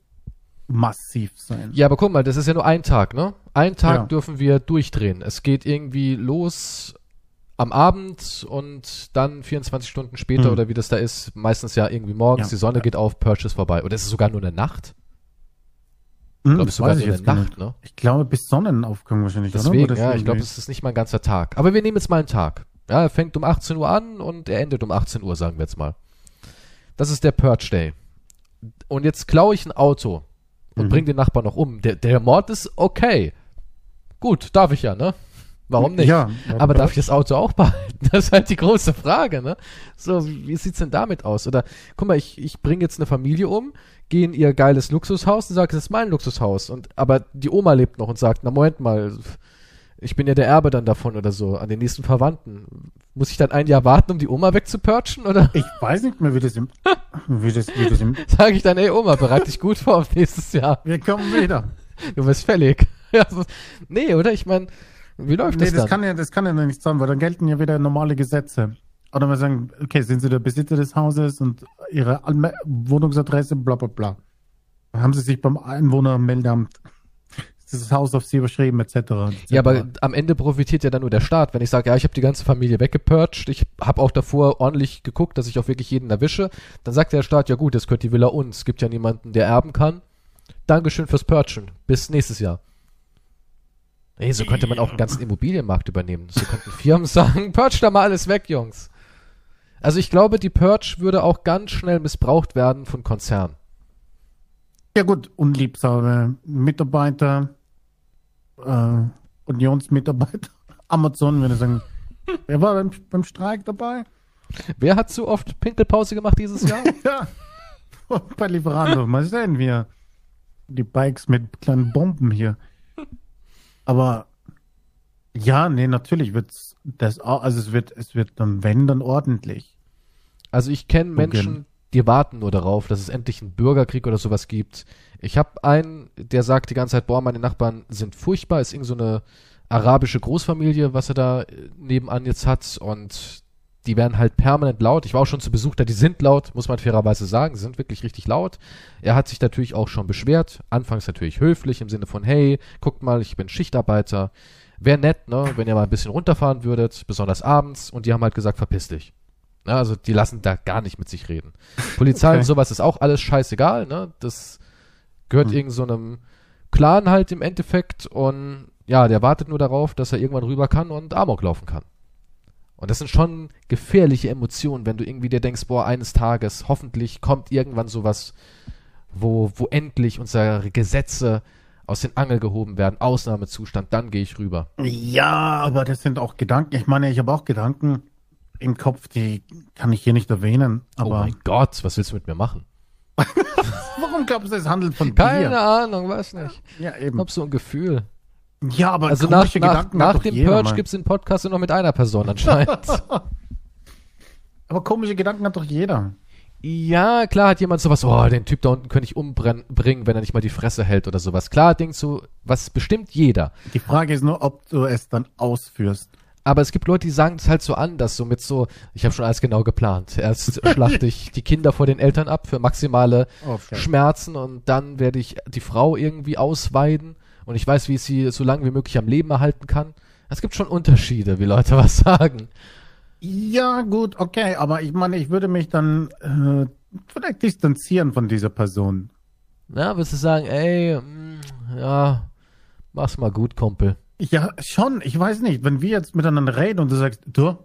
Speaker 2: massiv sein.
Speaker 1: Ja, aber guck mal, das ist ja nur ein Tag, ne? Ein Tag ja. dürfen wir durchdrehen. Es geht irgendwie los am Abend und dann 24 Stunden später mhm. oder wie das da ist, meistens ja irgendwie morgens, ja. die Sonne ja. geht auf, Purchase vorbei. Oder ist es sogar nur eine Nacht?
Speaker 2: Ich glaube, sogar nur eine Nacht, ne? Ich glaube, bis Sonnenaufgang wahrscheinlich,
Speaker 1: Deswegen, ja, ich glaube, es ist nicht mal ein ganzer Tag. Aber wir nehmen jetzt mal einen Tag. Ja, er fängt um 18 Uhr an und er endet um 18 Uhr, sagen wir jetzt mal. Das ist der Purge Day. Und jetzt klaue ich ein Auto und mhm. bringe den Nachbarn noch um. Der, der Mord ist okay. Gut, darf ich ja, ne? Warum nicht? Ja, aber darf ich das Auto auch behalten? Das ist halt die große Frage, ne? So, wie, wie sieht's denn damit aus? Oder guck mal, ich, ich bringe jetzt eine Familie um, gehe in ihr geiles Luxushaus und sage, das ist mein Luxushaus. Und aber die Oma lebt noch und sagt, na Moment mal, ich bin ja der Erbe dann davon oder so, an den nächsten Verwandten. Muss ich dann ein Jahr warten, um die Oma wegzupurchen, oder?
Speaker 2: Ich weiß nicht mehr, wie das im, wie das, wie das
Speaker 1: im. Sag ich dann, ey Oma, bereite dich gut vor auf nächstes Jahr.
Speaker 2: Wir kommen wieder.
Speaker 1: Du bist fällig. nee, oder? Ich meine, wie läuft nee, das, das
Speaker 2: dann? Kann ja, das kann ja nicht sein, weil dann gelten ja wieder normale Gesetze. Oder wir sagen, okay, sind Sie der Besitzer des Hauses und Ihre Wohnungsadresse, bla bla bla. Haben Sie sich beim Einwohnermeldeamt dieses Haus auf sie überschrieben, etc. etc.
Speaker 1: Ja, aber am Ende profitiert ja dann nur der Staat. Wenn ich sage, ja, ich habe die ganze Familie weggepurcht, ich habe auch davor ordentlich geguckt, dass ich auch wirklich jeden erwische, dann sagt der Staat, ja gut, jetzt gehört die Villa uns. Es gibt ja niemanden, der erben kann. Dankeschön fürs Purchen. Bis nächstes Jahr. Ey, so könnte man auch einen ganzen Immobilienmarkt übernehmen. So könnten Firmen sagen, purge da mal alles weg, Jungs. Also ich glaube, die Purge würde auch ganz schnell missbraucht werden von Konzernen.
Speaker 2: Ja gut, unliebsame Mitarbeiter, äh, Unionsmitarbeiter, Amazon, wenn ich sagen, wer war beim, beim Streik dabei?
Speaker 1: Wer hat so oft Pinkelpause gemacht dieses Jahr? ja,
Speaker 2: bei Lieferando. Mal sehen wir die Bikes mit kleinen Bomben hier. Aber ja, nee, natürlich wird's das auch, also es wird, es wird dann, wenn, dann ordentlich.
Speaker 1: Also ich kenne Menschen, die warten nur darauf, dass es endlich einen Bürgerkrieg oder sowas gibt. Ich habe einen, der sagt die ganze Zeit, boah, meine Nachbarn sind furchtbar, ist irgend so eine arabische Großfamilie, was er da äh, nebenan jetzt hat und die werden halt permanent laut. Ich war auch schon zu Besuch da, die sind laut, muss man fairerweise sagen, sie sind wirklich richtig laut. Er hat sich natürlich auch schon beschwert, anfangs natürlich höflich im Sinne von, hey, guckt mal, ich bin Schichtarbeiter. Wäre nett, ne, wenn ihr mal ein bisschen runterfahren würdet, besonders abends. Und die haben halt gesagt, verpiss dich. Ja, also die lassen da gar nicht mit sich reden. Polizei okay. und sowas ist auch alles scheißegal, ne? Das gehört hm. irgend so einem Clan halt im Endeffekt und ja, der wartet nur darauf, dass er irgendwann rüber kann und Amok laufen kann. Und das sind schon gefährliche Emotionen, wenn du irgendwie dir denkst, boah, eines Tages, hoffentlich kommt irgendwann sowas, wo, wo endlich unsere Gesetze aus den Angel gehoben werden, Ausnahmezustand, dann gehe ich rüber.
Speaker 2: Ja, aber das sind auch Gedanken. Ich meine, ich habe auch Gedanken, im Kopf, die kann ich hier nicht erwähnen. Aber oh
Speaker 1: mein Gott, was willst du mit mir machen?
Speaker 2: Warum glaubst du, es handelt von
Speaker 1: Keine Bier? Ahnung, weiß nicht.
Speaker 2: Ja, eben.
Speaker 1: Ich hab so ein Gefühl.
Speaker 2: Ja, aber
Speaker 1: also nach, nach, nach dem Purge gibt es den Podcast nur noch mit einer Person anscheinend.
Speaker 2: aber komische Gedanken hat doch jeder.
Speaker 1: Ja, klar hat jemand sowas, oh, den Typ da unten könnte ich umbringen, wenn er nicht mal die Fresse hält oder sowas. Klar denkst du, was bestimmt jeder.
Speaker 2: Die Frage ist nur, ob du es dann ausführst
Speaker 1: aber es gibt Leute, die sagen es halt so an, dass so mit so, ich habe schon alles genau geplant. Erst schlachte ich die Kinder vor den Eltern ab für maximale okay. Schmerzen und dann werde ich die Frau irgendwie ausweiden und ich weiß, wie ich sie so lange wie möglich am Leben erhalten kann. Es gibt schon Unterschiede, wie Leute was sagen.
Speaker 2: Ja, gut, okay, aber ich meine, ich würde mich dann äh, vielleicht distanzieren von dieser Person.
Speaker 1: Na, würdest du sagen, ey, mh, mm, ja, mach's mal gut, Kumpel.
Speaker 2: Ja, schon. Ich weiß nicht. Wenn wir jetzt miteinander reden und du sagst, du,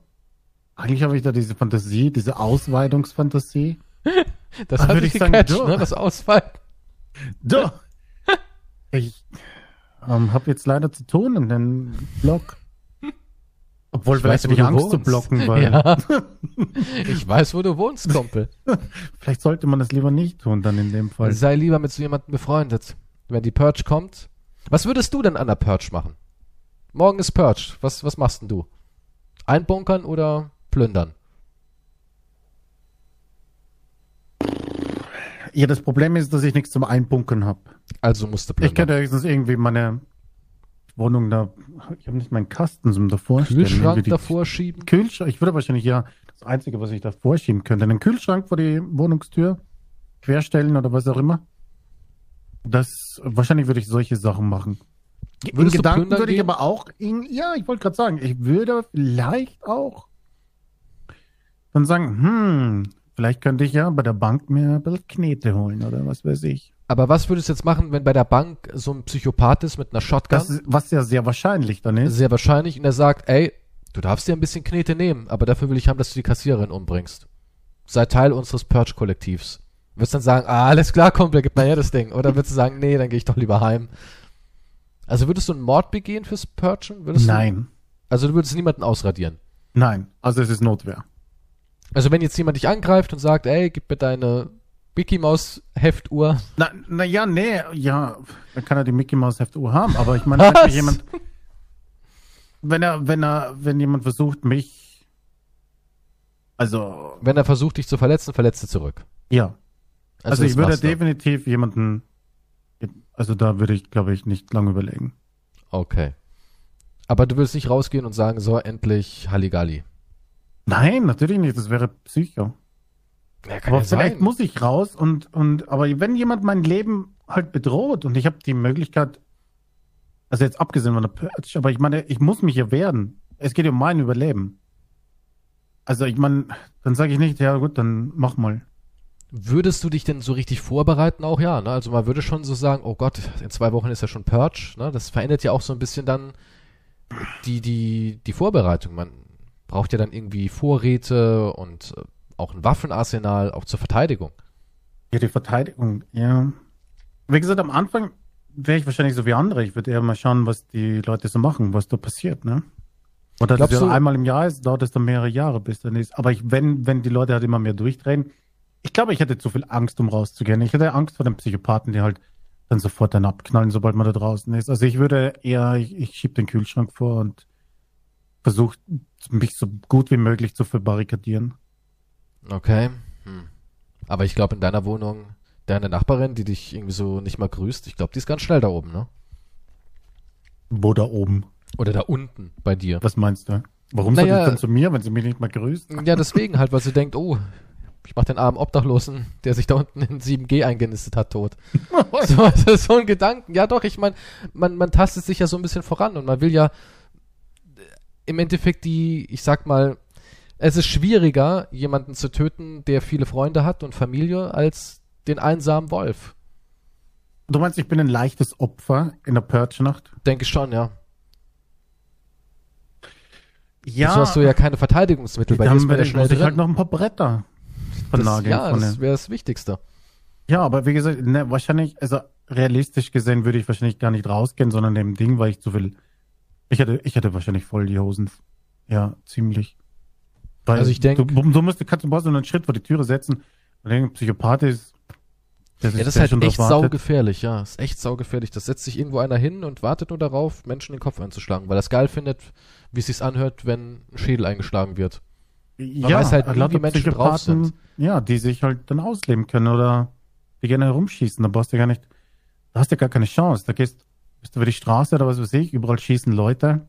Speaker 2: eigentlich habe ich da diese Fantasie, diese Ausweitungsfantasie.
Speaker 1: das hat ich gecatcht, sagen, ne? Das Ausweiten.
Speaker 2: Du. ich ähm, habe jetzt leider zu tun in den Blog. Obwohl, ich vielleicht habe ich Angst wohnst. zu blocken, weil. Ja.
Speaker 1: ich weiß, wo du wohnst, Kumpel.
Speaker 2: vielleicht sollte man das lieber nicht tun, dann in dem Fall.
Speaker 1: Sei lieber mit so jemandem befreundet. Wenn die Purge kommt. Was würdest du denn an der Purge machen? Morgen ist Purge. Was, was machst denn du? Einbunkern oder plündern?
Speaker 2: Ja, das Problem ist, dass ich nichts zum Einbunkern habe.
Speaker 1: Also musste plündern.
Speaker 2: Ich könnte höchstens irgendwie meine Wohnung da, ich habe nicht meinen Kasten zum davor
Speaker 1: Kühlschrank davor schieben?
Speaker 2: Kühlschrank, ich würde wahrscheinlich ja, das Einzige, was ich da vorschieben könnte, einen Kühlschrank vor die Wohnungstür querstellen oder was auch immer. Das, wahrscheinlich würde ich solche Sachen machen. Würdest in Gedanken würde ich aber auch, in, ja, ich wollte gerade sagen, ich würde vielleicht auch dann sagen, hm, vielleicht könnte ich ja bei der Bank mir ein bisschen Knete holen oder was weiß ich.
Speaker 1: Aber was würdest du jetzt machen, wenn bei der Bank so ein Psychopath ist mit einer Shotgun?
Speaker 2: Das, was ja sehr wahrscheinlich dann ist.
Speaker 1: Sehr wahrscheinlich. Und er sagt, ey, du darfst dir ein bisschen Knete nehmen, aber dafür will ich haben, dass du die Kassiererin umbringst. Sei Teil unseres Purge-Kollektivs. Würdest dann sagen, ah, alles klar, Kumpel, gib mal her das Ding. Oder würdest du sagen, nee, dann gehe ich doch lieber heim. Also würdest du einen Mord begehen fürs Purgen? Würdest
Speaker 2: Nein.
Speaker 1: Du, also du würdest niemanden ausradieren?
Speaker 2: Nein, also es ist Notwehr.
Speaker 1: Also wenn jetzt jemand dich angreift und sagt, ey, gib mir deine Mickey Maus Heftuhr.
Speaker 2: Na, na ja, nee, ja, dann kann er die Mickey Maus Heftuhr haben, aber ich meine, wenn jemand, wenn er, wenn er, wenn jemand versucht, mich, also.
Speaker 1: Wenn er versucht, dich zu verletzen, verletzt er zurück.
Speaker 2: Ja. Also, also ich würde definitiv jemanden, also da würde ich, glaube ich, nicht lange überlegen.
Speaker 1: Okay. Aber du würdest nicht rausgehen und sagen, so, endlich Halligalli.
Speaker 2: Nein, natürlich nicht, das wäre Psycho. Ja, aber ja vielleicht sein. muss ich raus und, und, aber wenn jemand mein Leben halt bedroht und ich habe die Möglichkeit, also jetzt abgesehen von der Purge, aber ich meine, ich muss mich ja wehren. Es geht um mein Überleben. Also ich meine, dann sage ich nicht, ja gut, dann mach mal.
Speaker 1: Würdest du dich denn so richtig vorbereiten auch? Ja, ne? Also man würde schon so sagen, oh Gott, in zwei Wochen ist ja schon Purge, ne? Das verändert ja auch so ein bisschen dann die, die, die Vorbereitung. Man braucht ja dann irgendwie Vorräte und äh, auch ein Waffenarsenal, auch zur Verteidigung.
Speaker 2: Ja, die Verteidigung, ja. Wie gesagt, am Anfang wäre ich wahrscheinlich so wie andere. Ich würde eher mal schauen, was die Leute so machen, was da passiert, ne? Oder das ja einmal im Jahr ist, dauert es dann mehrere Jahre, bis dann ist. Aber ich, wenn, wenn die Leute halt immer mehr durchdrehen, ich glaube, ich hätte zu viel Angst, um rauszugehen. Ich hätte Angst vor den Psychopathen, die halt dann sofort dann abknallen, sobald man da draußen ist. Also ich würde eher, ich, ich schieb den Kühlschrank vor und versuche mich so gut wie möglich zu verbarrikadieren.
Speaker 1: Okay. Hm. Aber ich glaube, in deiner Wohnung, deine Nachbarin, die dich irgendwie so nicht mal grüßt, ich glaube, die ist ganz schnell da oben, ne?
Speaker 2: Wo da oben?
Speaker 1: Oder da unten bei dir.
Speaker 2: Was meinst du? Warum naja, soll ich dann zu mir, wenn sie mich nicht mal grüßt?
Speaker 1: Ja, deswegen halt, weil sie denkt, oh, ich mach den armen Obdachlosen, der sich da unten in 7G eingenistet hat, tot. so, das ist so ein Gedanken. Ja doch, ich meine, man, man tastet sich ja so ein bisschen voran und man will ja im Endeffekt die, ich sag mal, es ist schwieriger, jemanden zu töten, der viele Freunde hat und Familie, als den einsamen Wolf.
Speaker 2: Du meinst, ich bin ein leichtes Opfer in der Purge-Nacht?
Speaker 1: Denke schon, ja. Ja. So hast du ja keine Verteidigungsmittel.
Speaker 2: Bei dir ist man ja schnell drin. halt noch ein paar Bretter
Speaker 1: vernageln. Ja, das wäre das Wichtigste.
Speaker 2: Ja, aber wie gesagt, ne, wahrscheinlich, also realistisch gesehen würde ich wahrscheinlich gar nicht rausgehen, sondern dem Ding, weil ich zu viel. Ich hätte, ich hätte wahrscheinlich voll die Hosen. Ja, ziemlich. Weil also ich denke. Du, du musst, kannst du so einen Schritt vor die Türe setzen und ein Psychopath ist.
Speaker 1: ja, das ist halt echt saugefährlich, ja. Das ist echt saugefährlich. Das setzt sich irgendwo einer hin und wartet nur darauf, Menschen den Kopf einzuschlagen, weil er es geil findet, wie es sich anhört, wenn ein Schädel eingeschlagen wird.
Speaker 2: Man ja, weiß halt nie, wie Menschen drauf sind. Ja, die sich halt dann ausleben können oder die gerne herumschießen. Da brauchst du gar nicht, da hast du gar keine Chance. Da gehst, bist du über die Straße oder was weiß ich, überall schießen Leute.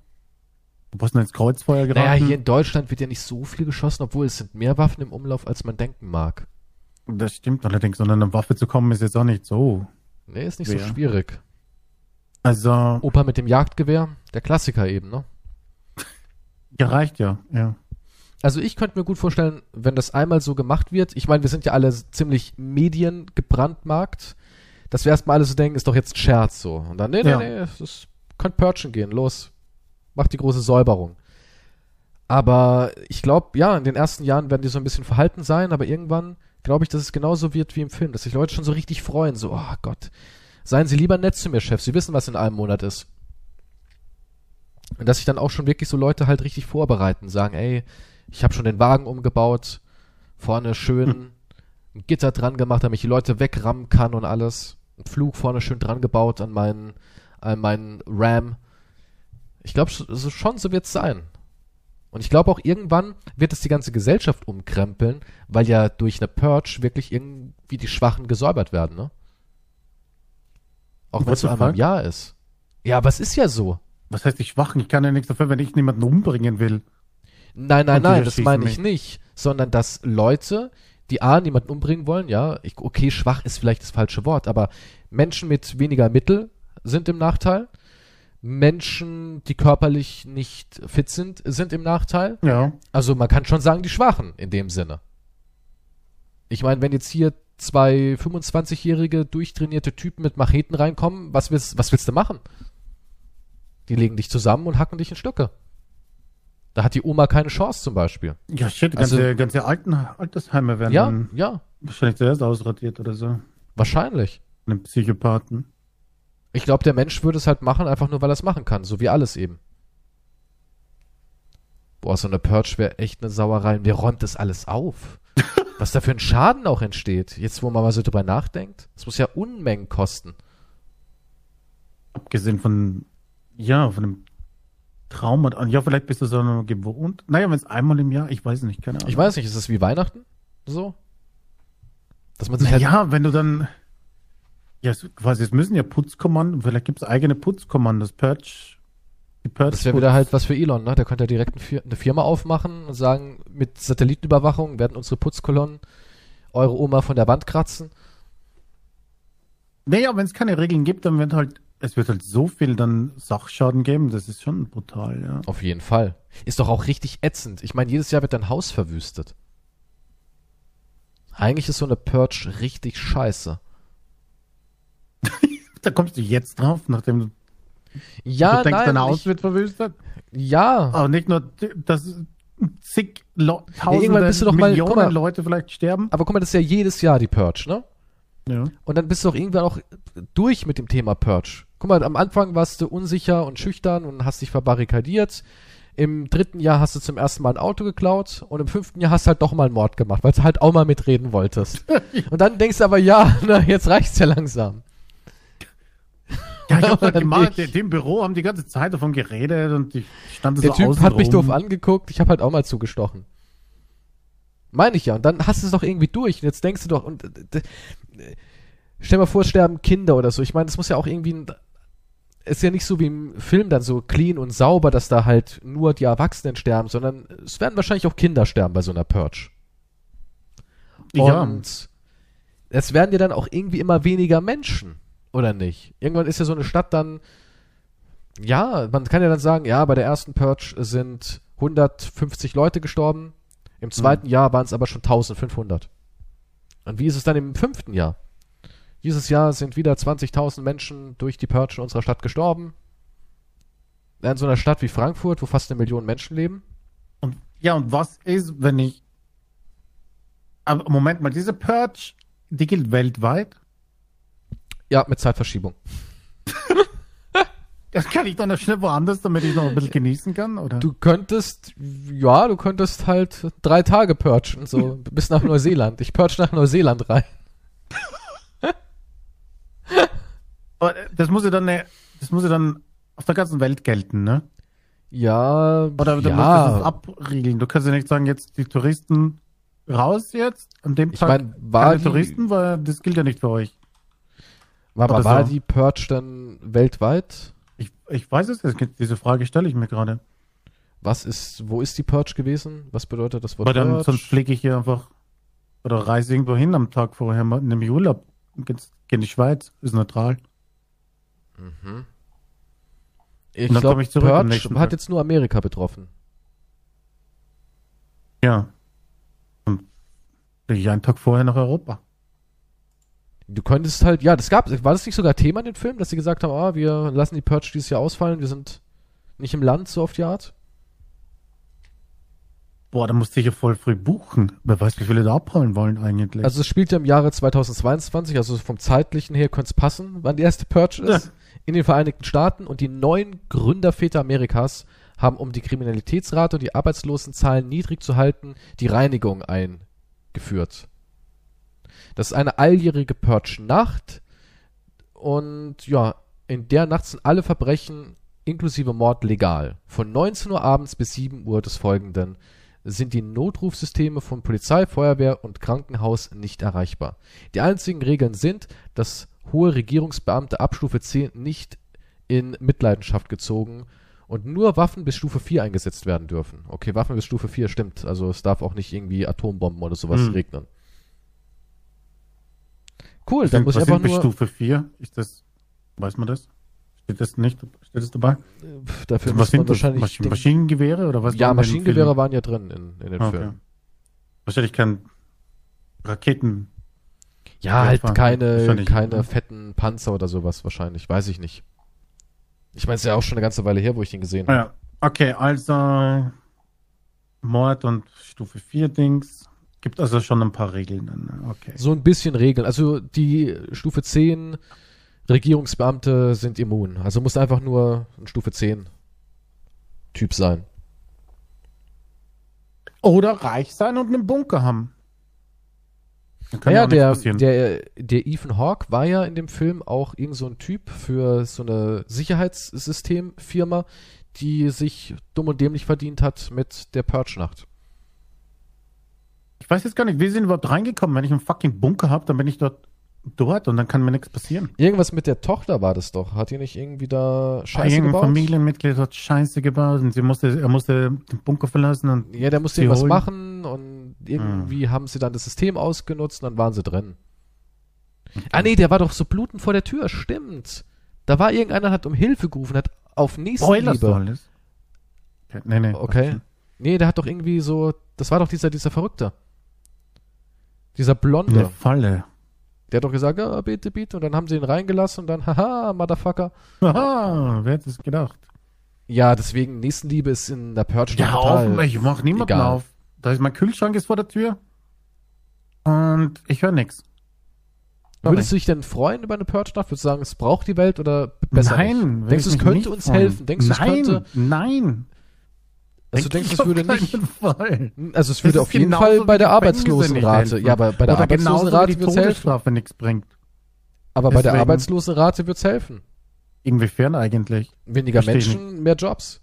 Speaker 2: Du brauchst nur ins Kreuzfeuer geraten.
Speaker 1: Naja, hier in Deutschland wird ja nicht so viel geschossen, obwohl es sind mehr Waffen im Umlauf, als man denken mag.
Speaker 2: Das stimmt allerdings, sondern eine Waffe zu kommen ist jetzt auch nicht so.
Speaker 1: Nee, ist nicht schwer. so schwierig.
Speaker 2: Also.
Speaker 1: Opa mit dem Jagdgewehr, der Klassiker eben, ne?
Speaker 2: Ja, reicht ja, ja.
Speaker 1: Also ich könnte mir gut vorstellen, wenn das einmal so gemacht wird, ich meine, wir sind ja alle ziemlich mediengebrandmarkt, dass wir erstmal alle so denken, ist doch jetzt ein Scherz so. Und dann, nee, nee, ja. nee, es könnte Purchen gehen, los. Macht die große Säuberung. Aber ich glaube, ja, in den ersten Jahren werden die so ein bisschen verhalten sein, aber irgendwann glaube ich, dass es genauso wird wie im Film, dass sich Leute schon so richtig freuen, so, oh Gott, seien Sie lieber nett zu mir, Chef, Sie wissen, was in einem Monat ist. Und dass sich dann auch schon wirklich so Leute halt richtig vorbereiten, sagen, ey, ich habe schon den Wagen umgebaut, vorne schön hm. ein Gitter dran gemacht, damit ich die Leute wegrammen kann und alles. Ein Flug vorne schön dran gebaut an meinen, an meinen Ram. Ich glaube, so, schon so wird's sein. Und ich glaube auch irgendwann wird es die ganze Gesellschaft umkrempeln, weil ja durch eine Purge wirklich irgendwie die Schwachen gesäubert werden, ne? Auch wenn es nur einmal im Jahr ist. Ja, aber es ist ja so.
Speaker 2: Was heißt die Schwachen? Ich kann ja nichts dafür, wenn ich niemanden umbringen will.
Speaker 1: Nein, nein, nein, das meine ich nicht. Sondern dass Leute, die A, niemanden umbringen wollen, ja, ich, okay, schwach ist vielleicht das falsche Wort, aber Menschen mit weniger Mittel sind im Nachteil. Menschen, die körperlich nicht fit sind, sind im Nachteil.
Speaker 2: Ja.
Speaker 1: Also man kann schon sagen, die Schwachen in dem Sinne. Ich meine, wenn jetzt hier zwei 25-jährige durchtrainierte Typen mit Macheten reinkommen, was willst, was willst du machen? Die legen dich zusammen und hacken dich in Stücke. Da hat die Oma keine Chance zum Beispiel.
Speaker 2: Ja, shit, ganze, also, ganze alten Altersheime werden
Speaker 1: ja, dann ja.
Speaker 2: wahrscheinlich zuerst ausradiert oder so.
Speaker 1: Wahrscheinlich.
Speaker 2: Einen Psychopathen.
Speaker 1: Ich glaube, der Mensch würde es halt machen, einfach nur weil er es machen kann, so wie alles eben. Boah, so eine Purge wäre echt eine Sauerei. wer räumt das alles auf? Was da für ein Schaden auch entsteht, jetzt wo man mal so drüber nachdenkt. Das muss ja Unmengen kosten.
Speaker 2: Abgesehen von, ja, von einem Trauma. Ja, vielleicht bist du so noch gewohnt. Naja, wenn es einmal im Jahr, ich weiß nicht, keine Ahnung.
Speaker 1: Ich weiß nicht, ist das wie Weihnachten? So?
Speaker 2: Dass man sich naja, halt. Ja, wenn du dann. Ja, quasi, es müssen ja Putzkommandos, vielleicht gibt es eigene Putzkommandos, Purge.
Speaker 1: Die Purge das wäre wieder halt was für Elon, ne? Der könnte ja direkt eine Firma aufmachen und sagen, mit Satellitenüberwachung werden unsere Putzkolonnen eure Oma von der Wand kratzen.
Speaker 2: Naja, wenn es keine Regeln gibt, dann wird halt es wird halt so viel dann Sachschaden geben, das ist schon brutal, ja.
Speaker 1: Auf jeden Fall. Ist doch auch richtig ätzend. Ich meine, jedes Jahr wird dein Haus verwüstet. Eigentlich ist so eine Purge richtig scheiße.
Speaker 2: da kommst du jetzt drauf, nachdem du,
Speaker 1: ja,
Speaker 2: du denkst,
Speaker 1: nein,
Speaker 2: dein Haus wird verwüstet?
Speaker 1: Ja.
Speaker 2: Aber nicht nur, dass zig Lo
Speaker 1: Tausende, ja, irgendwann bist du doch
Speaker 2: Millionen mal, Leute vielleicht sterben.
Speaker 1: Aber guck mal, das ist ja jedes Jahr die Purge, ne?
Speaker 2: Ja.
Speaker 1: Und dann bist du auch irgendwann auch durch mit dem Thema Purge. Guck mal, am Anfang warst du unsicher und schüchtern und hast dich verbarrikadiert. Im dritten Jahr hast du zum ersten Mal ein Auto geklaut und im fünften Jahr hast du halt doch mal einen Mord gemacht, weil du halt auch mal mitreden wolltest. und dann denkst du aber, ja, na, jetzt reicht's ja langsam.
Speaker 2: Ja, ich hab halt gemacht, dem Büro haben die ganze Zeit davon geredet und ich stand
Speaker 1: Der so Typ hat mich doof angeguckt, ich habe halt auch mal zugestochen. Meine ich ja. Und dann hast du es doch irgendwie durch. Und jetzt denkst du doch, und äh, stell mal vor, es sterben Kinder oder so. Ich meine, das muss ja auch irgendwie ein, ist ja nicht so wie im Film dann so clean und sauber, dass da halt nur die Erwachsenen sterben, sondern es werden wahrscheinlich auch Kinder sterben bei so einer Purge. Ja. Und es werden ja dann auch irgendwie immer weniger Menschen, oder nicht? Irgendwann ist ja so eine Stadt dann, ja, man kann ja dann sagen, ja, bei der ersten Purge sind 150 Leute gestorben, im zweiten mhm. Jahr waren es aber schon 1500. Und wie ist es dann im fünften Jahr? Dieses Jahr sind wieder 20.000 Menschen durch die Purge in unserer Stadt gestorben. In so einer Stadt wie Frankfurt, wo fast eine Million Menschen leben.
Speaker 2: Und, ja, und was ist, wenn ich. Aber Moment mal, diese Purge, die gilt weltweit?
Speaker 1: Ja, mit Zeitverschiebung.
Speaker 2: Das kann ich dann noch schnell woanders, damit ich noch ein bisschen genießen kann, oder?
Speaker 1: Du könntest, ja, du könntest halt drei Tage purgen, so bis nach Neuseeland. Ich purge nach Neuseeland rein.
Speaker 2: Aber das muss ja dann, das muss ja dann auf der ganzen Welt gelten, ne?
Speaker 1: Ja,
Speaker 2: Oder du
Speaker 1: ja.
Speaker 2: musst das abriegeln. Du kannst ja nicht sagen, jetzt die Touristen raus jetzt, an dem
Speaker 1: Tag ich mein,
Speaker 2: keine die, Touristen, weil das gilt ja nicht für euch.
Speaker 1: War, aber war so. die Purge dann weltweit?
Speaker 2: Ich, ich weiß es nicht, diese Frage stelle ich mir gerade.
Speaker 1: Was ist, wo ist die Purge gewesen? Was bedeutet das
Speaker 2: Wort Weil dann, Purge? Sonst fliege ich hier einfach oder reise irgendwo hin am Tag vorher einem Urlaub. Gehe in die Schweiz, ist neutral.
Speaker 1: Mhm. Ich glaube, Purge hat jetzt nur Amerika betroffen.
Speaker 2: Ja. Und fliege ich einen Tag vorher nach Europa.
Speaker 1: Du könntest halt, ja, das gab, war das nicht sogar Thema in dem Film, dass sie gesagt haben, ah, wir lassen die Purge dieses Jahr ausfallen, wir sind Nicht im Land, so auf die Art?
Speaker 2: Boah, da musste ich ja voll früh buchen. Wer weiß, wie viele da abholen wollen eigentlich.
Speaker 1: Also es spielt ja im Jahre 2022, also vom zeitlichen her könnte es passen, wann die erste Purge ist. Ja. In den Vereinigten Staaten und die neuen Gründerväter Amerikas haben, um die Kriminalitätsrate und die Arbeitslosenzahlen niedrig zu halten, die Reinigung eingeführt. Das ist eine alljährige Purge-Nacht und ja, in der Nacht sind alle Verbrechen inklusive Mord legal. Von 19 Uhr abends bis 7 Uhr des folgenden sind die Notrufsysteme von Polizei, Feuerwehr und Krankenhaus nicht erreichbar. Die einzigen Regeln sind, dass hohe Regierungsbeamte ab Stufe 10 nicht in Mitleidenschaft gezogen und nur Waffen bis Stufe 4 eingesetzt werden dürfen. Okay, Waffen bis Stufe 4 stimmt. Also es darf auch nicht irgendwie Atombomben oder sowas hm. regnen.
Speaker 2: Cool, dann muss ich einfach nur... Stufe 4? Ist das, weiß man das? Steht das nicht, steht das dabei?
Speaker 1: Dafür also was sind wahrscheinlich
Speaker 2: Masch Maschinengewehre oder was?
Speaker 1: Ja, Maschinengewehre waren ja drin in, in den okay. Filmen.
Speaker 2: Wahrscheinlich kein Raketen.
Speaker 1: Ja, halt keine, keine fetten Panzer oder sowas wahrscheinlich, weiß ich nicht. Ich meine, es ist ja auch schon eine ganze Weile her, wo ich den gesehen habe. Ja,
Speaker 2: okay, also Mord und Stufe 4 Dings. Gibt also schon ein paar Regeln. Okay.
Speaker 1: So ein bisschen Regeln. Also die Stufe 10 Regierungsbeamte sind immun. Also muss einfach nur ein Stufe 10 Typ sein.
Speaker 2: Oder reich sein und einen Bunker haben.
Speaker 1: Naja, der, der, der Ethan Hawke war ja in dem Film auch irgend so ein Typ für so eine Sicherheitssystemfirma, die sich dumm und dämlich verdient hat mit der Purge-Nacht.
Speaker 2: Ich weiß jetzt gar nicht, wie sind überhaupt reingekommen? Wenn ich einen fucking Bunker habe, dann bin ich dort dort und dann kann mir nichts passieren.
Speaker 1: Irgendwas mit der Tochter war das doch. Hat die nicht irgendwie da Scheiße
Speaker 2: Irgendein gebaut? Familienmitglied hat Scheiße gebaut und sie musste, er musste den Bunker verlassen und.
Speaker 1: Ja, der musste irgendwas holen. machen und irgendwie hm. haben sie dann das System ausgenutzt und dann waren sie drin. Okay. Ah nee, der war doch so blutend vor der Tür, stimmt. Da war irgendeiner, hat um Hilfe gerufen, hat auf Nächstenliebe.
Speaker 2: Nee, nee.
Speaker 1: Okay. Nee, der hat doch irgendwie so, das war doch dieser, dieser Verrückte. Dieser Blonde.
Speaker 2: Eine Falle.
Speaker 1: Der hat doch gesagt, ja, bitte, bitte. Und dann haben sie ihn reingelassen und dann, haha, Motherfucker.
Speaker 2: Haha, wer hätte es gedacht?
Speaker 1: Ja, deswegen, Nächstenliebe ist in der Purge
Speaker 2: Ja, total ich mach niemanden egal. auf. Da ist mein Kühlschrank ist vor der Tür. Und ich höre nichts.
Speaker 1: Würdest du dich denn freuen über eine Purge-Nacht? Würdest du sagen, es braucht die Welt oder besser Nein. Nicht? Denkst du, es könnte uns freuen. helfen? Denkst
Speaker 2: du, es könnte... Nein,
Speaker 1: also du denkst, es würde nicht. Fall. Also es würde auf jeden Fall bei der Arbeitslosenrate. Ja, aber bei der Arbeitslosenrate wird es helfen.
Speaker 2: nichts bringt.
Speaker 1: Aber Deswegen, bei der Arbeitslosenrate wird es helfen.
Speaker 2: Inwiefern eigentlich?
Speaker 1: Weniger Versteh Menschen, mehr Jobs.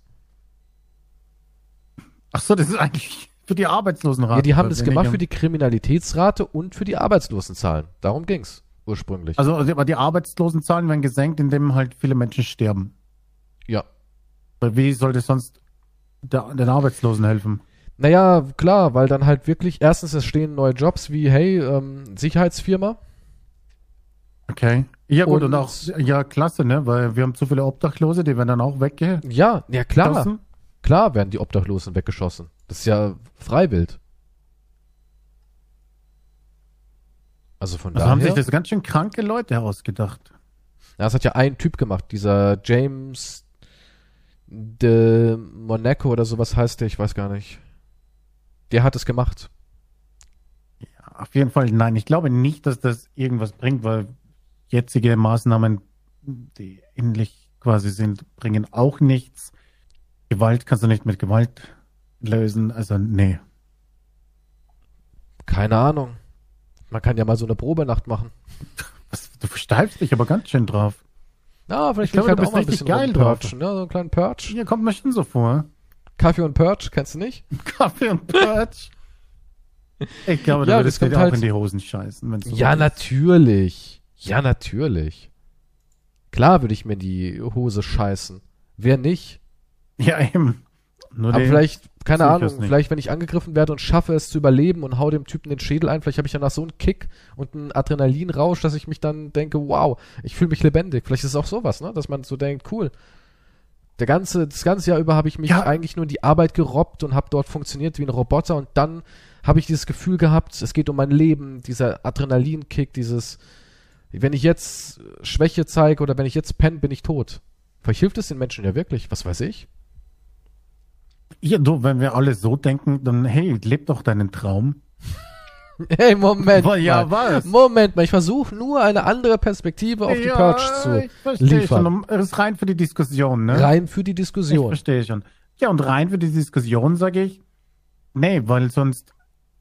Speaker 2: Ach so, das ist eigentlich für die Arbeitslosenrate. Ja,
Speaker 1: die haben das gemacht für die Kriminalitätsrate und für die Arbeitslosenzahlen. Darum ging's ursprünglich.
Speaker 2: Also, also aber die Arbeitslosenzahlen werden gesenkt, indem halt viele Menschen sterben.
Speaker 1: Ja.
Speaker 2: Weil wie soll das sonst der, den Arbeitslosen helfen.
Speaker 1: Naja, klar, weil dann halt wirklich, erstens es stehen neue Jobs wie, hey, ähm, Sicherheitsfirma.
Speaker 2: Okay. Ja gut, und, und, auch, ja, klasse, ne? Weil wir haben zu viele Obdachlose, die werden dann auch wegge...
Speaker 1: Ja, ja klar. Geschossen. Klar werden die Obdachlosen weggeschossen. Das ist ja Freiwild. Also von also daher... haben sich
Speaker 2: das ganz schön kranke Leute ausgedacht.
Speaker 1: Ja, das hat ja ein Typ gemacht, dieser James de Monaco oder sowas heißt der, ich weiß gar nicht. Der hat es gemacht.
Speaker 2: Ja, auf jeden Fall nein. Ich glaube nicht, dass das irgendwas bringt, weil jetzige Maßnahmen, die ähnlich quasi sind, bringen auch nichts. Gewalt kannst du nicht mit Gewalt lösen, also nee.
Speaker 1: Keine Ahnung. Man kann ja mal so eine Probenacht machen.
Speaker 2: Du versteifst dich aber ganz schön drauf.
Speaker 1: Ja, vielleicht ich glaube, halt auch mal ein bisschen geil Purge, ne? So einen kleinen Purge.
Speaker 2: Hier kommt mir schon so vor.
Speaker 1: Kaffee und Purge, kennst du nicht?
Speaker 2: Kaffee und Purge. Ich glaube, ja, da würdest du dir halt auch in die Hosen scheißen.
Speaker 1: Wenn's so ja, ist. natürlich. Ja, natürlich. Klar würde ich mir die Hose scheißen. Wer nicht?
Speaker 2: Ja, eben.
Speaker 1: Nur Aber vielleicht, keine Ahnung, vielleicht wenn ich angegriffen werde und schaffe es zu überleben und hau dem Typen den Schädel ein, vielleicht habe ich danach so einen Kick und einen Adrenalinrausch, dass ich mich dann denke, wow, ich fühle mich lebendig. Vielleicht ist es auch sowas, ne? Dass man so denkt, cool. Der ganze, das ganze Jahr über habe ich mich ja. eigentlich nur in die Arbeit gerobbt und habe dort funktioniert wie ein Roboter und dann habe ich dieses Gefühl gehabt, es geht um mein Leben, dieser Adrenalinkick, dieses, wenn ich jetzt Schwäche zeige oder wenn ich jetzt penne, bin ich tot. Vielleicht hilft es den Menschen ja wirklich, was weiß ich.
Speaker 2: Ja, du, wenn wir alle so denken, dann hey, leb doch deinen Traum.
Speaker 1: Hey, Moment
Speaker 2: ja,
Speaker 1: mal.
Speaker 2: was?
Speaker 1: Moment mal, ich versuche nur eine andere Perspektive auf die Purge zu
Speaker 2: ich verstehe
Speaker 1: liefern.
Speaker 2: schon. Das ist rein für die Diskussion, ne?
Speaker 1: Rein für die
Speaker 2: Ich
Speaker 1: Diskussion.
Speaker 2: verstehe schon. Ja, und rein für die Diskussion sage ich, nee, weil sonst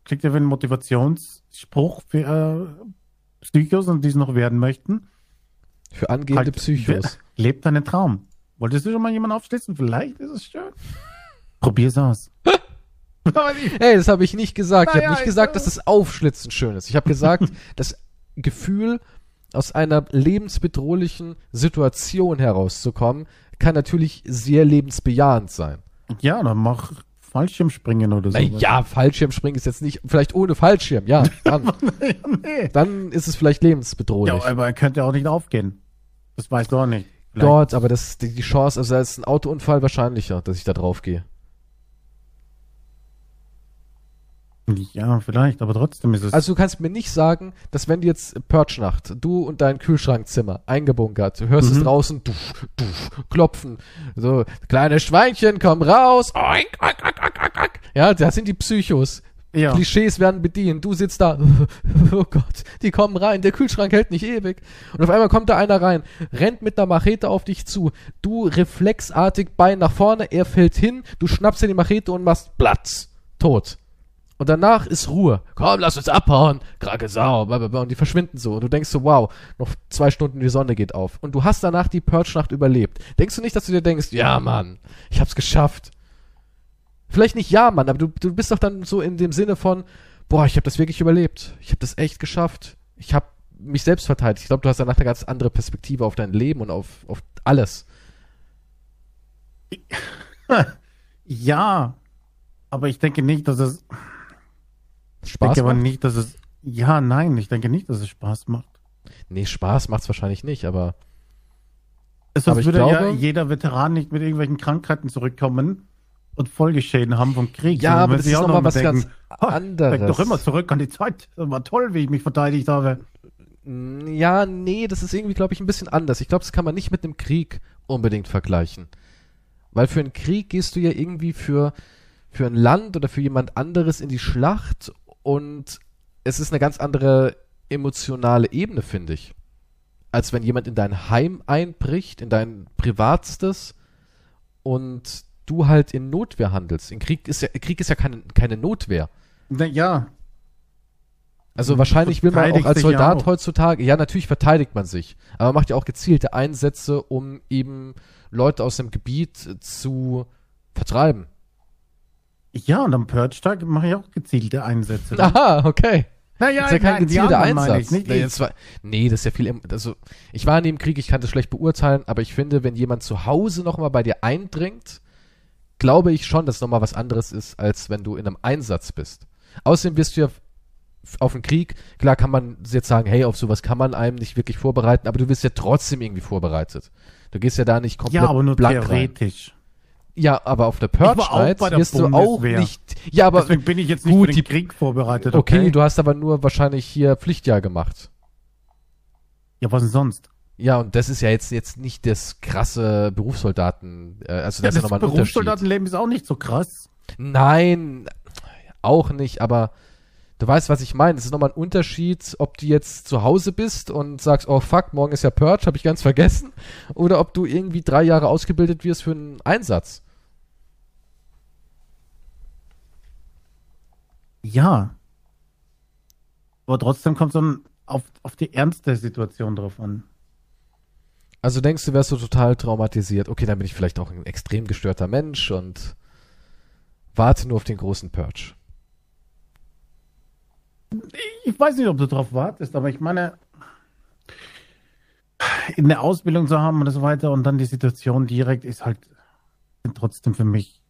Speaker 2: kriegt ihr einen Motivationsspruch für äh, Psychos und die es noch werden möchten.
Speaker 1: Für angehende
Speaker 2: Halt,
Speaker 1: Psychos.
Speaker 2: Lebt deinen Traum. Wolltest du schon mal jemanden aufschlitzen? Vielleicht ist es schön. Probier's aus.
Speaker 1: Hey, das habe ich nicht gesagt. Ich habe nicht
Speaker 2: ich-
Speaker 1: gesagt, dass das Aufschlitzen schön ist. Ich habe gesagt, das Gefühl, aus einer lebensbedrohlichen Situation herauszukommen, kann natürlich sehr lebensbejahend sein.
Speaker 2: ja, dann mach Fallschirmspringen oder so.
Speaker 1: Naja, Fallschirmspringen ist jetzt nicht, vielleicht ohne Fallschirm, ja, dann,
Speaker 2: nee.
Speaker 1: dann ist es vielleicht lebensbedrohlich.
Speaker 2: Ja, aber er könnte auch nicht aufgehen. Das weißt du auch nicht. Vielleicht-
Speaker 1: Dort, aber das, die, die Chance, also da ist ein Autounfall wahrscheinlicher, dass ich da drauf gehe.
Speaker 2: Ja, vielleicht, aber trotzdem ist es.
Speaker 1: Also du kannst mir nicht sagen, dass wenn du jetzt Purge-Nacht, du und dein Kühlschrankzimmer eingebunkert, du hörst es
Speaker 2: Mhm.
Speaker 1: draußen, duff, duff, klopfen, so, kleine Schweinchen, komm raus, oink, oink, oink, oink, oink, oink. ja, das sind die Psychos.
Speaker 2: ja.
Speaker 1: Klischees werden bedient, du sitzt da, oh Gott, die kommen rein, der Kühlschrank hält nicht ewig. Und auf einmal kommt da einer rein, rennt mit einer Machete auf dich zu, du reflexartig Bein nach vorne, er fällt hin, du schnappst dir die Machete und machst Platz, tot. Und danach ist Ruhe. Komm, lass uns abhauen. Krake Sau. blablabla. Und die verschwinden so. Und du denkst so, wow, noch zwei Stunden die Sonne geht auf. Und du hast danach die Purge-Nacht überlebt. Denkst du nicht, dass du dir denkst, ja, Mann, ich hab's geschafft. Vielleicht nicht ja, Mann, aber du, du bist doch dann so in dem Sinne von, boah, ich habe das wirklich überlebt. Ich habe das echt geschafft. Ich habe mich selbst verteidigt. Ich glaube, du hast danach eine ganz andere Perspektive auf dein Leben und auf, auf alles.
Speaker 2: ja, aber ich denke nicht, dass es. Ich
Speaker 1: Spaß
Speaker 2: denke aber
Speaker 1: macht?
Speaker 2: nicht, dass es. Ja, nein, ich denke nicht, dass es Spaß macht.
Speaker 1: Nee, Spaß macht's wahrscheinlich nicht, aber
Speaker 2: Es
Speaker 1: Aber
Speaker 2: sonst
Speaker 1: ich
Speaker 2: würde ja
Speaker 1: glaube-
Speaker 2: jeder Veteran nicht mit irgendwelchen Krankheiten zurückkommen und Folgeschäden haben vom Krieg.
Speaker 1: Ja, aber das ist
Speaker 2: auch
Speaker 1: noch mal
Speaker 2: mal
Speaker 1: was
Speaker 2: denken,
Speaker 1: ganz
Speaker 2: "Ha,
Speaker 1: anderes."
Speaker 2: Denk doch immer zurück an die Zeit. Das war toll, wie ich mich verteidigt habe.
Speaker 1: Ja, nee, das ist irgendwie, glaube ich, ein bisschen anders. Ich glaube, das kann man nicht mit einem Krieg unbedingt vergleichen. Weil für einen Krieg gehst du ja irgendwie für, für ein Land oder für jemand anderes in die Schlacht und es ist eine ganz andere emotionale Ebene, finde ich. Als wenn jemand in dein Heim einbricht, in dein Privatstes und du halt in Notwehr handelst. In Krieg ist ja, Krieg ist ja keine, keine Notwehr.
Speaker 2: Na, ja,
Speaker 1: Also wahrscheinlich will man auch als
Speaker 2: ja
Speaker 1: Soldat
Speaker 2: auch.
Speaker 1: heutzutage, ja natürlich verteidigt man sich, aber man macht ja auch gezielte Einsätze, um eben Leute aus dem Gebiet zu vertreiben.
Speaker 2: Ja, und am Purge-Tag mache ich auch gezielte Einsätze.
Speaker 1: Aha, okay.
Speaker 2: Naja,
Speaker 1: Das ist ja kein
Speaker 2: nein,
Speaker 1: gezielter Einsatz.
Speaker 2: Ich,
Speaker 1: nee, war, nee, das ist ja viel, also ich war in dem Krieg, ich kann das schlecht beurteilen, aber ich finde, wenn jemand zu Hause nochmal bei dir eindringt, glaube ich schon, dass es nochmal was anderes ist, als wenn du in einem Einsatz bist. Außerdem wirst du ja auf den Krieg, klar kann man jetzt sagen, hey, auf sowas kann man einem nicht wirklich vorbereiten, aber du wirst ja trotzdem irgendwie vorbereitet. Du gehst ja da nicht komplett
Speaker 2: ja, aber nur
Speaker 1: blank rein. Ja, aber auf der
Speaker 2: war
Speaker 1: Purge
Speaker 2: auch
Speaker 1: Night
Speaker 2: bei der
Speaker 1: wirst du auch nicht. Ja, aber
Speaker 2: Deswegen bin ich jetzt nicht
Speaker 1: gut,
Speaker 2: für den
Speaker 1: die-
Speaker 2: Krieg vorbereitet.
Speaker 1: okay,
Speaker 2: Okay,
Speaker 1: du hast aber nur wahrscheinlich hier Pflichtjahr gemacht.
Speaker 2: Ja, was denn sonst?
Speaker 1: Ja, und das ist ja jetzt, jetzt nicht das krasse Berufssoldaten, äh, also
Speaker 2: Ja,
Speaker 1: das ist ja nochmal ein Unterschied.
Speaker 2: Berufssoldatenleben ist auch nicht so krass.
Speaker 1: Nein, auch nicht, aber du weißt, was ich meine. Es ist nochmal ein Unterschied, ob du jetzt zu Hause bist und sagst, oh fuck, morgen ist ja Purge, habe ich ganz vergessen, oder ob du irgendwie drei Jahre ausgebildet wirst für einen Einsatz.
Speaker 2: Ja. Aber trotzdem kommt es dann auf, auf die ernste Situation drauf an.
Speaker 1: Also denkst du, wärst du total traumatisiert? Okay, dann bin ich vielleicht auch ein extrem gestörter Mensch und warte nur auf den großen Purge.
Speaker 2: Ich weiß nicht, ob du drauf wartest, aber ich meine, in der Ausbildung zu haben und so weiter und dann die Situation direkt ist halt sind trotzdem für mich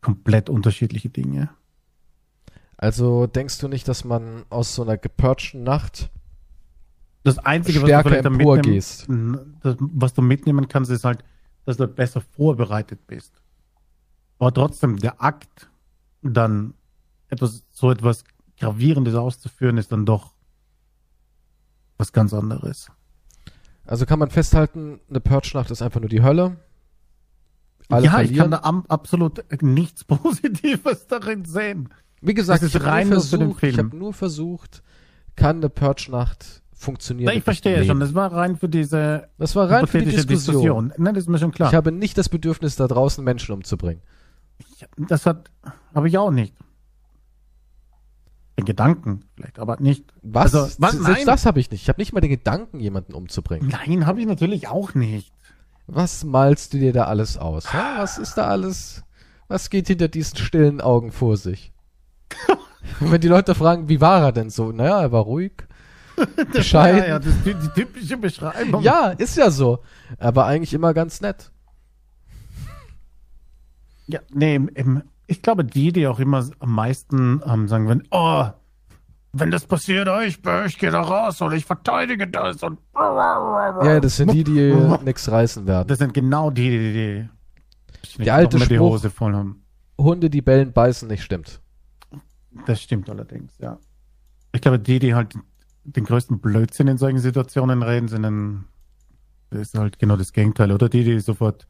Speaker 2: komplett unterschiedliche Dinge.
Speaker 1: Also denkst du nicht, dass man aus so einer gepurgten Nacht
Speaker 2: Das Einzige, was du
Speaker 1: Stärker
Speaker 2: vielleicht mitnehmen, das, was du mitnehmen kannst, ist halt, dass du besser vorbereitet bist. Aber trotzdem, der Akt, dann etwas, so etwas Gravierendes auszuführen, ist dann doch was ganz anderes.
Speaker 1: Also kann man festhalten, eine Purge-Nacht ist einfach nur die Hölle.
Speaker 2: alle ja, verlieren. ich kann da absolut nichts Positives darin sehen.
Speaker 1: Wie gesagt, ich habe nur, versucht, ich hab nur versucht, kann eine Purge-Nacht funktionieren.
Speaker 2: Na, ich verstehe schon, das war rein für diese
Speaker 1: das war rein für die Diskussion. Diskussion.
Speaker 2: Nein, das ist mir schon klar.
Speaker 1: Ich habe nicht das Bedürfnis, da draußen Menschen umzubringen.
Speaker 2: Das hat, habe ich auch nicht. Den Gedanken vielleicht, aber nicht.
Speaker 1: Was? Also, was? Selbst das habe ich nicht. Ich habe nicht mal den Gedanken, jemanden umzubringen.
Speaker 2: Nein, habe ich natürlich auch nicht.
Speaker 1: Was malst du dir da alles aus? Was ist da alles? Was geht hinter diesen stillen Augen vor sich? Wenn die Leute fragen, wie war er denn so? Naja, er war ruhig.
Speaker 2: Bescheiden. Ja, ja, das ist die typische Beschreibung.
Speaker 1: Ja, ist ja so. Er war eigentlich immer ganz nett.
Speaker 2: Ja, nee, im, ich glaube, die, die auch immer am meisten ähm, sagen, wenn, oh, wenn das passiert, oh, ich, ich gehe da raus oder ich verteidige das und.
Speaker 1: Ja, das sind die, die nichts reißen werden.
Speaker 2: Das sind genau die, die, die,
Speaker 1: die der alte Spruch, die Hose voll haben. Hunde, die bellen, beißen nicht stimmt.
Speaker 2: Das stimmt allerdings, ja. Ich glaube, die, die halt den größten Blödsinn in solchen Situationen reden, sind dann, das ist halt genau das Gegenteil, oder die, die sofort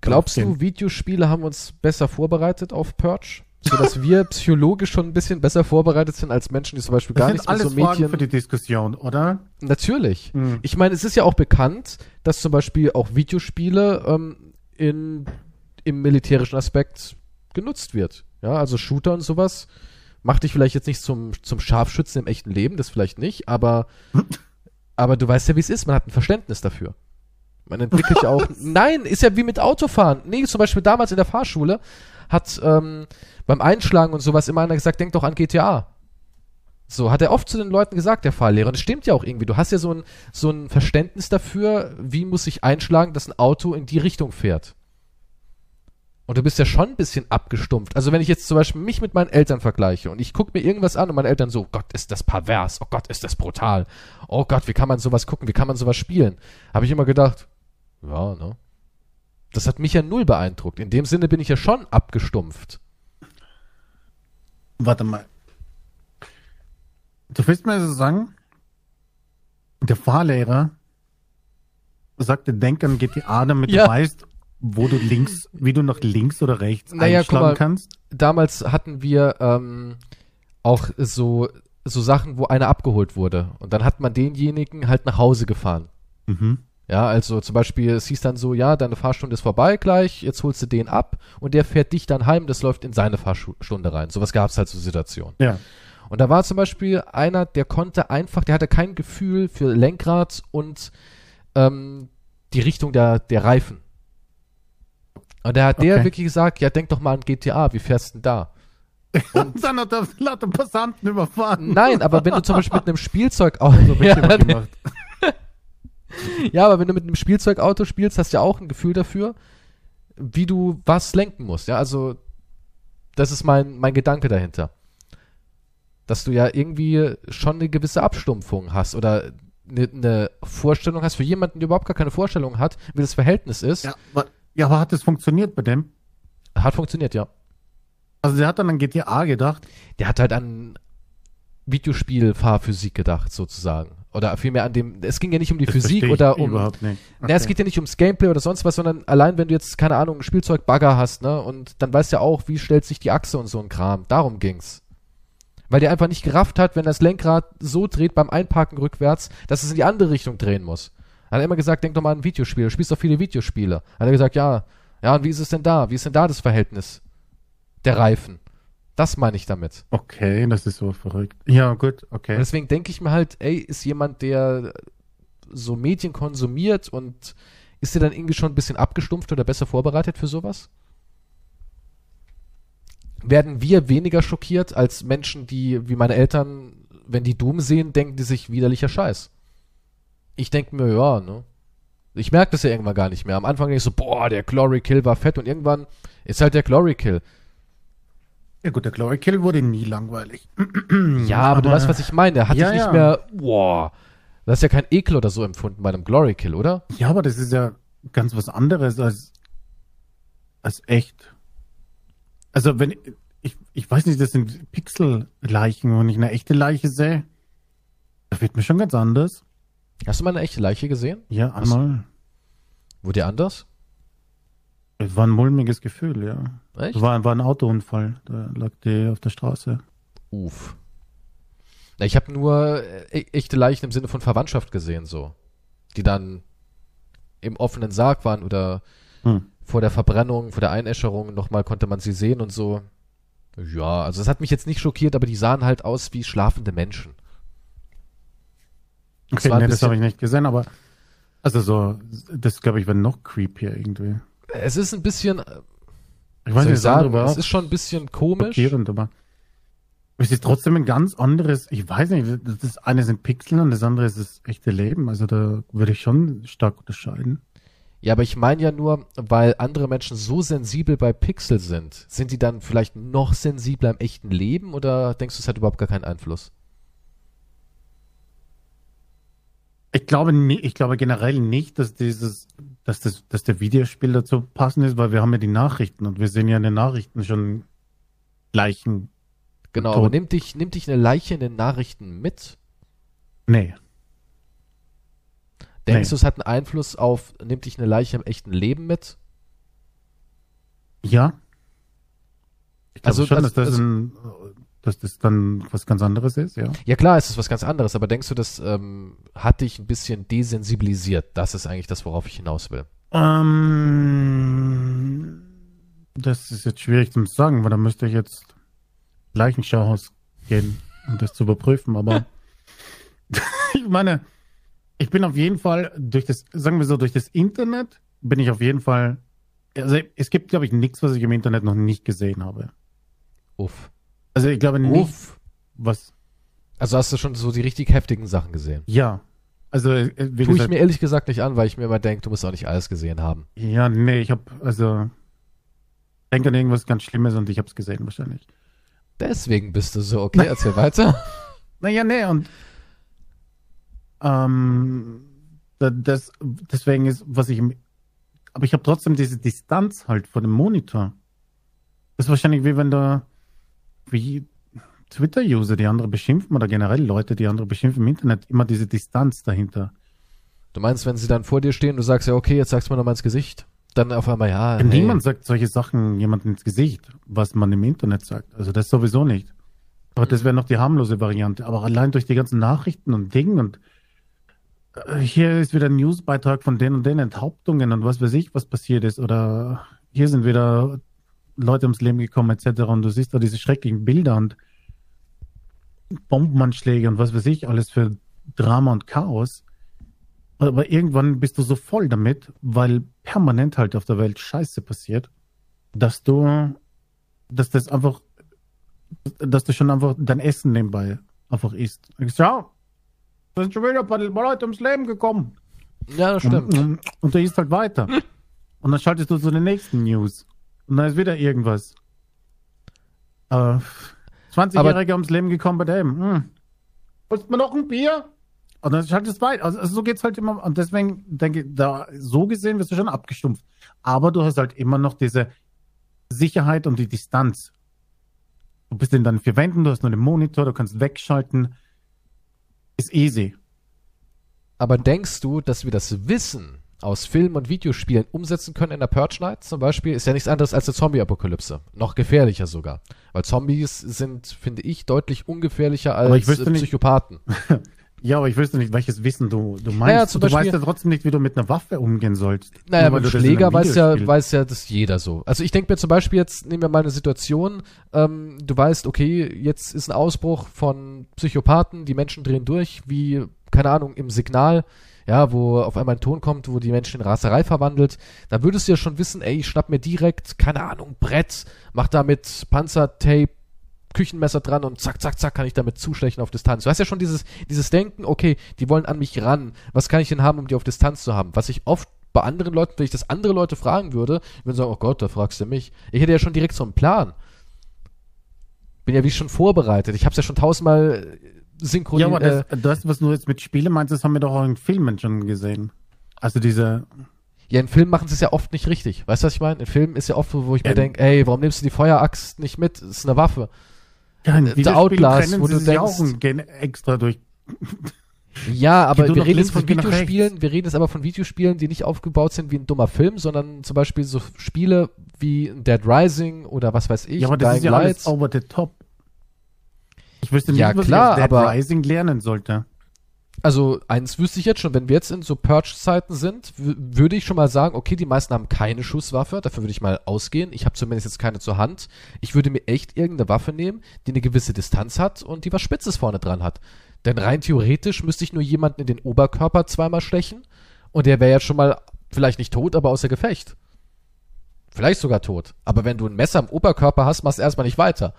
Speaker 1: Glaubst du, Videospiele haben uns besser vorbereitet auf Purge? Sodass wir psychologisch schon ein bisschen besser vorbereitet sind als Menschen, die zum Beispiel gar nichts
Speaker 2: mit so Medien... Fragen für die Diskussion, oder?
Speaker 1: Natürlich. Hm. Ich meine, es ist ja auch bekannt, dass zum Beispiel auch Videospiele ähm, in, im militärischen Aspekt genutzt wird. Ja, also Shooter und sowas macht dich vielleicht jetzt nicht zum, zum Scharfschützen im echten Leben, das vielleicht nicht, aber, aber du weißt ja, wie es ist. Man hat ein Verständnis dafür. Man entwickelt ja auch. Nein, ist ja wie mit Autofahren. Nee, zum Beispiel damals in der Fahrschule hat ähm, beim Einschlagen und sowas immer einer gesagt, denk doch an GTA. So, hat er oft zu den Leuten gesagt, der Fahrlehrer. Und das stimmt ja auch irgendwie. Du hast ja so ein, so ein Verständnis dafür, wie muss ich einschlagen, dass ein Auto in die Richtung fährt. Und du bist ja schon ein bisschen abgestumpft. Also wenn ich jetzt zum Beispiel mich mit meinen Eltern vergleiche und ich gucke mir irgendwas an und meine Eltern so, Gott, ist das pervers, oh Gott, ist das brutal, oh Gott, wie kann man sowas gucken, wie kann man sowas spielen, habe ich immer gedacht, ja, ne? Das hat mich ja null beeindruckt. In dem Sinne bin ich ja schon abgestumpft.
Speaker 2: Warte mal. Du willst mir also sagen, der Fahrlehrer sagte, denk an GTA, damit ja. du weißt, wo du links, wie du nach links oder rechts naja, einschlagen mal, kannst?
Speaker 1: Damals hatten wir ähm, auch so, so Sachen, wo einer abgeholt wurde. Und dann hat man denjenigen halt nach Hause gefahren. Mhm. Ja, also zum Beispiel, es hieß dann so, ja, deine Fahrstunde ist vorbei gleich, jetzt holst du den ab und der fährt dich dann heim, das läuft in seine Fahrstunde rein. Sowas gab es halt so Situationen.
Speaker 2: Ja.
Speaker 1: Und da war zum Beispiel einer, der konnte einfach, der hatte kein Gefühl für Lenkrad und ähm, die Richtung der, der Reifen. Und da hat okay. der wirklich gesagt, ja, denk doch mal an GTA, wie fährst du denn da?
Speaker 2: Und dann hat er lauter Passanten überfahren.
Speaker 1: Nein, aber wenn du zum Beispiel mit einem Spielzeug auch so ja, gemacht. ja, aber wenn du mit einem Spielzeugauto spielst, hast du ja auch ein Gefühl dafür, wie du was lenken musst. Ja, also das ist mein, mein Gedanke dahinter. Dass du ja irgendwie schon eine gewisse Abstumpfung hast oder eine, eine Vorstellung hast für jemanden, der überhaupt gar keine Vorstellung hat, wie das Verhältnis ist.
Speaker 2: Ja, ja, aber hat es funktioniert bei dem?
Speaker 1: Hat funktioniert, ja.
Speaker 2: Also der hat dann an GTA gedacht?
Speaker 1: Der hat halt an Videospielfahrphysik gedacht, sozusagen oder vielmehr an dem, es ging ja nicht um die das Physik oder um,
Speaker 2: überhaupt nicht.
Speaker 1: Okay. Na, es geht ja nicht ums Gameplay oder sonst was, sondern allein wenn du jetzt, keine Ahnung, ein Spielzeugbagger hast, ne, und dann weißt du ja auch, wie stellt sich die Achse und so ein Kram. Darum ging's. Weil der einfach nicht gerafft hat, wenn das Lenkrad so dreht beim Einparken rückwärts, dass es in die andere Richtung drehen muss. Hat er immer gesagt, denk doch mal an ein Videospiel, du spielst doch viele Videospiele. Hat er gesagt, ja, ja, und wie ist es denn da? Wie ist denn da das Verhältnis der Reifen? Das meine ich damit.
Speaker 2: Okay, das ist so verrückt. Ja, gut, okay.
Speaker 1: Und deswegen denke ich mir halt, ey, ist jemand, der so Medien konsumiert und ist der dann irgendwie schon ein bisschen abgestumpft oder besser vorbereitet für sowas? Werden wir weniger schockiert als Menschen, die, wie meine Eltern, wenn die Doom sehen, denken die sich widerlicher Scheiß? Ich denke mir, ja, ne? Ich merke das ja irgendwann gar nicht mehr. Am Anfang denke ich so, boah, der Glory Kill war fett und irgendwann ist halt der Glory Kill.
Speaker 2: Ja gut, der Glory Kill wurde nie langweilig.
Speaker 1: ja, aber, aber, du weißt, was ich meine. Er hat ja, sich nicht ja. mehr, boah, das ist ja kein Ekel oder so empfunden bei einem Glory Kill, oder?
Speaker 2: Ja, aber das ist ja ganz was anderes als, als echt. Also wenn, ich, ich weiß nicht, das sind Pixel-Leichen, wenn ich eine echte Leiche sehe, da wird mir schon ganz anders.
Speaker 1: Hast du mal eine echte Leiche gesehen?
Speaker 2: Ja, einmal.
Speaker 1: Wurde dir anders?
Speaker 2: Es war ein mulmiges Gefühl, ja.
Speaker 1: Echt?
Speaker 2: Es war, war ein Autounfall. Da lag die auf der Straße.
Speaker 1: Uff. Na, ich habe nur äh, echte Leichen im Sinne von Verwandtschaft gesehen, so. Die dann im offenen Sarg waren oder
Speaker 2: Hm.
Speaker 1: vor der Verbrennung, vor der Einäscherung nochmal konnte man sie sehen und so. Ja, also das hat mich jetzt nicht schockiert, aber die sahen halt aus wie schlafende Menschen.
Speaker 2: Okay,
Speaker 1: ein
Speaker 2: nee, das habe ich nicht gesehen, aber also so, das glaube ich war noch creepier irgendwie.
Speaker 1: Es ist ein bisschen, äh,
Speaker 2: Ich weiß nicht, das
Speaker 1: sagen, es ist schon ein bisschen komisch.
Speaker 2: aber es ist trotzdem ein ganz anderes, ich weiß nicht, das eine sind Pixel und das andere ist das echte Leben. Also da würde ich schon stark unterscheiden.
Speaker 1: Ja, aber ich meine ja nur, weil andere Menschen so sensibel bei Pixel sind, sind die dann vielleicht noch sensibler im echten Leben oder denkst du, es hat überhaupt gar keinen Einfluss?
Speaker 2: Ich glaube, ich glaube generell nicht, dass dieses, dass das, dass der Videospiel dazu passend ist, weil wir haben ja die Nachrichten und wir sehen ja in den Nachrichten schon Leichen.
Speaker 1: Genau, aber nimmt dich, nimmt dich eine Leiche in den Nachrichten mit?
Speaker 2: Nee.
Speaker 1: Denkst
Speaker 2: Nee.
Speaker 1: du, es hat einen Einfluss auf, nimmt dich eine Leiche im echten Leben mit?
Speaker 2: Ja. Ich glaube
Speaker 1: Also,
Speaker 2: schon, dass das
Speaker 1: also-
Speaker 2: ein, dass das dann was ganz anderes ist, ja.
Speaker 1: Ja klar, es ist was ganz anderes, aber denkst du, das ähm, hat dich ein bisschen desensibilisiert? Das ist eigentlich das, worauf ich hinaus will.
Speaker 2: Ähm, das ist jetzt schwierig zu sagen, weil da müsste ich jetzt Leichenschauhaus gehen, um das zu überprüfen. Aber ich meine, ich bin auf jeden Fall durch das, sagen wir so, durch das Internet bin ich auf jeden Fall. Also es gibt, glaube ich, nichts, was ich im Internet noch nicht gesehen habe.
Speaker 1: Uff.
Speaker 2: Also ich glaube nicht,
Speaker 1: Uff.
Speaker 2: was.
Speaker 1: Also hast du schon so die richtig heftigen Sachen gesehen?
Speaker 2: Ja. Also äh, wie
Speaker 1: Tue ich mir ehrlich gesagt nicht an, weil ich mir immer denke, du musst auch nicht alles gesehen haben.
Speaker 2: ja, nee, ich habe also denke an irgendwas ganz Schlimmes und ich habe es gesehen wahrscheinlich.
Speaker 1: Deswegen bist du so, okay, erzähl weiter.
Speaker 2: Naja, nee, und ähm, da- das, deswegen ist, was ich, im- aber ich habe trotzdem diese Distanz halt vor dem Monitor. Das ist wahrscheinlich wie wenn da, wie Twitter-User, die andere beschimpfen oder generell Leute, die andere beschimpfen im Internet, immer diese Distanz dahinter.
Speaker 1: Du meinst, wenn sie dann vor dir stehen, du sagst ja, okay, jetzt sagst du mir noch mal ins Gesicht. Dann auf einmal, ja, hey.
Speaker 2: Niemand sagt solche Sachen jemandem ins Gesicht, was man im Internet sagt. Also das sowieso nicht. Aber das wäre noch die harmlose Variante. Aber allein durch die ganzen Nachrichten und Dinge und äh, hier ist wieder ein Newsbeitrag von den und den Enthauptungen und was weiß ich, was passiert ist. Oder hier sind wieder Leute ums Leben gekommen etc. Und du siehst da diese schrecklichen Bilder und Bombenanschläge und was weiß ich, alles für Drama und Chaos. Aber irgendwann bist du so voll damit, weil permanent halt auf der Welt Scheiße passiert, dass du, dass das einfach, dass du schon einfach dein Essen nebenbei einfach isst. Ich sag, ja, da sind schon wieder ein paar Leute ums Leben gekommen.
Speaker 1: Ja, das stimmt.
Speaker 2: Und, und du isst halt weiter. Und dann schaltest du zu den nächsten News. Und dann ist wieder irgendwas. Äh, 20-Jähriger ums Leben gekommen bei dem. Hm. Willst du mir noch ein Bier? Und dann schaltest du weiter. Also, also so geht's halt immer. Und deswegen denke ich, da, so gesehen wirst du schon abgestumpft. Aber du hast halt immer noch diese Sicherheit und die Distanz. Du bist in deinen vier Wänden, du hast nur den Monitor, du kannst wegschalten. Ist easy.
Speaker 1: Aber denkst du, dass wir das Wissen aus Filmen und Videospielen umsetzen können in der Purge Night zum Beispiel? Ist ja nichts anderes als eine Zombie-Apokalypse. Noch gefährlicher sogar. Weil Zombies sind, finde ich, deutlich ungefährlicher als äh,
Speaker 2: nicht-
Speaker 1: Psychopathen.
Speaker 2: Ja, aber ich wüsste nicht, welches Wissen du, du meinst.
Speaker 1: Naja, zum
Speaker 2: du weißt
Speaker 1: Beispiel-
Speaker 2: ja trotzdem nicht, wie du mit einer Waffe umgehen sollst.
Speaker 1: Naja,
Speaker 2: in
Speaker 1: Schläger weiß ja, weiß ja das jeder so. Also ich denke mir zum Beispiel jetzt, nehmen wir mal eine Situation, ähm, du weißt, okay, jetzt ist ein Ausbruch von Psychopathen, die Menschen drehen durch, wie, keine Ahnung, im Signal, ja, wo auf einmal ein Ton kommt, wo die Menschen in Raserei verwandelt, da würdest du ja schon wissen, ey, ich schnapp mir direkt, keine Ahnung, Brett, mach damit Panzertape, Küchenmesser dran und zack, zack, zack, kann ich damit zustechen auf Distanz. Du hast ja schon dieses, dieses Denken, okay, die wollen an mich ran. Was kann ich denn haben, um die auf Distanz zu haben? Was ich oft bei anderen Leuten, wenn ich das andere Leute fragen würde, würden sagen, oh Gott, da fragst du mich. Ich hätte ja schon direkt so einen Plan. Bin ja wie schon vorbereitet. Ich hab's ja schon tausendmal
Speaker 2: Ja,
Speaker 1: synchronisiert.
Speaker 2: aber das, das, was du jetzt mit Spielen meinst, das haben wir doch auch in Filmen schon gesehen. Also diese,
Speaker 1: Ja, in Filmen machen sie es ja oft nicht richtig. Weißt du, was ich meine? In Filmen ist ja oft so, wo ich mir
Speaker 2: Ja.
Speaker 1: denke, ey, warum nimmst du die Feueraxt nicht mit? Das ist eine Waffe.
Speaker 2: ja, in
Speaker 1: The
Speaker 2: Videospielen
Speaker 1: Outlast, wo
Speaker 2: sie
Speaker 1: du
Speaker 2: ja
Speaker 1: denkst-
Speaker 2: auch ein Gen extra durch.
Speaker 1: Ja, aber wir reden jetzt von Videospielen, wir reden jetzt aber von Videospielen, die nicht aufgebaut sind wie ein dummer Film, sondern zum Beispiel so Spiele wie Dead Rising oder was weiß ich.
Speaker 2: Ja, aber das Dying ist ja alles over the top. Ich wüsste nicht,
Speaker 1: ja, was klar, ich aus
Speaker 2: Dead aber, Rising lernen sollte.
Speaker 1: Also eins wüsste ich jetzt schon, wenn wir jetzt in so Purge-Zeiten sind, würde ich schon mal sagen, okay, die meisten haben keine Schusswaffe, dafür würde ich mal ausgehen. Ich habe zumindest jetzt keine zur Hand. Ich würde mir echt irgendeine Waffe nehmen, die eine gewisse Distanz hat und die was Spitzes vorne dran hat. Denn rein theoretisch müsste ich nur jemanden in den Oberkörper zweimal stechen und der wäre jetzt schon mal vielleicht nicht tot, aber außer Gefecht. Vielleicht sogar tot. Aber wenn du ein Messer im Oberkörper hast, machst du erstmal nicht weiter.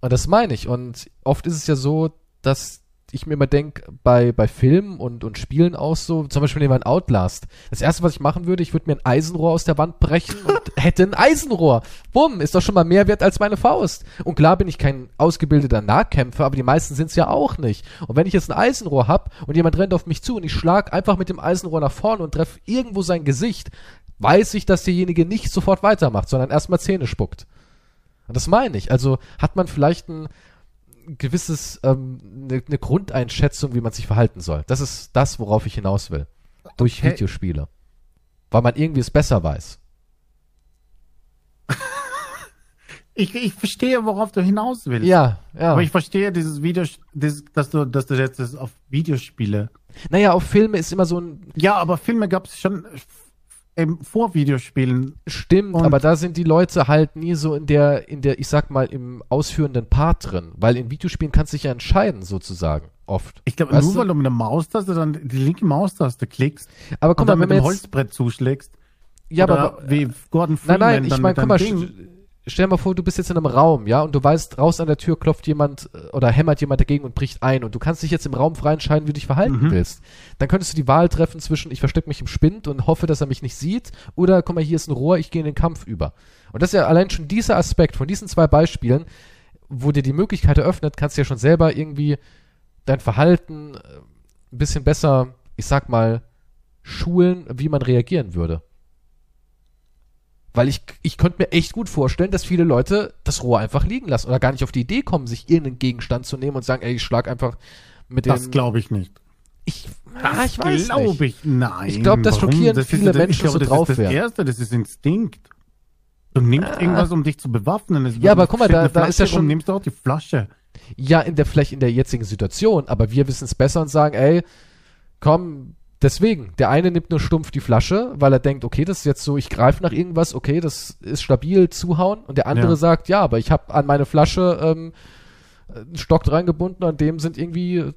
Speaker 1: Und das meine ich. Und oft ist es ja so, dass ich mir immer denke, bei, bei Filmen und, und Spielen auch so, zum Beispiel nehmen wir ein Outlast. Das erste, was ich machen würde, ich würde mir ein Eisenrohr aus der Wand brechen und hätte ein Eisenrohr. Bumm, ist doch schon mal mehr wert als meine Faust. Und klar bin ich kein ausgebildeter Nahkämpfer, aber die meisten sind es ja auch nicht. Und wenn ich jetzt ein Eisenrohr hab und jemand rennt auf mich zu und ich schlag einfach mit dem Eisenrohr nach vorne und treffe irgendwo sein Gesicht, weiß ich, dass derjenige nicht sofort weitermacht, sondern erstmal Zähne spuckt. Und das meine ich. Also hat man vielleicht ein, gewisses, ähm, eine ne Grundeinschätzung, wie man sich verhalten soll. Das ist das, worauf ich hinaus will. Durch okay. Videospiele. Weil man irgendwie es besser weiß.
Speaker 2: ich, ich verstehe, worauf du hinaus willst.
Speaker 1: Ja, ja.
Speaker 2: Aber ich verstehe dieses Video, dieses, dass du, dass du jetzt das auf Videospiele.
Speaker 1: Naja, auf Filme ist immer so ein.
Speaker 2: Ja, aber Filme gab es schon ähm, vor Videospielen.
Speaker 1: Stimmt, und aber da sind die Leute halt nie so in der, in der, ich sag mal, im ausführenden Part drin. Weil in Videospielen kannst du dich ja entscheiden, sozusagen. Oft.
Speaker 2: Ich glaube, nur du? weil du mit der Maustaste dann die linke Maustaste klickst
Speaker 1: aber guck
Speaker 2: und
Speaker 1: mal,
Speaker 2: dann mit dem Holzbrett zuschlägst.
Speaker 1: Ja, aber
Speaker 2: wie Gordon Freeman
Speaker 1: Nein, nein, ich meine, guck mal, stell dir mal vor, du bist jetzt in einem Raum, ja, und du weißt, raus an der Tür klopft jemand äh, oder hämmert jemand dagegen und bricht ein und du kannst dich jetzt im Raum frei entscheiden, wie du dich verhalten mhm. willst. Dann könntest du die Wahl treffen zwischen, ich verstecke mich im Spind und hoffe, dass er mich nicht sieht, oder guck mal, hier ist ein Rohr, ich gehe in den Kampf über. Und das ist ja allein schon dieser Aspekt von diesen zwei Beispielen, wo dir die Möglichkeit eröffnet, kannst du ja schon selber irgendwie dein Verhalten äh, ein bisschen besser, ich sag mal, schulen, wie man reagieren würde. Weil ich, ich könnte mir echt gut vorstellen, dass viele Leute das Rohr einfach liegen lassen oder gar nicht auf die Idee kommen, sich irgendeinen Gegenstand zu nehmen und sagen, ey, ich schlag einfach mit dem.
Speaker 2: Das glaube ich nicht.
Speaker 1: Ich, ah, ich weiß
Speaker 2: glaube ich, nein.
Speaker 1: Ich glaube, das schockieren das viele ist, Menschen,
Speaker 2: glaube,
Speaker 1: so
Speaker 2: das
Speaker 1: drauf
Speaker 2: ist das Erste, das ist Instinkt. Du nimmst ah. irgendwas, um dich zu bewaffnen. Es
Speaker 1: ja, aber guck mal, da, da ist ja schon...
Speaker 2: Rum, nimmst du auch die Flasche.
Speaker 1: Ja, in der, vielleicht in der jetzigen Situation, aber wir wissen es besser und sagen, ey, komm, Deswegen, der eine nimmt nur stumpf die Flasche, weil er denkt, okay, das ist jetzt so, ich greife nach irgendwas, okay, das ist stabil, zuhauen. Und der andere ja. sagt, ja, aber ich habe an meine Flasche ähm, einen Stock dran gebunden, an dem sind irgendwie,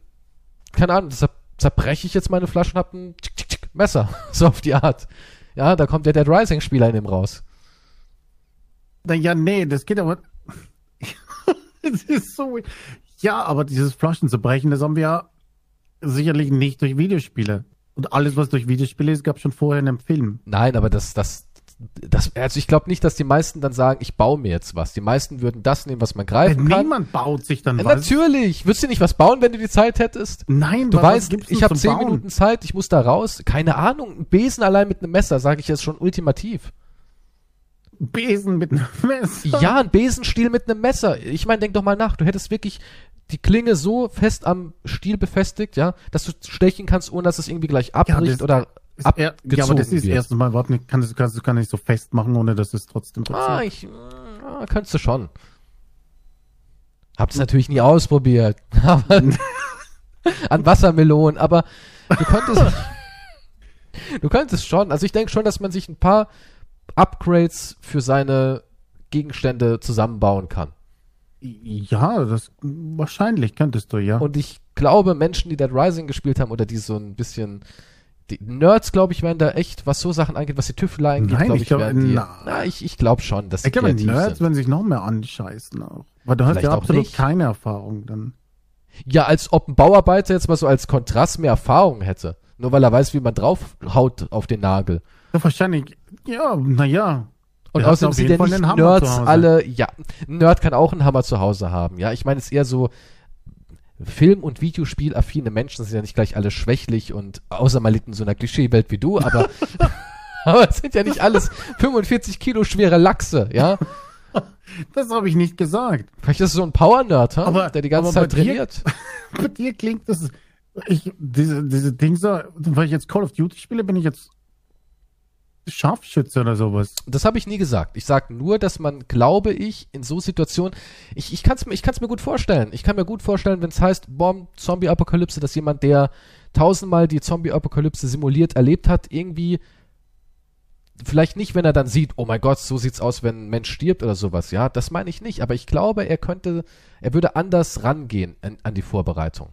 Speaker 1: keine Ahnung, deshalb zerbreche ich jetzt meine Flasche und hab ein tschick, tschick, tschick, Messer. so auf die Art. Ja, da kommt der Dead Rising-Spieler in dem raus.
Speaker 2: Na ja, nee, das geht aber. das ist so. Ja, aber dieses Flaschen zu brechen, das haben wir ja sicherlich nicht durch Videospiele. Und alles, was durch Videospiele ist, gab es schon vorher in einem Film.
Speaker 1: Nein, aber das, das, das, also ich glaube nicht, dass die meisten dann sagen, ich baue mir jetzt was. Die meisten würden das nehmen, was man greifen
Speaker 2: ja,
Speaker 1: kann.
Speaker 2: Niemand baut sich dann
Speaker 1: ja,
Speaker 2: was.
Speaker 1: Natürlich. Würdest du nicht was bauen, wenn du die Zeit hättest?
Speaker 2: Nein,
Speaker 1: du weißt, ich habe zehn bauen? Minuten Zeit, ich muss da raus. Keine Ahnung, ein Besen allein mit einem Messer, sage ich jetzt schon ultimativ.
Speaker 2: Besen mit einem Messer?
Speaker 1: Ja, ein Besenstiel mit einem Messer. Ich meine, denk doch mal nach. Du hättest wirklich die Klinge so fest am Stiel befestigt, ja, dass du stechen kannst, ohne dass es irgendwie gleich abbricht ja, oder abgezogen
Speaker 2: er, Ja, aber das ist erstens mal, warte, kannst du kannst du gar nicht so fest machen, ohne dass es trotzdem
Speaker 1: passiert. Ah, ich, ah, könntest du schon. Hab's natürlich nie ausprobiert. an Wassermelonen, aber du könntest, du könntest schon. Also ich denke schon, dass man sich ein paar Upgrades für seine Gegenstände zusammenbauen kann.
Speaker 2: Ja, das wahrscheinlich könntest du, ja.
Speaker 1: Und ich glaube, Menschen, die Dead Rising gespielt haben oder die so ein bisschen die Nerds, glaube ich, werden da echt, was so Sachen angeht, was die Tüftelei angeht, glaube ich, ich glaub, werden die, na, na ich, ich glaube schon, dass
Speaker 2: Ich glaube, Nerds sind. werden sich noch mehr anscheißen auch. Weil du Vielleicht hast ja absolut nicht. keine Erfahrung dann.
Speaker 1: Ja, als ob ein Bauarbeiter jetzt mal so als Kontrast mehr Erfahrung hätte. Nur weil er weiß, wie man draufhaut auf den Nagel.
Speaker 2: Ja, wahrscheinlich, ja, naja,
Speaker 1: und außerdem sind ja nicht Nerds alle, ja, Nerd kann auch einen Hammer zu Hause haben, ja. Ich meine, es ist eher so, Film- und Videospiel-affine Menschen sind ja nicht gleich alle schwächlich und außer mal in so einer Klischeewelt wie du, aber, aber es sind ja nicht alles 45 Kilo schwere Lachse, ja.
Speaker 2: Das habe ich nicht gesagt.
Speaker 1: Vielleicht ist es so ein Power-Nerd, der die ganze Zeit trainiert.
Speaker 2: Dir, bei dir klingt das Ich, diese, diese Dinge, weil ich jetzt Call of Duty spiele, bin ich jetzt Scharfschütze oder sowas.
Speaker 1: Das habe ich nie gesagt. Ich sage nur, dass man, glaube ich, in so Situationen, ich, ich kann es mir, ich kann's mir gut vorstellen. Ich kann mir gut vorstellen, wenn es heißt, Bomb, Zombie-Apokalypse, dass jemand, der tausendmal die Zombie-Apokalypse simuliert erlebt hat, irgendwie vielleicht nicht, wenn er dann sieht, oh mein Gott, so sieht's aus, wenn ein Mensch stirbt oder sowas, ja, das meine ich nicht, aber ich glaube, er könnte, er würde anders rangehen an, an die Vorbereitung.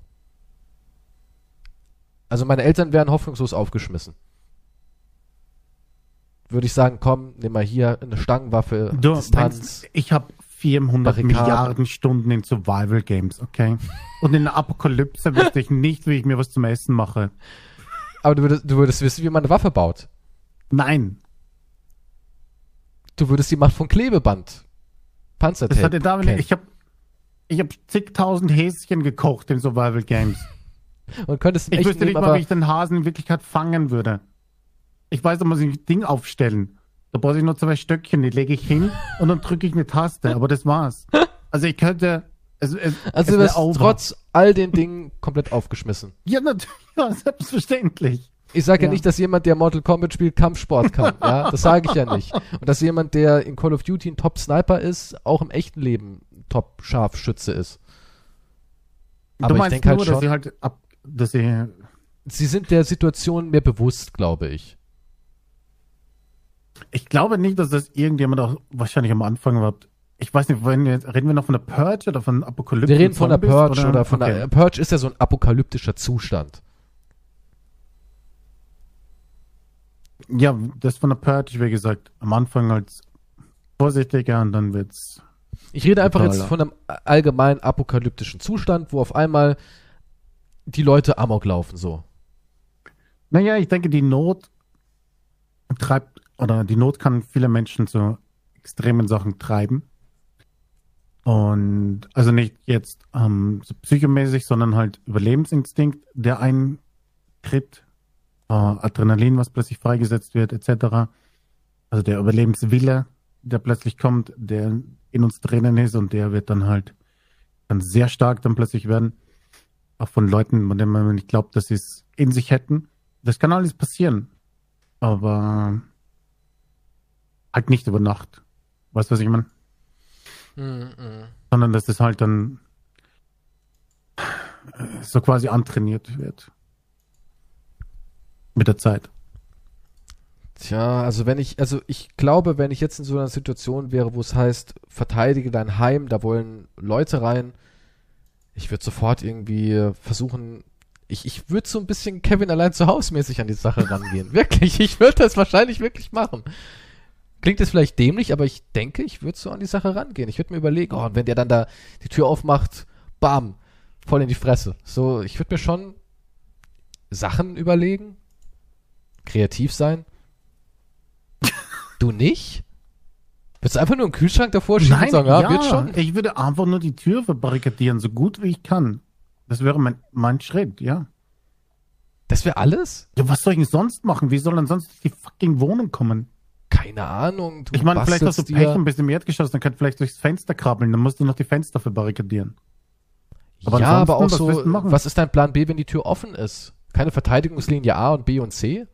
Speaker 1: Also meine Eltern wären hoffnungslos aufgeschmissen. Würde ich sagen, komm, nimm mal hier eine Stangenwaffe,
Speaker 2: du, Distanz. Ich habe 400 Barrikaden. Milliarden Stunden in Survival Games, okay? Und in der Apokalypse wüsste ich nicht, wie ich mir was zum Essen mache.
Speaker 1: Aber du würdest, du würdest wissen, wie man eine Waffe baut.
Speaker 2: Nein.
Speaker 1: Du würdest die Macht von Klebeband. Panzertape.
Speaker 2: Das hatte David, okay. ich habe ich hab zigtausend Häschen gekocht in Survival Games.
Speaker 1: Und könntest
Speaker 2: ich wüsste nicht mal, wie ich den Hasen in Wirklichkeit fangen würde. Ich weiß, da muss ich ein Ding aufstellen. Da brauche ich nur zwei Stöckchen, die lege ich hin und dann drücke ich eine Taste, aber das war's. Also ich könnte. Es, es,
Speaker 1: also du wirst trotz all den Dingen komplett aufgeschmissen.
Speaker 2: Ja, natürlich, ja, selbstverständlich.
Speaker 1: Ich sage ja. ja. nicht, dass jemand, der Mortal Kombat spielt, Kampfsport kann. ja, das sage ich ja nicht. Und dass jemand, der in Call of Duty ein Top-Sniper ist, auch im echten Leben Top-Scharfschütze ist.
Speaker 2: Aber du meinst ich denke halt schon, dass sie halt ab, dass sie
Speaker 1: sie sind der Situation mehr bewusst, glaube ich.
Speaker 2: Ich glaube nicht, dass das irgendjemand auch wahrscheinlich am Anfang überhaupt. Ich weiß nicht, reden wir noch von der Purge oder von Apokalypse?
Speaker 1: Wir reden von der Purge oder, oder von okay. der Purge ist ja so ein apokalyptischer Zustand.
Speaker 2: Ja, das von der Purge, wie gesagt, am Anfang als vorsichtiger und dann wird's.
Speaker 1: Ich rede einfach jetzt von einem allgemeinen apokalyptischen Zustand, wo auf einmal die Leute Amok laufen, so.
Speaker 2: Naja, ich denke, die Not treibt oder die Not kann viele Menschen zu extremen Sachen treiben. Und also nicht jetzt ähm, so psychomäßig, sondern halt Überlebensinstinkt, der eintritt, äh, Adrenalin, was plötzlich freigesetzt wird, etc. Also der Überlebenswille, der plötzlich kommt, der in uns drinnen ist und der wird dann halt dann sehr stark dann plötzlich werden. Auch von Leuten, von denen man nicht glaubt, dass sie es in sich hätten. Das kann alles passieren. Aber halt nicht über Nacht. Weißt du, was ich meine? Mm -mm. Sondern dass das halt dann so quasi antrainiert wird. Mit der Zeit.
Speaker 1: Tja, also wenn ich, also ich glaube, wenn ich jetzt in so einer Situation wäre, wo es heißt, verteidige dein Heim, da wollen Leute rein, ich würde sofort irgendwie versuchen, ich, ich würde so ein bisschen Kevin allein zu Hause mäßig an die Sache rangehen. wirklich, ich würde das wahrscheinlich wirklich machen. Klingt jetzt vielleicht dämlich, aber ich denke, ich würde so an die Sache rangehen. Ich würde mir überlegen, oh, und wenn der dann da die Tür aufmacht, bam, voll in die Fresse. So, ich würde mir schon Sachen überlegen, kreativ sein. du nicht? Willst du einfach nur einen Kühlschrank davor schieben
Speaker 2: Nein, und sagen, ja, ja, wird schon? Ich würde einfach nur die Tür verbarrikadieren, so gut wie ich kann. Das wäre mein, mein Schritt, ja.
Speaker 1: Das wäre alles?
Speaker 2: Ja, was soll ich denn sonst machen? Wie soll denn sonst die fucking Wohnung kommen?
Speaker 1: Keine Ahnung.
Speaker 2: ich meine, vielleicht hast du Pech und bist im Erdgeschoss, dann kannst du vielleicht durchs Fenster krabbeln, dann musst du noch die Fenster verbarrikadieren.
Speaker 1: Aber ja, aber auch so, was ist dein Plan B, wenn die Tür offen ist? Keine Verteidigungslinie A und B und C?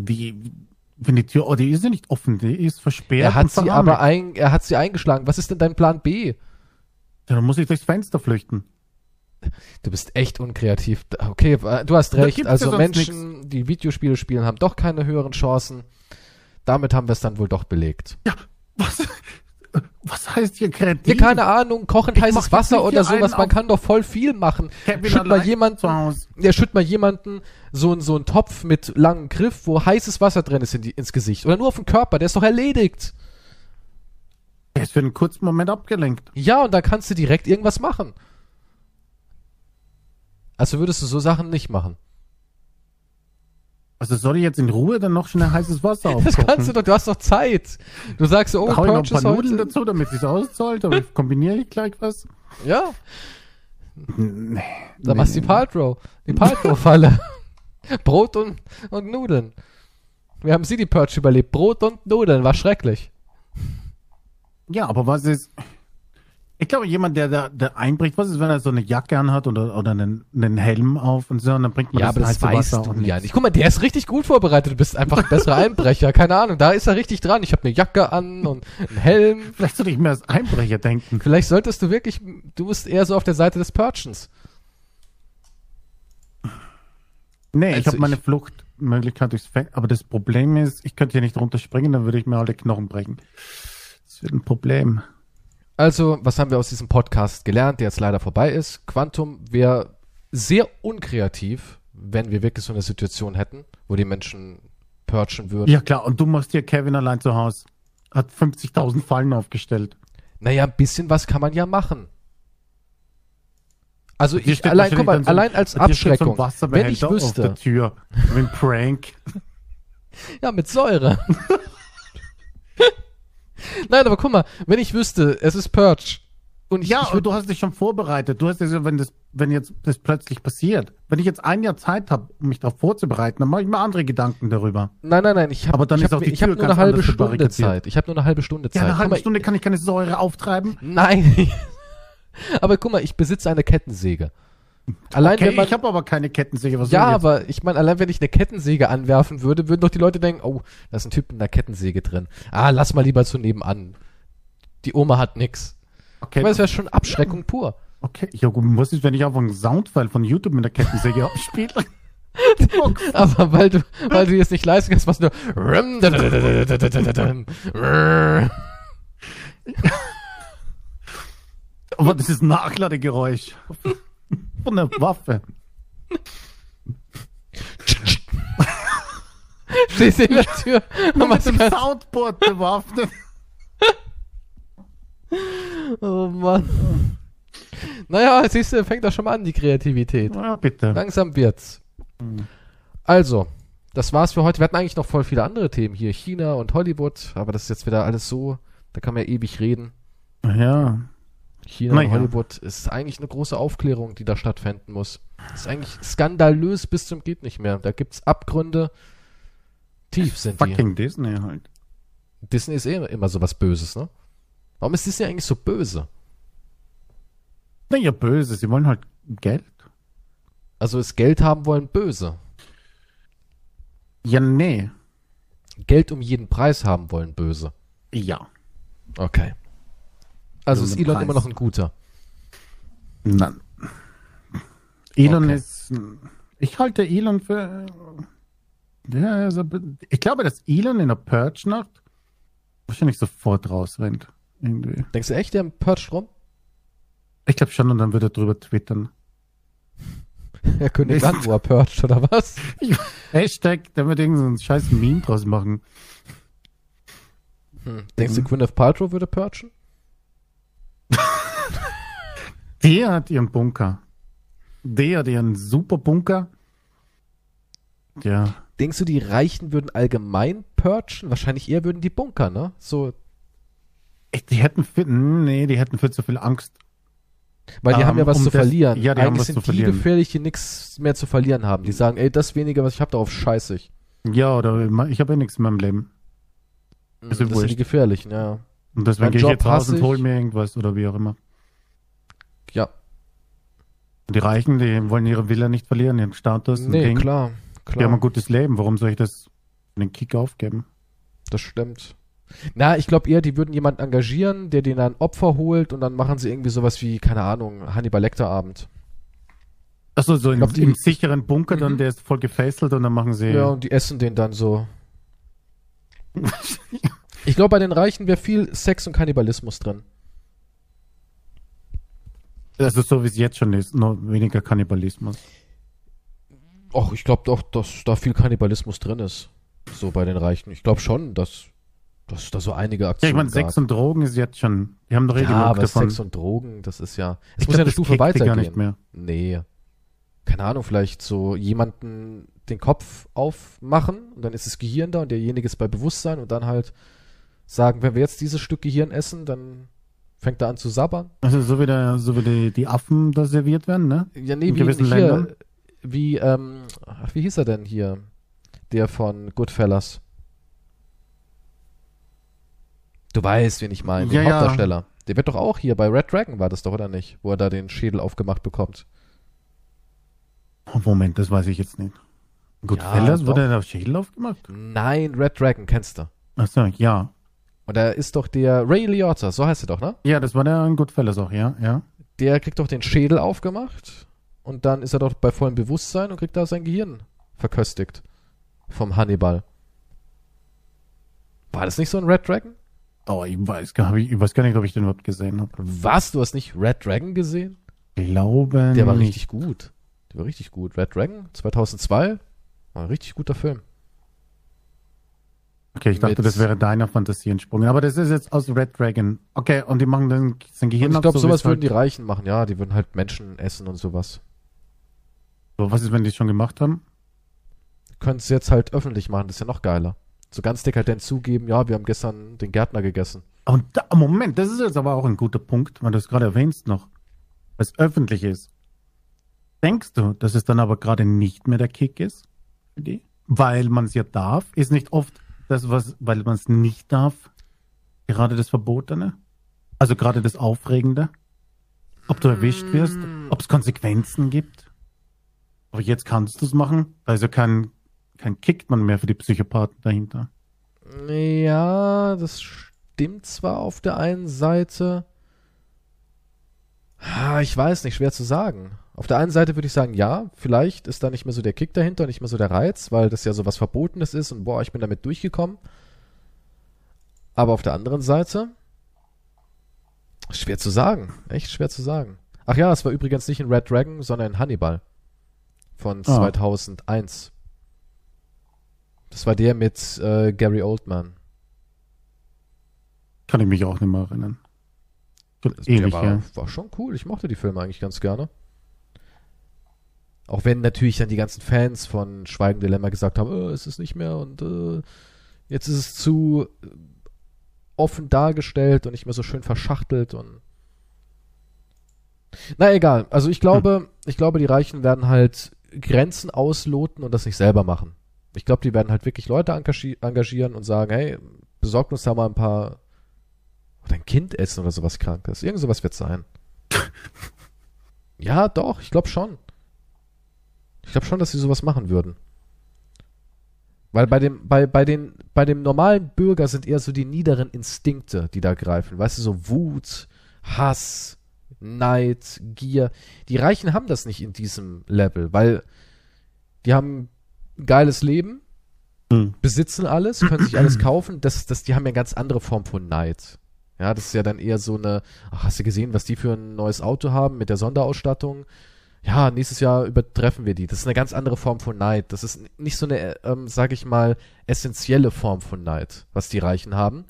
Speaker 2: Wie, wenn die Tür, oh, die ist ja nicht offen, die ist versperrt.
Speaker 1: Er hat sie aber ein, er hat sie eingeschlagen. Was ist denn dein Plan B? Ja,
Speaker 2: dann muss ich durchs Fenster flüchten.
Speaker 1: Du bist echt unkreativ. Okay, du hast recht. Also ja Menschen, nix. die Videospiele spielen, haben doch keine höheren Chancen. Damit haben wir es dann wohl doch belegt.
Speaker 2: Ja, was? Was heißt hier kreativ?
Speaker 1: Ja, keine Ahnung, kochend ich heißes Wasser oder sowas. Man kann doch voll viel machen. Schütt mal jemanden, ja, schütt mal jemanden so, so einen Topf mit langem Griff, wo heißes Wasser drin ist in die, ins Gesicht. Oder nur auf den Körper, der ist doch erledigt.
Speaker 2: Der ist für einen kurzen Moment abgelenkt.
Speaker 1: Ja, und da kannst du direkt irgendwas machen. Also würdest du so Sachen nicht machen?
Speaker 2: Also soll ich jetzt in Ruhe dann noch schnell heißes Wasser aufkochen?
Speaker 1: Das kannst du doch, du hast doch Zeit. Du sagst so, oh,
Speaker 2: Hau ich noch ein paar Nudeln dazu, damit es auszahlt, aber kombiniere ich gleich was?
Speaker 1: Ja. Nee, da nee, machst du die Paltrow. Die Paltrow-Falle. Brot und, und Nudeln. Wir haben sie die Purge überlebt. Brot und Nudeln, war schrecklich.
Speaker 2: Ja, aber was ist, Ich glaube, jemand, der da der einbricht, was ist, wenn er so eine Jacke anhat oder, oder einen, einen Helm auf und so, und dann bringt man
Speaker 1: Ja, aber das weißt
Speaker 2: Wasser
Speaker 1: du ja nicht. Guck mal, der ist richtig gut vorbereitet. Du bist einfach ein besserer Einbrecher. Keine Ahnung, da ist er richtig dran. Ich habe eine Jacke an und einen Helm.
Speaker 2: Vielleicht sollte ich mir als Einbrecher denken.
Speaker 1: Vielleicht solltest du wirklich, du bist eher so auf der Seite des Purchens.
Speaker 2: Nee, ich
Speaker 1: Also
Speaker 2: habe meine
Speaker 1: ich-
Speaker 2: Fluchtmöglichkeit durchs Fenster. Aber das Problem ist, ich könnte hier nicht runterspringen, dann würde ich mir alle Knochen brechen. Das wird ein Problem.
Speaker 1: Also, was haben wir aus diesem Podcast gelernt, der jetzt leider vorbei ist? Quantum wäre sehr unkreativ, wenn wir wirklich so eine Situation hätten, wo die Menschen purchen würden.
Speaker 2: Ja klar, und du machst hier Kevin allein zu Hause. Hat 50.000 Fallen aufgestellt.
Speaker 1: Naja, ein bisschen was kann man ja machen. Also
Speaker 2: Hier
Speaker 1: ich, allein, guck mal,
Speaker 2: so ein-
Speaker 1: allein als
Speaker 2: steht so
Speaker 1: Abschreckung, wenn ich
Speaker 2: auf der
Speaker 1: wüsste,
Speaker 2: Tür. Wie ein Prank.
Speaker 1: ja, mit Säure. Nein, aber guck mal, wenn ich wüsste, es ist Purge und ich,
Speaker 2: Ja,
Speaker 1: ich
Speaker 2: aber du hast dich schon vorbereitet. Du hast ja, wenn das, wenn jetzt das plötzlich passiert. Wenn ich jetzt ein Jahr Zeit habe, um mich darauf vorzubereiten, dann mache ich mir andere Gedanken darüber.
Speaker 1: nein, nein, nein, ich habe
Speaker 2: Aber dann
Speaker 1: ich
Speaker 2: ist
Speaker 1: hab,
Speaker 2: auch die
Speaker 1: ich hab nur eine halbe Stunde. Zeit. Ich habe nur eine halbe Stunde Zeit.
Speaker 2: Ja, eine halbe
Speaker 1: mal,
Speaker 2: Stunde kann ich keine Säure auftreiben.
Speaker 1: Nein. aber guck mal, ich besitze eine Kettensäge. Allein
Speaker 2: Okay,
Speaker 1: wenn man
Speaker 2: ich habe aber keine Kettensäge. Was
Speaker 1: Ja, aber ich meine, allein wenn ich eine Kettensäge anwerfen würde, würden doch die Leute denken, oh, da ist ein Typ mit einer Kettensäge drin. Ah, lass mal lieber zu nebenan. Die Oma hat nix. Ich
Speaker 2: Okay,
Speaker 1: meine, das wäre schon Abschreckung pur.
Speaker 2: okay. Ja, gut, was ist, wenn ich einfach einen Soundfile von YouTube mit der Kettensäge abspiele?
Speaker 1: Aber weil du, weil du jetzt nicht leisten kannst, was nur.
Speaker 2: aber das ist ein Nachladegeräusch. Von der Waffe.
Speaker 1: Stehst du in der Tür und
Speaker 2: Mit dem Soundboard bewaffnet.
Speaker 1: Oh Mann. Naja, siehst du, fängt doch schon mal an, die Kreativität.
Speaker 2: Ja, bitte.
Speaker 1: Langsam wird's. Also, das war's für heute. Wir hatten eigentlich noch voll viele andere Themen hier. China und Hollywood, aber das ist jetzt wieder alles so, da kann man ja ewig reden.
Speaker 2: Ja.
Speaker 1: China
Speaker 2: Na
Speaker 1: und
Speaker 2: ja.
Speaker 1: Hollywood ist eigentlich eine große Aufklärung, die da stattfinden muss. ist eigentlich skandalös bis zum geht nicht mehr. Da gibt's Abgründe. Tief sind die.
Speaker 2: Fucking Disney halt.
Speaker 1: Disney ist eh immer so was Böses, ne? Warum ist Disney eigentlich so böse?
Speaker 2: Naja, böse. Sie wollen halt Geld.
Speaker 1: Also ist Geld haben wollen böse.
Speaker 2: Ja, nee.
Speaker 1: Geld um jeden Preis haben wollen böse.
Speaker 2: Ja.
Speaker 1: Okay. Also ist Elon
Speaker 2: Preis.
Speaker 1: immer noch ein guter.
Speaker 2: Nein. Elon
Speaker 1: Okay.
Speaker 2: ist. Ich halte Elon für. Ja, also, ich glaube, dass Elon in der Purge-Nacht wahrscheinlich sofort rausrennt. Irgendwie.
Speaker 1: Denkst du echt, der purcht rum?
Speaker 2: Ich glaube schon, und dann wird er drüber twittern.
Speaker 1: Er könnte dann, wo er purcht, oder was?
Speaker 2: Hashtag, der wird irgendeinen so scheiß Meme draus machen.
Speaker 1: Hm. Denkst du, Gwyneth Paltrow würde purchen?
Speaker 2: Der hat ihren Bunker. Der hat ihren super Bunker. Ja.
Speaker 1: Denkst du, die Reichen würden allgemein purchen? Wahrscheinlich eher würden die Bunker, ne? So,
Speaker 2: Die hätten für, nee, die hätten für zu viel Angst.
Speaker 1: weil die
Speaker 2: Ähm,
Speaker 1: haben ja was
Speaker 2: um
Speaker 1: zu
Speaker 2: das-
Speaker 1: verlieren.
Speaker 2: ja, die haben
Speaker 1: Eigentlich
Speaker 2: was
Speaker 1: sind
Speaker 2: zu
Speaker 1: die
Speaker 2: verlieren.
Speaker 1: gefährlich, die nichts mehr zu verlieren haben. Die sagen, ey, das wenige, was ich habe, darauf scheiße ich.
Speaker 2: Ja, oder ich habe eh nichts in meinem Leben.
Speaker 1: Mhm,
Speaker 2: Ist
Speaker 1: das sind die gefährlichen, ja.
Speaker 2: Und deswegen gehe ich jetzt raus und hol mir irgendwas oder wie auch immer. Die Reichen, die wollen ihre Villa nicht verlieren, ihren Status.
Speaker 1: nee,
Speaker 2: Ding.
Speaker 1: klar,
Speaker 2: Die haben ein
Speaker 1: klar,
Speaker 2: gutes Leben. Warum soll ich das für den Kick aufgeben?
Speaker 1: das stimmt. Na, ich glaube eher, die würden jemanden engagieren, der denen ein Opfer holt und dann machen sie irgendwie sowas wie, keine Ahnung, Hannibal Lecter Abend.
Speaker 2: Achso, so in,
Speaker 1: glaub, die-
Speaker 2: im sicheren Bunker dann,
Speaker 1: Mhm.
Speaker 2: der ist voll gefesselt und dann machen sie.
Speaker 1: Ja, und die essen den dann so. Ich glaube, bei den Reichen wäre viel Sex und Kannibalismus drin.
Speaker 2: Also so wie es jetzt schon ist, nur weniger Kannibalismus.
Speaker 1: Och, ich glaube doch, dass da viel Kannibalismus drin ist. So bei den Reichen. Ich glaube schon, dass, dass da so einige
Speaker 2: Ja,
Speaker 1: Aktionen
Speaker 2: ich meine, Sex und Drogen ist jetzt schon. Die haben doch eh
Speaker 1: ja,
Speaker 2: genug
Speaker 1: aber
Speaker 2: davon.
Speaker 1: Sex und Drogen, das ist ja. Es
Speaker 2: Ich
Speaker 1: muss
Speaker 2: glaub,
Speaker 1: ja eine Stufe weitergehen.
Speaker 2: gar nicht mehr.
Speaker 1: Nee. Keine Ahnung, vielleicht so jemanden den Kopf aufmachen und dann ist das Gehirn da und derjenige ist bei Bewusstsein und dann halt sagen, wenn wir jetzt dieses Stück Gehirn essen, dann fängt er an zu sabbern.
Speaker 2: Also so wie, der, so wie die, die Affen da serviert werden, ne?
Speaker 1: Ja, nee,
Speaker 2: In
Speaker 1: wie hier,
Speaker 2: Ländern?
Speaker 1: wie, ähm, ach, wie hieß er denn hier? Der von Goodfellas. Du weißt, wen ich meine, den
Speaker 2: Ja, ja.
Speaker 1: Hauptdarsteller. Der wird doch auch hier bei Red Dragon war das doch, oder nicht? Wo er da den Schädel aufgemacht bekommt.
Speaker 2: Oh, Moment, das weiß ich jetzt nicht. Goodfellas,
Speaker 1: doch.
Speaker 2: wurde der Schädel aufgemacht?
Speaker 1: Nein, Red Dragon kennst du.
Speaker 2: Achso, ja.
Speaker 1: Und da ist doch der Ray Liotta, so heißt er doch, ne?
Speaker 2: Ja, das war der in Goodfellas auch, ja, ja.
Speaker 1: Der kriegt doch den Schädel aufgemacht und dann ist er doch bei vollem Bewusstsein und kriegt da sein Gehirn verköstigt. Vom Hannibal. War das nicht so ein Red Dragon?
Speaker 2: Oh, ich weiß, gar- ich, ich weiß gar nicht, ob ich den überhaupt gesehen habe.
Speaker 1: Was? Du hast nicht Red Dragon gesehen?
Speaker 2: Glaube
Speaker 1: Der war richtig gut. Der war richtig gut. Red Dragon 2002 war ein richtig guter Film.
Speaker 2: Okay, ich dachte, das wäre deiner Fantasie entsprungen. Aber das ist jetzt aus Red Dragon. Okay, und die machen dann sein Gehirn
Speaker 1: Und ich glaube,
Speaker 2: so
Speaker 1: sowas
Speaker 2: es halt-
Speaker 1: würden die Reichen machen. Ja, die würden halt Menschen essen und sowas.
Speaker 2: So, was ist, wenn die es schon gemacht haben?
Speaker 1: Können es jetzt halt öffentlich machen, das ist ja noch geiler. So ganz dekadent zugeben, ja, wir haben gestern den Gärtner gegessen.
Speaker 2: Und da, Moment, das ist jetzt aber auch ein guter Punkt, weil du es gerade erwähnst noch. Was öffentlich ist. Denkst du, dass es dann aber gerade nicht mehr der Kick ist? Weil man es ja darf? Ist nicht oft das, was, weil man es nicht darf, gerade das Verbotene? Also gerade das Aufregende? Ob du erwischt wirst? Ob es Konsequenzen gibt? Aber jetzt kannst du es machen? Also kein, kein Kickt man mehr für die Psychopathen dahinter.
Speaker 1: Ja, das stimmt zwar auf der einen Seite. Ah, Ich weiß nicht, schwer zu sagen. Auf der einen Seite würde ich sagen, ja, vielleicht ist da nicht mehr so der Kick dahinter, nicht mehr so der Reiz, weil das ja so was Verbotenes ist und boah, ich bin damit durchgekommen. Aber auf der anderen Seite, schwer zu sagen, echt schwer zu sagen. Ach ja, es war übrigens nicht in Red Dragon, sondern in Hannibal von
Speaker 2: Ah.
Speaker 1: 2001. Das war der mit äh, Gary Oldman.
Speaker 2: Kann ich mich auch nicht mehr erinnern. Ewig,
Speaker 1: der war,
Speaker 2: ja.
Speaker 1: war schon cool. Ich mochte die Filme eigentlich ganz gerne. Auch wenn natürlich dann die ganzen Fans von Schweigen Dilemma gesagt haben, oh, es ist nicht mehr und äh, jetzt ist es zu äh, offen dargestellt und nicht mehr so schön verschachtelt und na egal. Also ich glaube, ich glaube, die Reichen werden halt Grenzen ausloten und das nicht selber machen. Ich glaube, die werden halt wirklich Leute engagier engagieren und sagen, hey, besorgt uns da mal ein paar oder ein Kind essen oder sowas Krankes. Irgend sowas wird sein. ja, doch, ich glaube schon. Ich glaube schon, dass sie sowas machen würden. Weil bei dem, bei, bei den, bei dem normalen Bürger sind eher so die niederen Instinkte, die da greifen. Weißt du, so Wut, Hass, Neid, Gier. Die Reichen haben das nicht in diesem Level, weil die haben ein geiles Leben,
Speaker 2: Hm.
Speaker 1: besitzen alles, können sich alles kaufen. Das, das, die haben ja eine ganz andere Form von Neid. Ja, das ist ja dann eher so eine, ach, hast du gesehen, was die für ein neues Auto haben mit der Sonderausstattung? Ja, nächstes Jahr übertreffen wir die. Das ist eine ganz andere Form von Neid. Das ist nicht so eine, ähm, sag ich mal, essentielle Form von Neid, was die Reichen haben.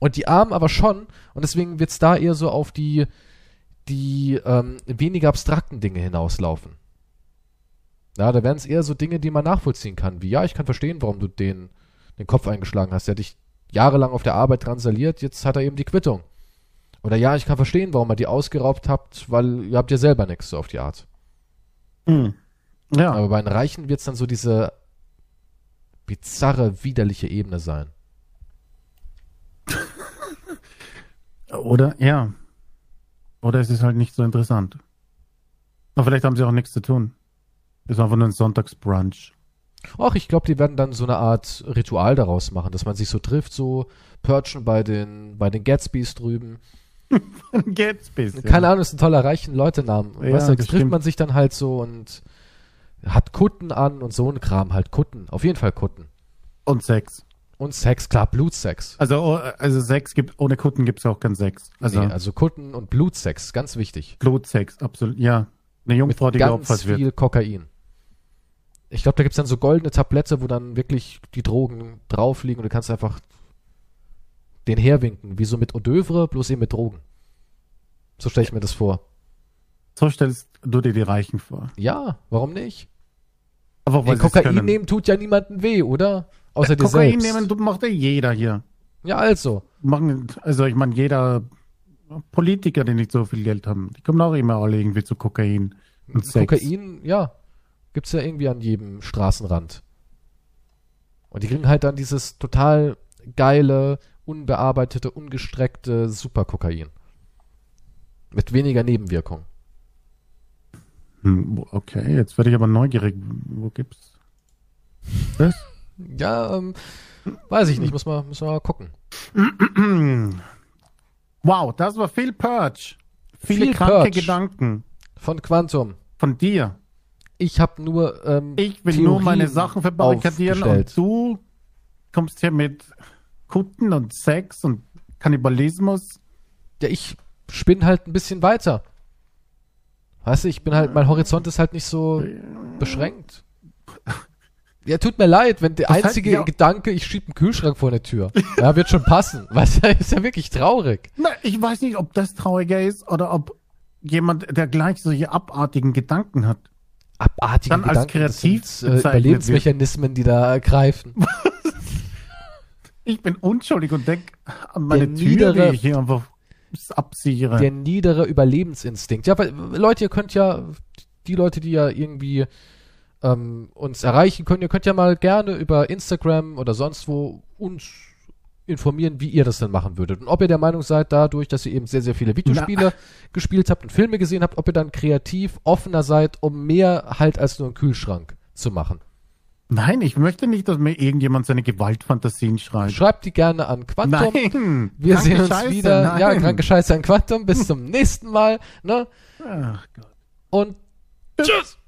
Speaker 1: Und die Armen aber schon. Und deswegen wird's da eher so auf die, die ähm, weniger abstrakten Dinge hinauslaufen. Ja, da wären es eher so Dinge, die man nachvollziehen kann, wie ja, ich kann verstehen, warum du den, den Kopf eingeschlagen hast. Der hat dich jahrelang auf der Arbeit transaliert, jetzt hat er eben die Quittung. Oder ja, ich kann verstehen, warum ihr die ausgeraubt habt, weil ihr habt ja selber nichts, so auf die Art.
Speaker 2: Hm. Ja,
Speaker 1: Aber bei den Reichen wird's dann so diese bizarre, widerliche Ebene sein.
Speaker 2: oder, ja. Oder es ist halt nicht so interessant. Aber vielleicht haben sie auch nichts zu tun. Ist einfach nur ein Sonntagsbrunch.
Speaker 1: Ach, ich glaube, die werden dann so eine Art Ritual daraus machen, dass man sich so trifft, so Perchen bei den, bei den Gatsbys drüben.
Speaker 2: Gatsby's.
Speaker 1: Keine Ahnung, ist ein toller reichen Leutenamen.
Speaker 2: Ja,
Speaker 1: weißt du, trifft
Speaker 2: stimmt.
Speaker 1: man sich dann halt so und hat Kutten an und so ein Kram, halt Kutten. Auf jeden Fall Kutten.
Speaker 2: Und Sex.
Speaker 1: Und Sex, klar, Blutsex.
Speaker 2: Also, oh, also Sex gibt, ohne Kutten gibt es auch keinen Sex. Also,
Speaker 1: nee, also Kutten und Blutsex, ganz wichtig.
Speaker 2: Blutsex, absolut, ja. Eine Jungfrau,
Speaker 1: Mit
Speaker 2: die
Speaker 1: ganz
Speaker 2: geopfert
Speaker 1: viel
Speaker 2: wird.
Speaker 1: Kokain. Ich glaube, da gibt's dann so goldene Tablette, wo dann wirklich die Drogen drauf liegen und du kannst einfach den herwinken, wie so mit Eau d'oeuvre, bloß eben mit Drogen. So stelle ich mir das vor.
Speaker 2: So stellst du dir die Reichen vor.
Speaker 1: Ja, warum nicht?
Speaker 2: Aber
Speaker 1: Ey, Kokain nehmen tut ja niemandem weh, oder? Außer dir
Speaker 2: Kokain
Speaker 1: selbst.
Speaker 2: nehmen macht ja jeder hier.
Speaker 1: Ja, also.
Speaker 2: Machen, also ich meine, jeder Politiker, die nicht so viel Geld haben, die kommen auch immer alle irgendwie zu Kokain und Sex.
Speaker 1: Kokain, ja, gibt's ja irgendwie an jedem Straßenrand. Und die kriegen halt dann dieses total geile, unbearbeitete, ungestreckte Superkokain. Mit weniger Nebenwirkungen.
Speaker 2: Hm, okay, jetzt werde ich aber neugierig. Wo gibt's
Speaker 1: das? Ja, ähm, weiß ich nicht. Muss man, muss man mal gucken.
Speaker 2: Wow, das war viel Purge. Viele viel kranke Purge Gedanken.
Speaker 1: Von Quantum.
Speaker 2: Von dir.
Speaker 1: Ich habe nur. Ähm,
Speaker 2: ich will Theorien nur meine Sachen verbarrikadieren und du kommst hier mit Kutten und Sex und Kannibalismus.
Speaker 1: Ja, ich spinne halt ein bisschen weiter. Weißt du, ich bin halt, mein Horizont ist halt nicht so beschränkt. Ja, tut mir leid, wenn der das einzige heißt, ja. Gedanke, ich schieb einen Kühlschrank vor der Tür. Ja, wird schon passen. Weißt du, ist ja wirklich traurig.
Speaker 2: Na, ich weiß nicht, ob das trauriger ist oder ob jemand, der gleich solche abartigen Gedanken hat.
Speaker 1: Abartige
Speaker 2: Dann
Speaker 1: Gedanken,
Speaker 2: als kreativ
Speaker 1: sind, äh, Überlebensmechanismen, die da greifen.
Speaker 2: ich bin unschuldig und denk an meine der Tür, niedere, die ich hier einfach absichere.
Speaker 1: Der niedere Überlebensinstinkt. Ja, weil, Leute, ihr könnt ja, die Leute, die ja irgendwie ähm, uns erreichen können. Ihr könnt ja mal gerne über Instagram oder sonst wo uns informieren, wie ihr das denn machen würdet. Und ob ihr der Meinung seid, dadurch, dass ihr eben sehr, sehr viele Videospiele Na. gespielt habt und Filme gesehen habt, ob ihr dann kreativ offener seid, um mehr halt als nur einen Kühlschrank zu machen.
Speaker 2: Nein, ich möchte nicht, dass mir irgendjemand seine Gewaltfantasien schreibt.
Speaker 1: Schreibt die gerne an Quantum.
Speaker 2: Nein,
Speaker 1: Wir sehen uns Scheiße, wieder. Nein. Ja, kranke Scheiße an Quantum. Bis zum nächsten Mal. Ne?
Speaker 2: Ach Gott.
Speaker 1: Und tschüss.